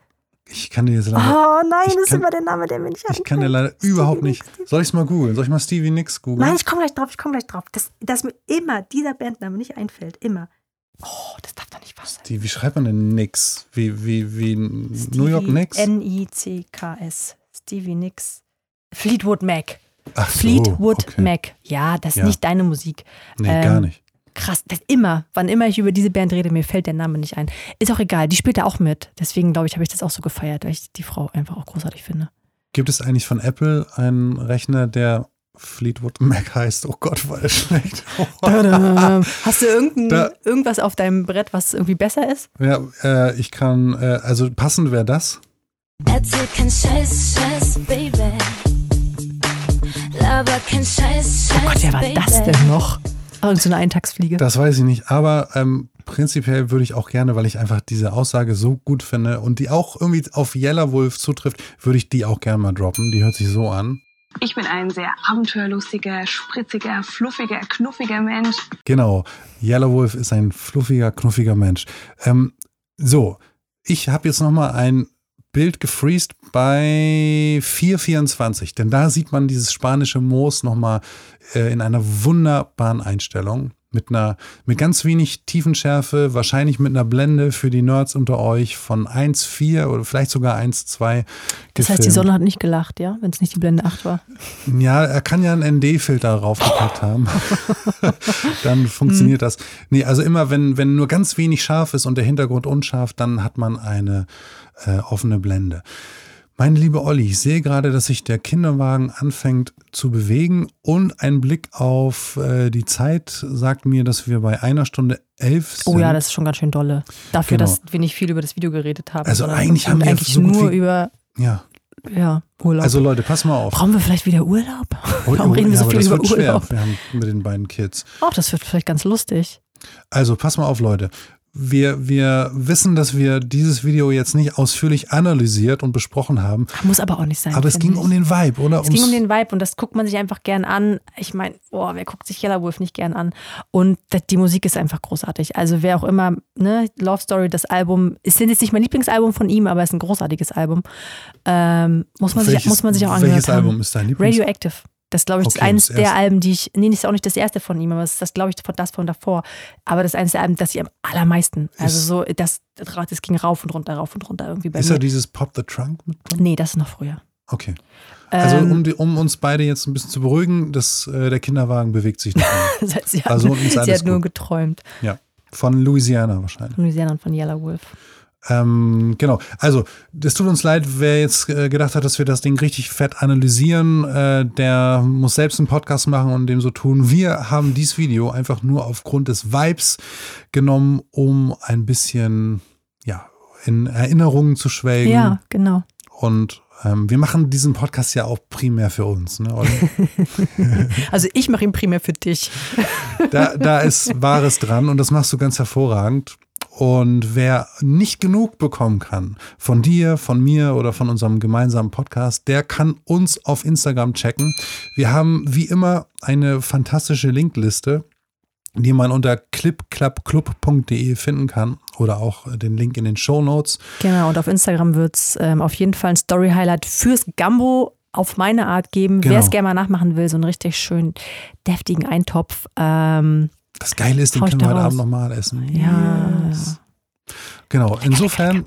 Speaker 2: Ich kann dir jetzt leider,
Speaker 3: Oh nein, das ist immer der Name, der mir nicht einfällt.
Speaker 2: ich kann dir leider
Speaker 3: Stevie
Speaker 2: überhaupt nicht.
Speaker 3: Nicks.
Speaker 2: Soll ich es mal googeln? Soll ich mal Stevie Nicks googeln?
Speaker 3: Nein, ich komme gleich drauf, ich komme gleich drauf. Dass, dass mir immer dieser Bandname nicht einfällt. Immer. Oh, das darf doch nicht wahr sein.
Speaker 2: Die, wie schreibt man denn Nicks? Wie, wie, wie New York
Speaker 3: Stevie-
Speaker 2: Nicks?
Speaker 3: N-I-C-K-S. Stevie Nicks. Fleetwood Mac.
Speaker 2: Ach so,
Speaker 3: Fleetwood
Speaker 2: okay.
Speaker 3: Mac. Ja, das ist
Speaker 2: Ja.
Speaker 3: nicht deine Musik.
Speaker 2: Nee,
Speaker 3: Ähm,
Speaker 2: gar nicht.
Speaker 3: Krass, das immer, wann immer ich über diese Band rede, mir fällt der Name nicht ein. Ist auch egal, die spielt da auch mit. Deswegen glaube ich, habe ich das auch so gefeiert, weil ich die Frau einfach auch großartig finde.
Speaker 2: Gibt es eigentlich von Apple einen Rechner, der Fleetwood Mac heißt? Oh Gott, war das schlecht.
Speaker 3: Hast du irgendein,
Speaker 2: Da-
Speaker 3: irgendwas auf deinem Brett, was irgendwie besser ist?
Speaker 2: ja, äh, ich kann, äh, also passend wäre das.
Speaker 6: Erzähl kein Scheiß, Scheiß, Baby. Laber kein Scheiß, Scheiß,
Speaker 3: Oh Gott, wer war das denn noch? Irgend so eine Eintagsfliege.
Speaker 2: Das weiß ich nicht, aber ähm, prinzipiell würde ich auch gerne, weil ich einfach diese Aussage so gut finde und die auch irgendwie auf Yellow Wolf zutrifft, würde ich die auch gerne mal droppen. Die hört sich so an.
Speaker 7: Ich bin ein sehr abenteuerlustiger, spritziger, fluffiger, knuffiger Mensch.
Speaker 2: Genau, Yellow Wolf ist ein fluffiger, knuffiger Mensch. Ähm, so, ich habe jetzt noch mal ein Bild gefreezed bei 424, denn da sieht man dieses spanische Moos noch mal äh, in einer wunderbaren Einstellung mit einer mit ganz wenig Tiefenschärfe, wahrscheinlich mit einer Blende für die Nerds unter euch von 1,4 oder vielleicht sogar 1,2.
Speaker 3: das heißt, die. Sonne hat nicht gelacht, ja? Wenn es nicht die Blende 8 war.
Speaker 2: Ja, er kann ja einen ND-Filter draufgepackt haben. dann funktioniert das. Nee, also immer, wenn, wenn nur ganz wenig scharf ist und der Hintergrund unscharf, dann hat man eine äh, offene Blende. Meine liebe Olli, ich sehe gerade, dass sich der Kinderwagen anfängt zu bewegen und ein Blick auf äh, die Zeit sagt mir, dass wir bei einer Stunde elf sind.
Speaker 3: Oh ja, das ist schon ganz schön dolle. Dafür,
Speaker 2: Genau.
Speaker 3: dass wir nicht viel über das Video geredet haben.
Speaker 2: Also eigentlich haben wir
Speaker 3: eigentlich
Speaker 2: so
Speaker 3: nur über
Speaker 2: Ja,
Speaker 3: ja, Urlaub.
Speaker 2: also Leute, pass mal auf.
Speaker 3: Brauchen wir vielleicht wieder Urlaub?
Speaker 2: Oh,
Speaker 3: Warum
Speaker 2: oh,
Speaker 3: reden wir
Speaker 2: ja,
Speaker 3: so viel über
Speaker 2: wird schwer
Speaker 3: Urlaub?
Speaker 2: wir haben mit den beiden Kids.
Speaker 3: Oh, das wird vielleicht ganz lustig.
Speaker 2: Also pass mal auf, Leute. Wir, wir wissen, dass wir dieses Video jetzt nicht ausführlich analysiert und besprochen haben,
Speaker 3: Muss aber auch nicht sein.
Speaker 2: aber es ging
Speaker 3: ich.
Speaker 2: um den Vibe, oder?
Speaker 3: Es ging um den Vibe und das guckt man sich einfach gern an. Ich meine, oh, wer guckt sich Yellow Wolf nicht gern an? Und die Musik ist einfach großartig. Also wer auch immer, ne, Love Story, das Album, ist jetzt nicht mein Lieblingsalbum von ihm, aber es ist ein großartiges Album. Ähm, muss, man sich,
Speaker 2: Welches-
Speaker 3: muss man sich auch angehört
Speaker 2: Welches
Speaker 3: haben.
Speaker 2: Album ist dein Lieblings?
Speaker 3: Radioactive. Das ist, glaube ich,
Speaker 2: Okay,
Speaker 3: das eines
Speaker 2: das
Speaker 3: der
Speaker 2: erste.
Speaker 3: Alben, die ich, nee, das ist auch nicht das erste von ihm, aber es ist das, glaube ich, von das von davor. Aber das ist eines der Alben, das ich am allermeisten, also
Speaker 2: Ist-
Speaker 3: so, das, das ging rauf und runter, rauf und runter irgendwie bei
Speaker 2: Ist
Speaker 3: mir.
Speaker 2: da dieses Pop the Trunk mit drin?
Speaker 3: Nee, das ist noch früher.
Speaker 2: Okay. Also
Speaker 3: Ähm,
Speaker 2: um, die, um uns beide jetzt ein bisschen zu beruhigen, das, äh, der Kinderwagen bewegt sich nicht mehr.
Speaker 3: Sie hat,
Speaker 2: Also, ist
Speaker 3: sie hat nur
Speaker 2: gut.
Speaker 3: geträumt.
Speaker 2: ja. Von Louisiana wahrscheinlich.
Speaker 3: Louisiana und von Yellow Wolf.
Speaker 2: Ähm, genau. Also, es tut uns leid, wer jetzt äh, gedacht hat, dass wir das Ding richtig fett analysieren, äh, der muss selbst einen Podcast machen und dem so tun. Wir haben dieses Video einfach nur aufgrund des Vibes genommen, um ein bisschen, ja, in Erinnerungen zu schwelgen.
Speaker 3: Ja, genau.
Speaker 2: Und ähm, wir machen diesen Podcast ja auch primär für uns. Ne?
Speaker 3: Also ich mache ihn primär für dich.
Speaker 2: da, da ist Wahres dran und das machst du ganz hervorragend. Und wer nicht genug bekommen kann von dir, von mir oder von unserem gemeinsamen Podcast, der kann uns auf Instagram checken. Wir haben wie immer eine fantastische Linkliste, die man unter clipclubclub.de finden kann oder auch den Link in den Show Notes.
Speaker 3: Genau, und auf Instagram wird es ähm, auf jeden Fall ein Story-Highlight fürs Gambo auf meine Art geben.
Speaker 2: Genau.
Speaker 3: Wer es gerne mal nachmachen will, so einen richtig schön deftigen Eintopf. Ähm,
Speaker 2: Das Geile ist, den können wir heute
Speaker 3: raus.
Speaker 2: Abend nochmal essen.
Speaker 3: ja.
Speaker 2: Genau, insofern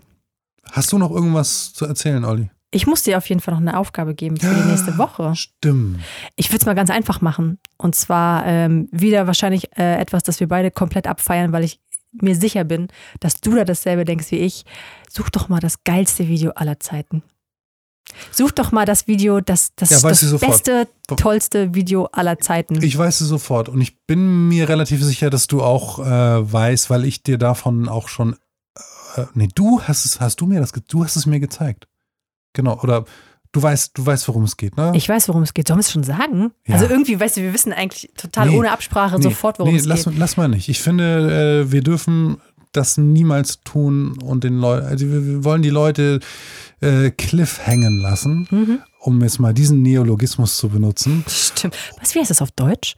Speaker 2: hast du noch irgendwas zu erzählen, Olli?
Speaker 3: Ich muss dir auf jeden Fall noch eine Aufgabe geben für die nächste Woche.
Speaker 2: Stimmt.
Speaker 3: Ich würde es mal ganz einfach machen. Und zwar ähm, wieder wahrscheinlich äh, etwas, das wir beide komplett abfeiern, weil ich mir sicher bin, dass du da dasselbe denkst wie ich. Such doch mal das geilste Video aller Zeiten. Such doch mal das Video, das, das,
Speaker 2: Ja,
Speaker 3: das beste, tollste Video aller Zeiten.
Speaker 2: Ich weiß es sofort und ich bin mir relativ sicher, dass du auch äh, weißt, weil ich dir davon auch schon. Äh, nee, du hast es, hast du mir das, du hast es mir gezeigt. Genau, oder du weißt, du weißt, worum es geht, ne?
Speaker 3: Ich weiß, worum es geht. Sollen wir es schon sagen?
Speaker 2: Ja.
Speaker 3: Also irgendwie, weißt du, wir wissen eigentlich total
Speaker 2: Nee,
Speaker 3: ohne Absprache
Speaker 2: Nee,
Speaker 3: sofort, worum
Speaker 2: nee,
Speaker 3: es
Speaker 2: lass,
Speaker 3: geht.
Speaker 2: lass mal nicht. Ich finde, äh, wir dürfen das niemals tun und den Leuten, also wir, wir wollen die Leute äh, cliff hängen lassen,
Speaker 3: Mhm.
Speaker 2: um jetzt mal diesen Neologismus zu benutzen.
Speaker 3: Stimmt. Was, wie heißt das auf Deutsch?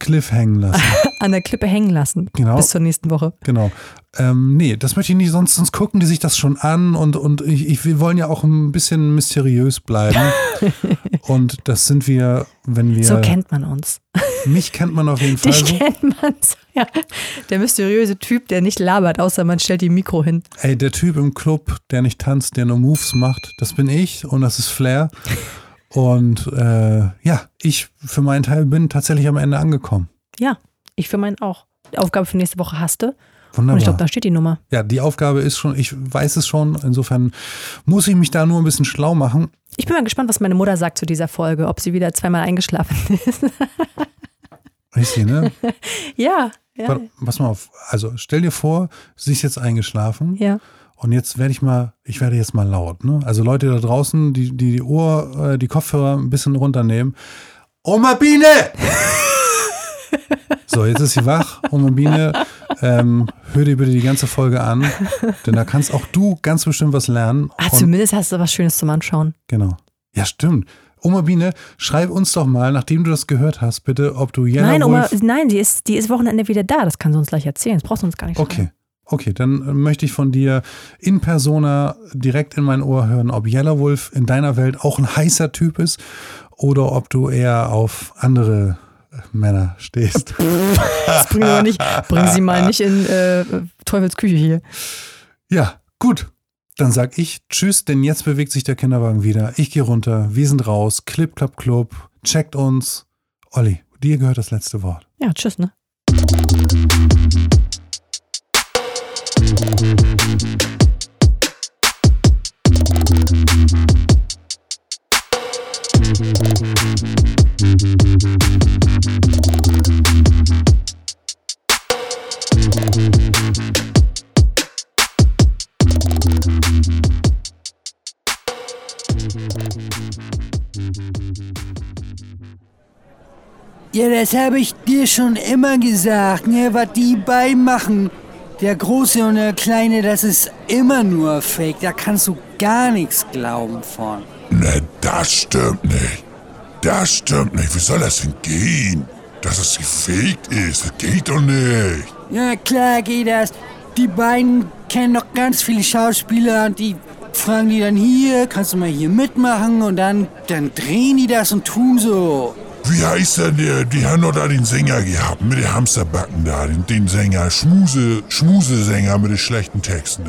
Speaker 2: Cliff hängen lassen.
Speaker 3: An der Klippe hängen lassen.
Speaker 2: Genau.
Speaker 3: Bis zur nächsten Woche.
Speaker 2: Genau. Ähm, nee, das möchte ich nicht, sonst, sonst gucken die sich das schon an und, und ich, ich, wir wollen ja auch ein bisschen mysteriös bleiben. und das sind wir, wenn wir.
Speaker 3: So kennt man uns.
Speaker 2: Mich kennt man auf jeden Fall
Speaker 3: Dich
Speaker 2: so.
Speaker 3: kennt man so. Ja. Der mysteriöse Typ, der nicht labert, außer man stellt die Mikro hin.
Speaker 2: Ey, der Typ im Club, der nicht tanzt, der nur Moves macht, das bin ich und das ist Flair. Und äh, ja, ich für meinen Teil bin tatsächlich am Ende angekommen.
Speaker 3: Ja, ich für meinen auch. Die Aufgabe für nächste Woche hast du. Und ich
Speaker 2: Wunderbar.
Speaker 3: glaube, da steht die Nummer.
Speaker 2: ja, die Aufgabe ist schon, ich weiß es schon, insofern muss ich mich da nur ein bisschen schlau machen.
Speaker 3: Ich bin mal gespannt, was meine Mutter sagt zu dieser Folge, ob sie wieder zweimal eingeschlafen ist.
Speaker 2: Richtig, ne?
Speaker 3: ja, ja,
Speaker 2: Warte, Pass mal auf. Also stell dir vor, sie ist jetzt eingeschlafen
Speaker 3: ja.
Speaker 2: und jetzt werde ich mal, ich werde jetzt mal laut. Ne? Also Leute da draußen, die die, die Ohr, äh, die Kopfhörer ein bisschen runternehmen. Oma Biene! so, jetzt ist sie wach. Oma Biene, ähm, hör dir bitte die ganze Folge an, denn da kannst auch du ganz bestimmt was lernen.
Speaker 3: Ah,
Speaker 2: Und-
Speaker 3: zumindest hast du was Schönes zum Anschauen.
Speaker 2: Genau. Ja, stimmt. Oma Biene, schreib uns doch mal, nachdem du das gehört hast, bitte, ob du Yellow
Speaker 3: Nein, Oma,
Speaker 2: Wolf
Speaker 3: nein, die ist, die ist Wochenende wieder da. Das kann sie uns gleich erzählen. Das brauchst du uns gar nicht
Speaker 2: Okay. Okay, dann äh, möchte ich von dir in persona direkt in mein Ohr hören, ob Yellow Wolf in deiner Welt auch ein heißer Typ ist oder ob du eher auf andere äh, Männer stehst.
Speaker 3: Das bringen wir nicht. Bringen sie mal nicht in äh, Teufels Küche hier.
Speaker 2: ja, gut. Dann sag ich Tschüss, denn jetzt bewegt sich der Kinderwagen wieder. Ich gehe runter, wir sind raus. Clip, Clap, Club. Checkt uns. Olli, dir gehört das letzte Wort.
Speaker 3: Ja, tschüss, ne?
Speaker 8: Ja, das habe ich dir schon immer gesagt, ne, was die beiden machen. Der Große und der Kleine, das ist immer nur Fake. Da kannst du gar nichts glauben von.
Speaker 9: Ne, das stimmt nicht. Das stimmt nicht. Wie soll das denn gehen? Dass es gefaked ist, das geht doch nicht.
Speaker 8: Ja, klar geht das. Die beiden kennen doch ganz viele Schauspieler und die fragen die dann hier, kannst du mal hier mitmachen? Und dann, dann drehen die das und tun so.
Speaker 9: Wie heißt denn der? Die haben doch da den Sänger gehabt, mit den Hamsterbacken da, den, den Sänger, Schmuse, Schmusesänger mit den schlechten Texten.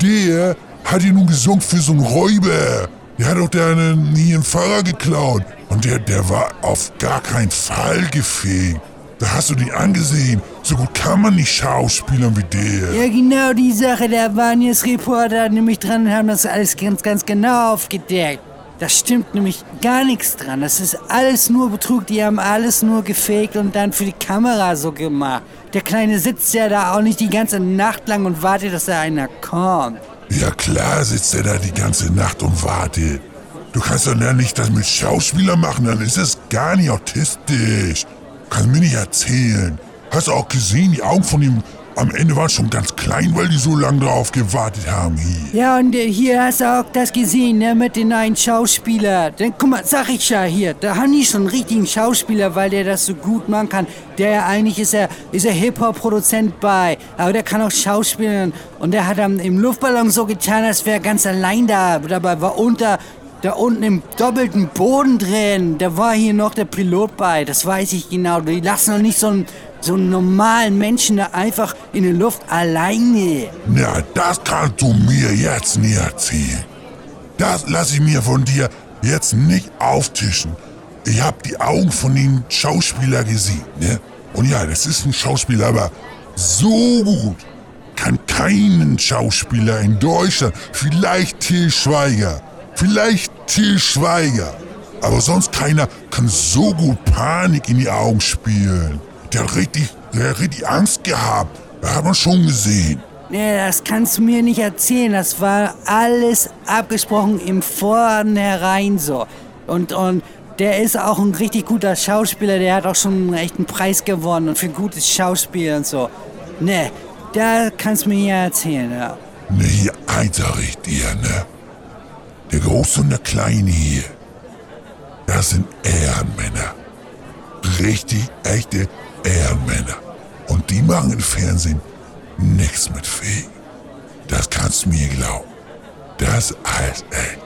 Speaker 9: Der hat ja nun gesungen für so einen Räuber. Der hat doch da einen, hier einen Fahrer geklaut. Und der, der war auf gar keinen Fall gefegt. Da hast du den angesehen So gut kann man nicht schauspielern wie der.
Speaker 8: Ja, genau die Sache. Da waren jetzt Reporter nämlich dran und haben das alles ganz, ganz genau aufgedeckt. Da stimmt nämlich gar nichts dran. Das ist alles nur Betrug. Die haben alles nur gefaked und dann für die Kamera so gemacht. Der Kleine sitzt ja da auch nicht die ganze Nacht lang und wartet, dass da einer kommt.
Speaker 9: Ja klar sitzt er da die ganze Nacht und wartet. Du kannst doch nicht das mit Schauspieler machen, dann ist es gar nicht autistisch. Kannst mir nicht erzählen. Hast du auch gesehen, die Augen von ihm am Ende waren schon ganz klein, weil die so lange drauf gewartet haben hier.
Speaker 8: Ja, und hier hast du auch das gesehen, ne, mit den neuen Schauspieler. Dann, guck mal, sag ich ja hier, da haben die schon einen richtigen Schauspieler, weil der das so gut machen kann. Der eigentlich ist er, ist er Hip-Hop-Produzent bei, aber der kann auch schauspielen. Und der hat dann im Luftballon so getan, als wäre er ganz allein da. Dabei war unter, da unten im doppelten Boden drin. Da war hier noch der Pilot bei, das weiß ich genau. Die lassen doch nicht so einen, so einen normalen Menschen da einfach in der Luft alleine.
Speaker 9: Na, das kannst du mir jetzt nie erzählen. Das lasse ich mir von dir jetzt nicht auftischen. Ich habe die Augen von dem Schauspieler gesehen, ne? Und ja, das ist ein Schauspieler, aber so gut kann keinen Schauspieler in Deutschland, vielleicht Til Schweiger, vielleicht Til Schweiger, aber sonst keiner kann so gut Panik in die Augen spielen. Der hat richtig, der hat richtig Angst gehabt. Das hat man schon gesehen.
Speaker 8: Nee, das kannst du mir nicht erzählen. Das war alles abgesprochen im Vornherein so. Und, und der ist auch ein richtig guter Schauspieler. Der hat auch schon einen echten Preis gewonnen und für gutes Schauspiel und so. Nee, da kannst du mir ja erzählen, ja.
Speaker 9: Ne, hier eins sag ich dir, ne? Der Große und der Kleine hier, das sind Ehrenmänner. Richtig echte Ehrenmänner. Und die machen im Fernsehen nichts mit Fake. Das kannst du mir glauben. Das alles echt.